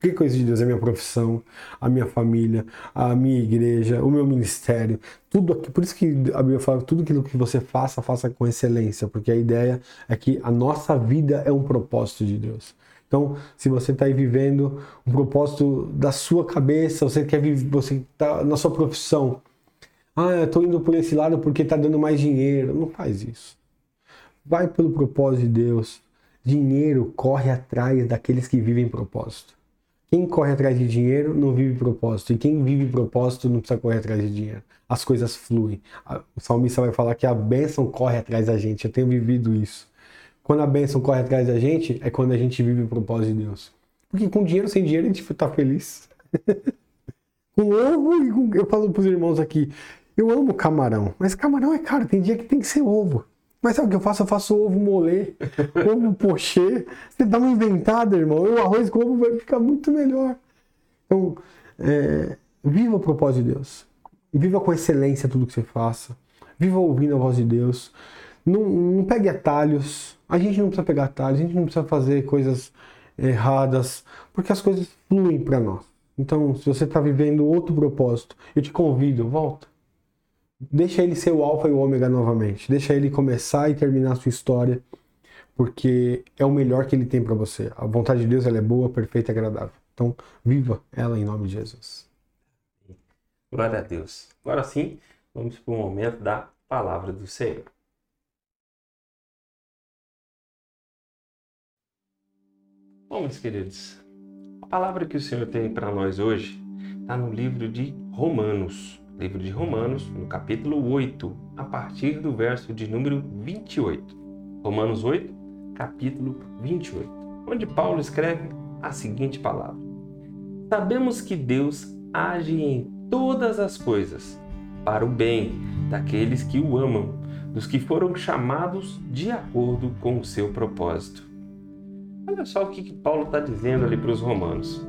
[SPEAKER 4] Que coisa de Deus? É minha profissão, a minha família, a minha igreja, o meu ministério. Tudo aqui. Por isso que a Bíblia fala: tudo aquilo que você faça, faça com excelência, porque a ideia é que a nossa vida é um propósito de Deus. Então, se você está aí vivendo um propósito da sua cabeça, você quer viver, você está na sua profissão. Ah, eu estou indo por esse lado porque está dando mais dinheiro. Não faz isso. Vai pelo propósito de Deus. Dinheiro corre atrás daqueles que vivem propósito. Quem corre atrás de dinheiro não vive propósito. E quem vive propósito não precisa correr atrás de dinheiro. As coisas fluem. O salmista vai falar que a bênção corre atrás da gente. Eu tenho vivido isso. Quando a bênção corre atrás da gente, é quando a gente vive o propósito de Deus. Porque com dinheiro, sem dinheiro, a gente tá feliz. [LAUGHS] com ovo e com... Eu falo pros irmãos aqui, eu amo camarão, mas camarão é caro, tem dia que tem que ser ovo. Mas sabe o que eu faço? Eu faço ovo molê, [LAUGHS] ovo pochê. Você dá uma inventada, irmão. E o arroz com ovo vai ficar muito melhor. Então, é, viva o propósito de Deus. Viva com excelência tudo que você faça. Viva ouvindo a voz de Deus. Não, não pegue atalhos. A gente não precisa pegar atalhos. A gente não precisa fazer coisas erradas. Porque as coisas fluem para nós. Então, se você está vivendo outro propósito, eu te convido, volta. Deixa ele ser o alfa e o ômega novamente. Deixa ele começar e terminar a sua história. Porque é o melhor que ele tem para você. A vontade de Deus ela é boa, perfeita e agradável. Então, viva ela em nome de Jesus.
[SPEAKER 3] Glória a Deus. Agora sim, vamos para o momento da palavra do Senhor. Bom, meus queridos, a palavra que o Senhor tem para nós hoje está no livro de Romanos. Livro de Romanos, no capítulo 8, a partir do verso de número 28. Romanos 8, capítulo 28, onde Paulo escreve a seguinte palavra: Sabemos que Deus age em todas as coisas para o bem daqueles que o amam, dos que foram chamados de acordo com o seu propósito. Olha só o que, que Paulo está dizendo ali para os romanos: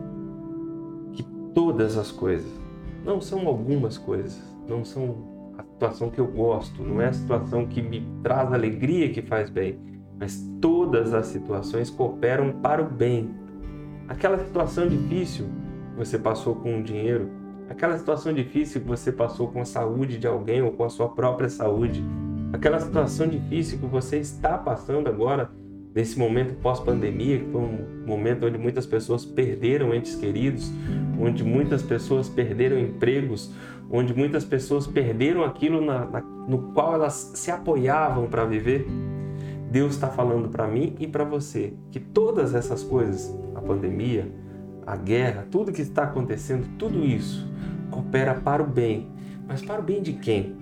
[SPEAKER 3] que todas as coisas, não são algumas coisas, não são a situação que eu gosto, não é a situação que me traz alegria que faz bem, mas todas as situações cooperam para o bem. Aquela situação difícil que você passou com o dinheiro, aquela situação difícil que você passou com a saúde de alguém ou com a sua própria saúde, aquela situação difícil que você está passando agora nesse momento pós-pandemia, que foi um momento onde muitas pessoas perderam entes queridos, onde muitas pessoas perderam empregos, onde muitas pessoas perderam aquilo na, na, no qual elas se apoiavam para viver. Deus está falando para mim e para você que todas essas coisas, a pandemia, a guerra, tudo que está acontecendo, tudo isso coopera para o bem. Mas para o bem de quem?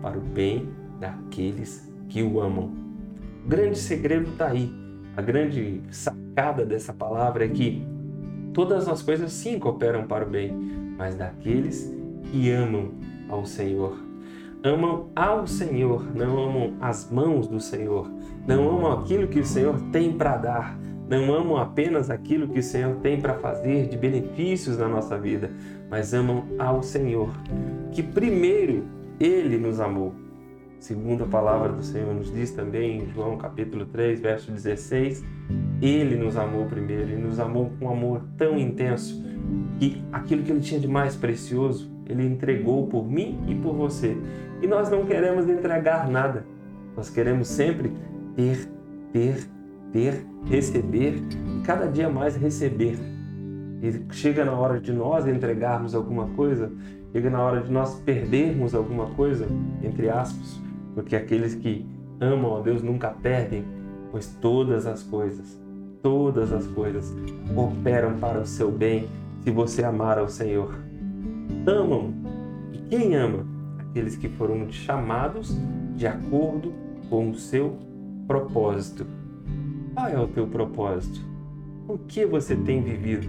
[SPEAKER 3] Para o bem daqueles que o amam. O grande segredo está aí. A grande sacada dessa palavra é que todas as coisas sim cooperam para o bem, mas daqueles que amam ao Senhor. Amam ao Senhor, não amam as mãos do Senhor, não amam aquilo que o Senhor tem para dar, não amam apenas aquilo que o Senhor tem para fazer de benefícios na nossa vida, mas amam ao Senhor, que primeiro Ele nos amou. Segundo a palavra do Senhor nos diz também em João capítulo 3, verso 16, Ele nos amou primeiro e nos amou com um amor tão intenso que aquilo que Ele tinha de mais precioso, Ele entregou por mim e por você. E nós não queremos entregar nada, nós queremos sempre ter, ter, ter, receber e cada dia mais receber. E chega na hora de nós entregarmos alguma coisa, chega na hora de nós perdermos alguma coisa, entre aspas, porque aqueles que amam a Deus nunca perdem, pois todas as coisas, todas as coisas cooperam para o seu bem se você amar ao Senhor. Amam. E quem ama? Aqueles que foram chamados de acordo com o seu propósito. Qual é o teu propósito? Por que você tem vivido?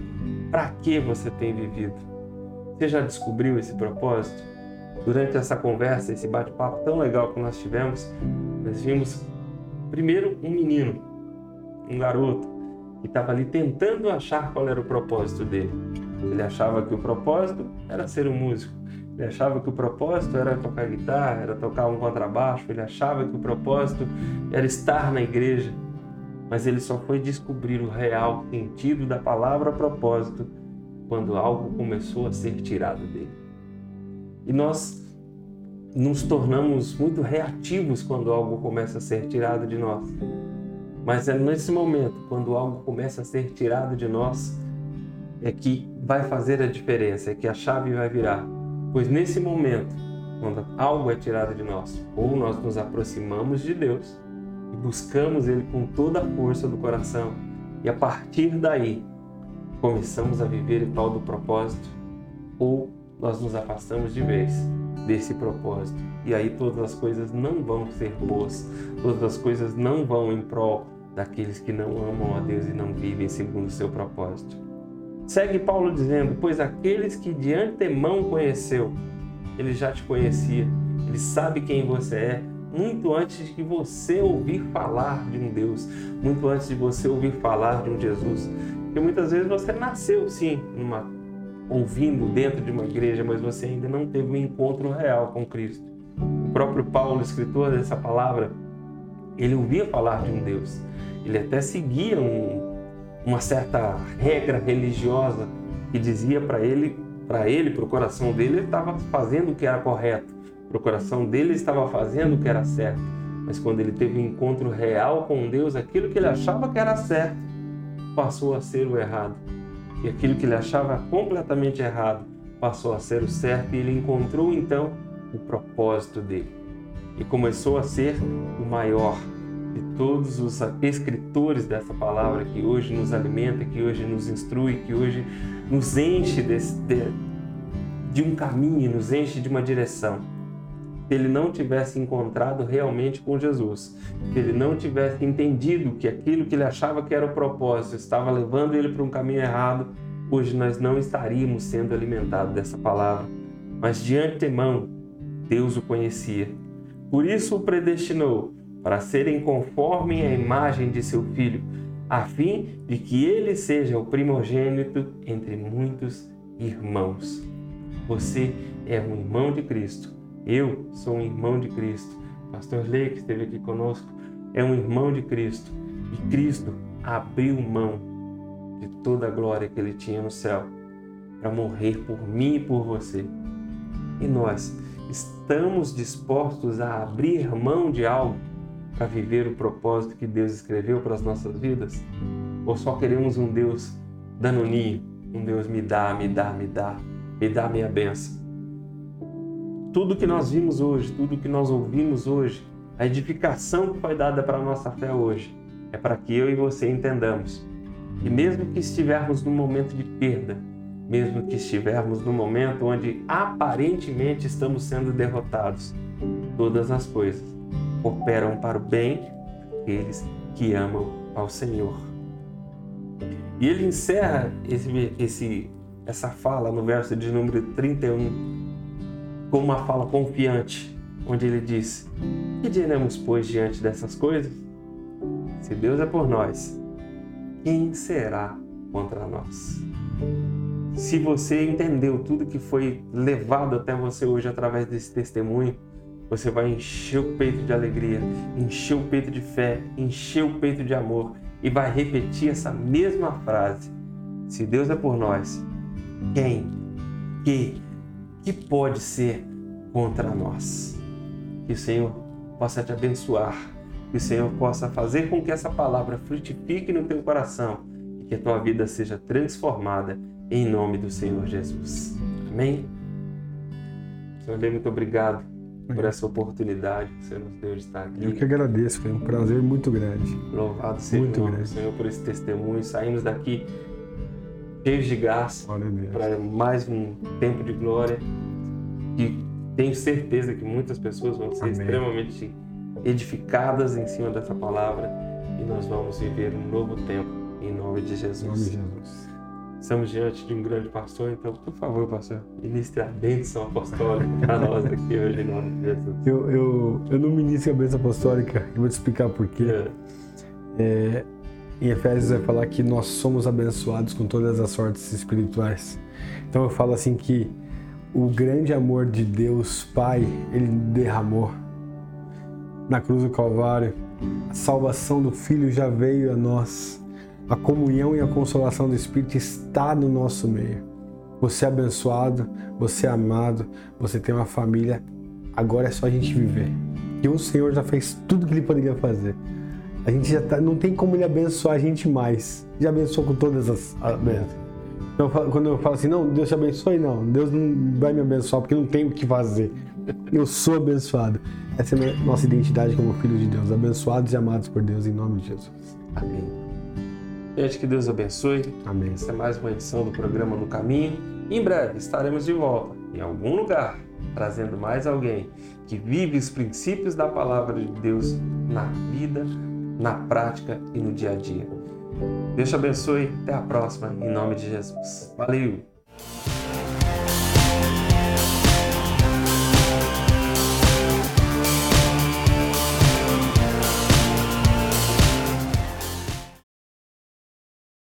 [SPEAKER 3] Para que você tem vivido? Você já descobriu esse propósito? Durante essa conversa, esse bate-papo tão legal que nós tivemos, nós vimos primeiro um menino, um garoto, que estava ali tentando achar qual era o propósito dele. Ele achava que o propósito era ser um músico. Ele achava que o propósito era tocar guitarra, era tocar um contrabaixo. Ele achava que o propósito era estar na igreja. Mas ele só foi descobrir o real sentido da palavra propósito quando algo começou a ser tirado dele. E nós nos tornamos muito reativos quando algo começa a ser tirado de nós. Mas é nesse momento, quando algo começa a ser tirado de nós, é que vai fazer a diferença, é que a chave vai virar. Pois nesse momento, quando algo é tirado de nós, ou nós nos aproximamos de Deus e buscamos Ele com toda a força do coração, e a partir daí começamos a viver o tal do propósito, ou nós nos afastamos de vez desse propósito. E aí todas as coisas não vão ser boas, todas as coisas não vão em prol daqueles que não amam a Deus e não vivem segundo o seu propósito. Segue Paulo dizendo: Pois aqueles que de antemão conheceu, ele já te conhecia, ele sabe quem você é, muito antes de você ouvir falar de um Deus, muito antes de você ouvir falar de um Jesus. Porque muitas vezes você nasceu sim numa ouvindo dentro de uma igreja, mas você ainda não teve um encontro real com Cristo. O próprio Paulo, escritor dessa palavra, ele ouvia falar de um Deus. Ele até seguia um, uma certa regra religiosa que dizia para ele, para ele, para o coração dele, ele estava fazendo o que era correto. Para o coração dele, estava fazendo o que era certo. Mas quando ele teve um encontro real com Deus, aquilo que ele achava que era certo passou a ser o errado e aquilo que ele achava completamente errado passou a ser o certo e ele encontrou então o propósito dele. E começou a ser o maior de todos os escritores dessa palavra que hoje nos alimenta, que hoje nos instrui, que hoje nos enche desse, de, de um caminho, nos enche de uma direção. Ele não tivesse encontrado realmente com Jesus, se ele não tivesse entendido que aquilo que ele achava que era o propósito estava levando ele para um caminho errado, hoje nós não estaríamos sendo alimentados dessa palavra. Mas de antemão, Deus o conhecia. Por isso o predestinou para serem conforme a imagem de seu filho, a fim de que ele seja o primogênito entre muitos irmãos. Você é um irmão de Cristo eu sou um irmão de Cristo. Pastor Lei, que esteve aqui conosco, é um irmão de Cristo. E Cristo abriu mão de toda a glória que ele tinha no céu para morrer por mim e por você. E nós estamos dispostos a abrir mão de algo para viver o propósito que Deus escreveu para as nossas vidas? Ou só queremos um Deus danoninho? Um Deus me dá, me dá, me dá, me dá minha benção. Tudo que nós vimos hoje, tudo que nós ouvimos hoje, a edificação que foi dada para a nossa fé hoje, é para que eu e você entendamos que mesmo que estivermos num momento de perda, mesmo que estivermos num momento onde aparentemente estamos sendo derrotados, todas as coisas cooperam para o bem daqueles que amam ao Senhor. E ele encerra esse, esse, essa fala no verso de número 31 com uma fala confiante, onde ele diz: Que diremos, pois, diante dessas coisas? Se Deus é por nós, quem será contra nós? Se você entendeu tudo que foi levado até você hoje através desse testemunho, você vai encher o peito de alegria, encher o peito de fé, encher o peito de amor e vai repetir essa mesma frase. Se Deus é por nós, quem, que, que pode ser contra nós? Que o Senhor possa te abençoar, que o Senhor possa fazer com que essa palavra frutifique no teu coração e que a tua vida seja transformada em nome do Senhor Jesus. Amém? Senhor, muito obrigado por essa oportunidade que você nos deu de estar aqui.
[SPEAKER 4] Eu que agradeço, foi um prazer muito grande.
[SPEAKER 3] Louvado seja muito o nome do Senhor por esse testemunho. Saímos daqui cheios de graça para mais um tempo de glória. E tenho certeza que muitas pessoas vão ser Amém. extremamente edificadas em cima dessa palavra e nós vamos viver um novo tempo em nome de Jesus. Em nome de Jesus. Estamos diante de um grande pastor, então, por favor, pastor, ministre a bênção apostólica [LAUGHS] para nós aqui hoje, em nome de Jesus.
[SPEAKER 4] Eu, eu, eu não ministro a bênção apostólica, eu vou te explicar por quê. É. É, em Efésios vai falar que nós somos abençoados com todas as sortes espirituais. Então eu falo assim que o grande amor de Deus Pai, ele derramou na cruz do Calvário. A salvação do Filho já veio a nós a comunhão e a consolação do Espírito está no nosso meio. Você é abençoado, você é amado, você tem uma família. Agora é só a gente viver. E o Senhor já fez tudo que ele poderia fazer. A gente já tá, não tem como ele abençoar a gente mais. Já abençoou com todas as bênçãos. Então, quando eu falo assim, não, Deus te abençoe, não, Deus não vai me abençoar porque não tem o que fazer. Eu sou abençoado. Essa é a nossa identidade como filhos de Deus, abençoados e amados por Deus, em nome de Jesus.
[SPEAKER 3] Amém. Gente, que Deus abençoe.
[SPEAKER 4] Amém.
[SPEAKER 3] Essa é mais uma edição do programa No Caminho. Em breve estaremos de volta, em algum lugar, trazendo mais alguém que vive os princípios da palavra de Deus na vida, na prática e no dia a dia. Deus te abençoe. Até a próxima, em nome de Jesus. Valeu!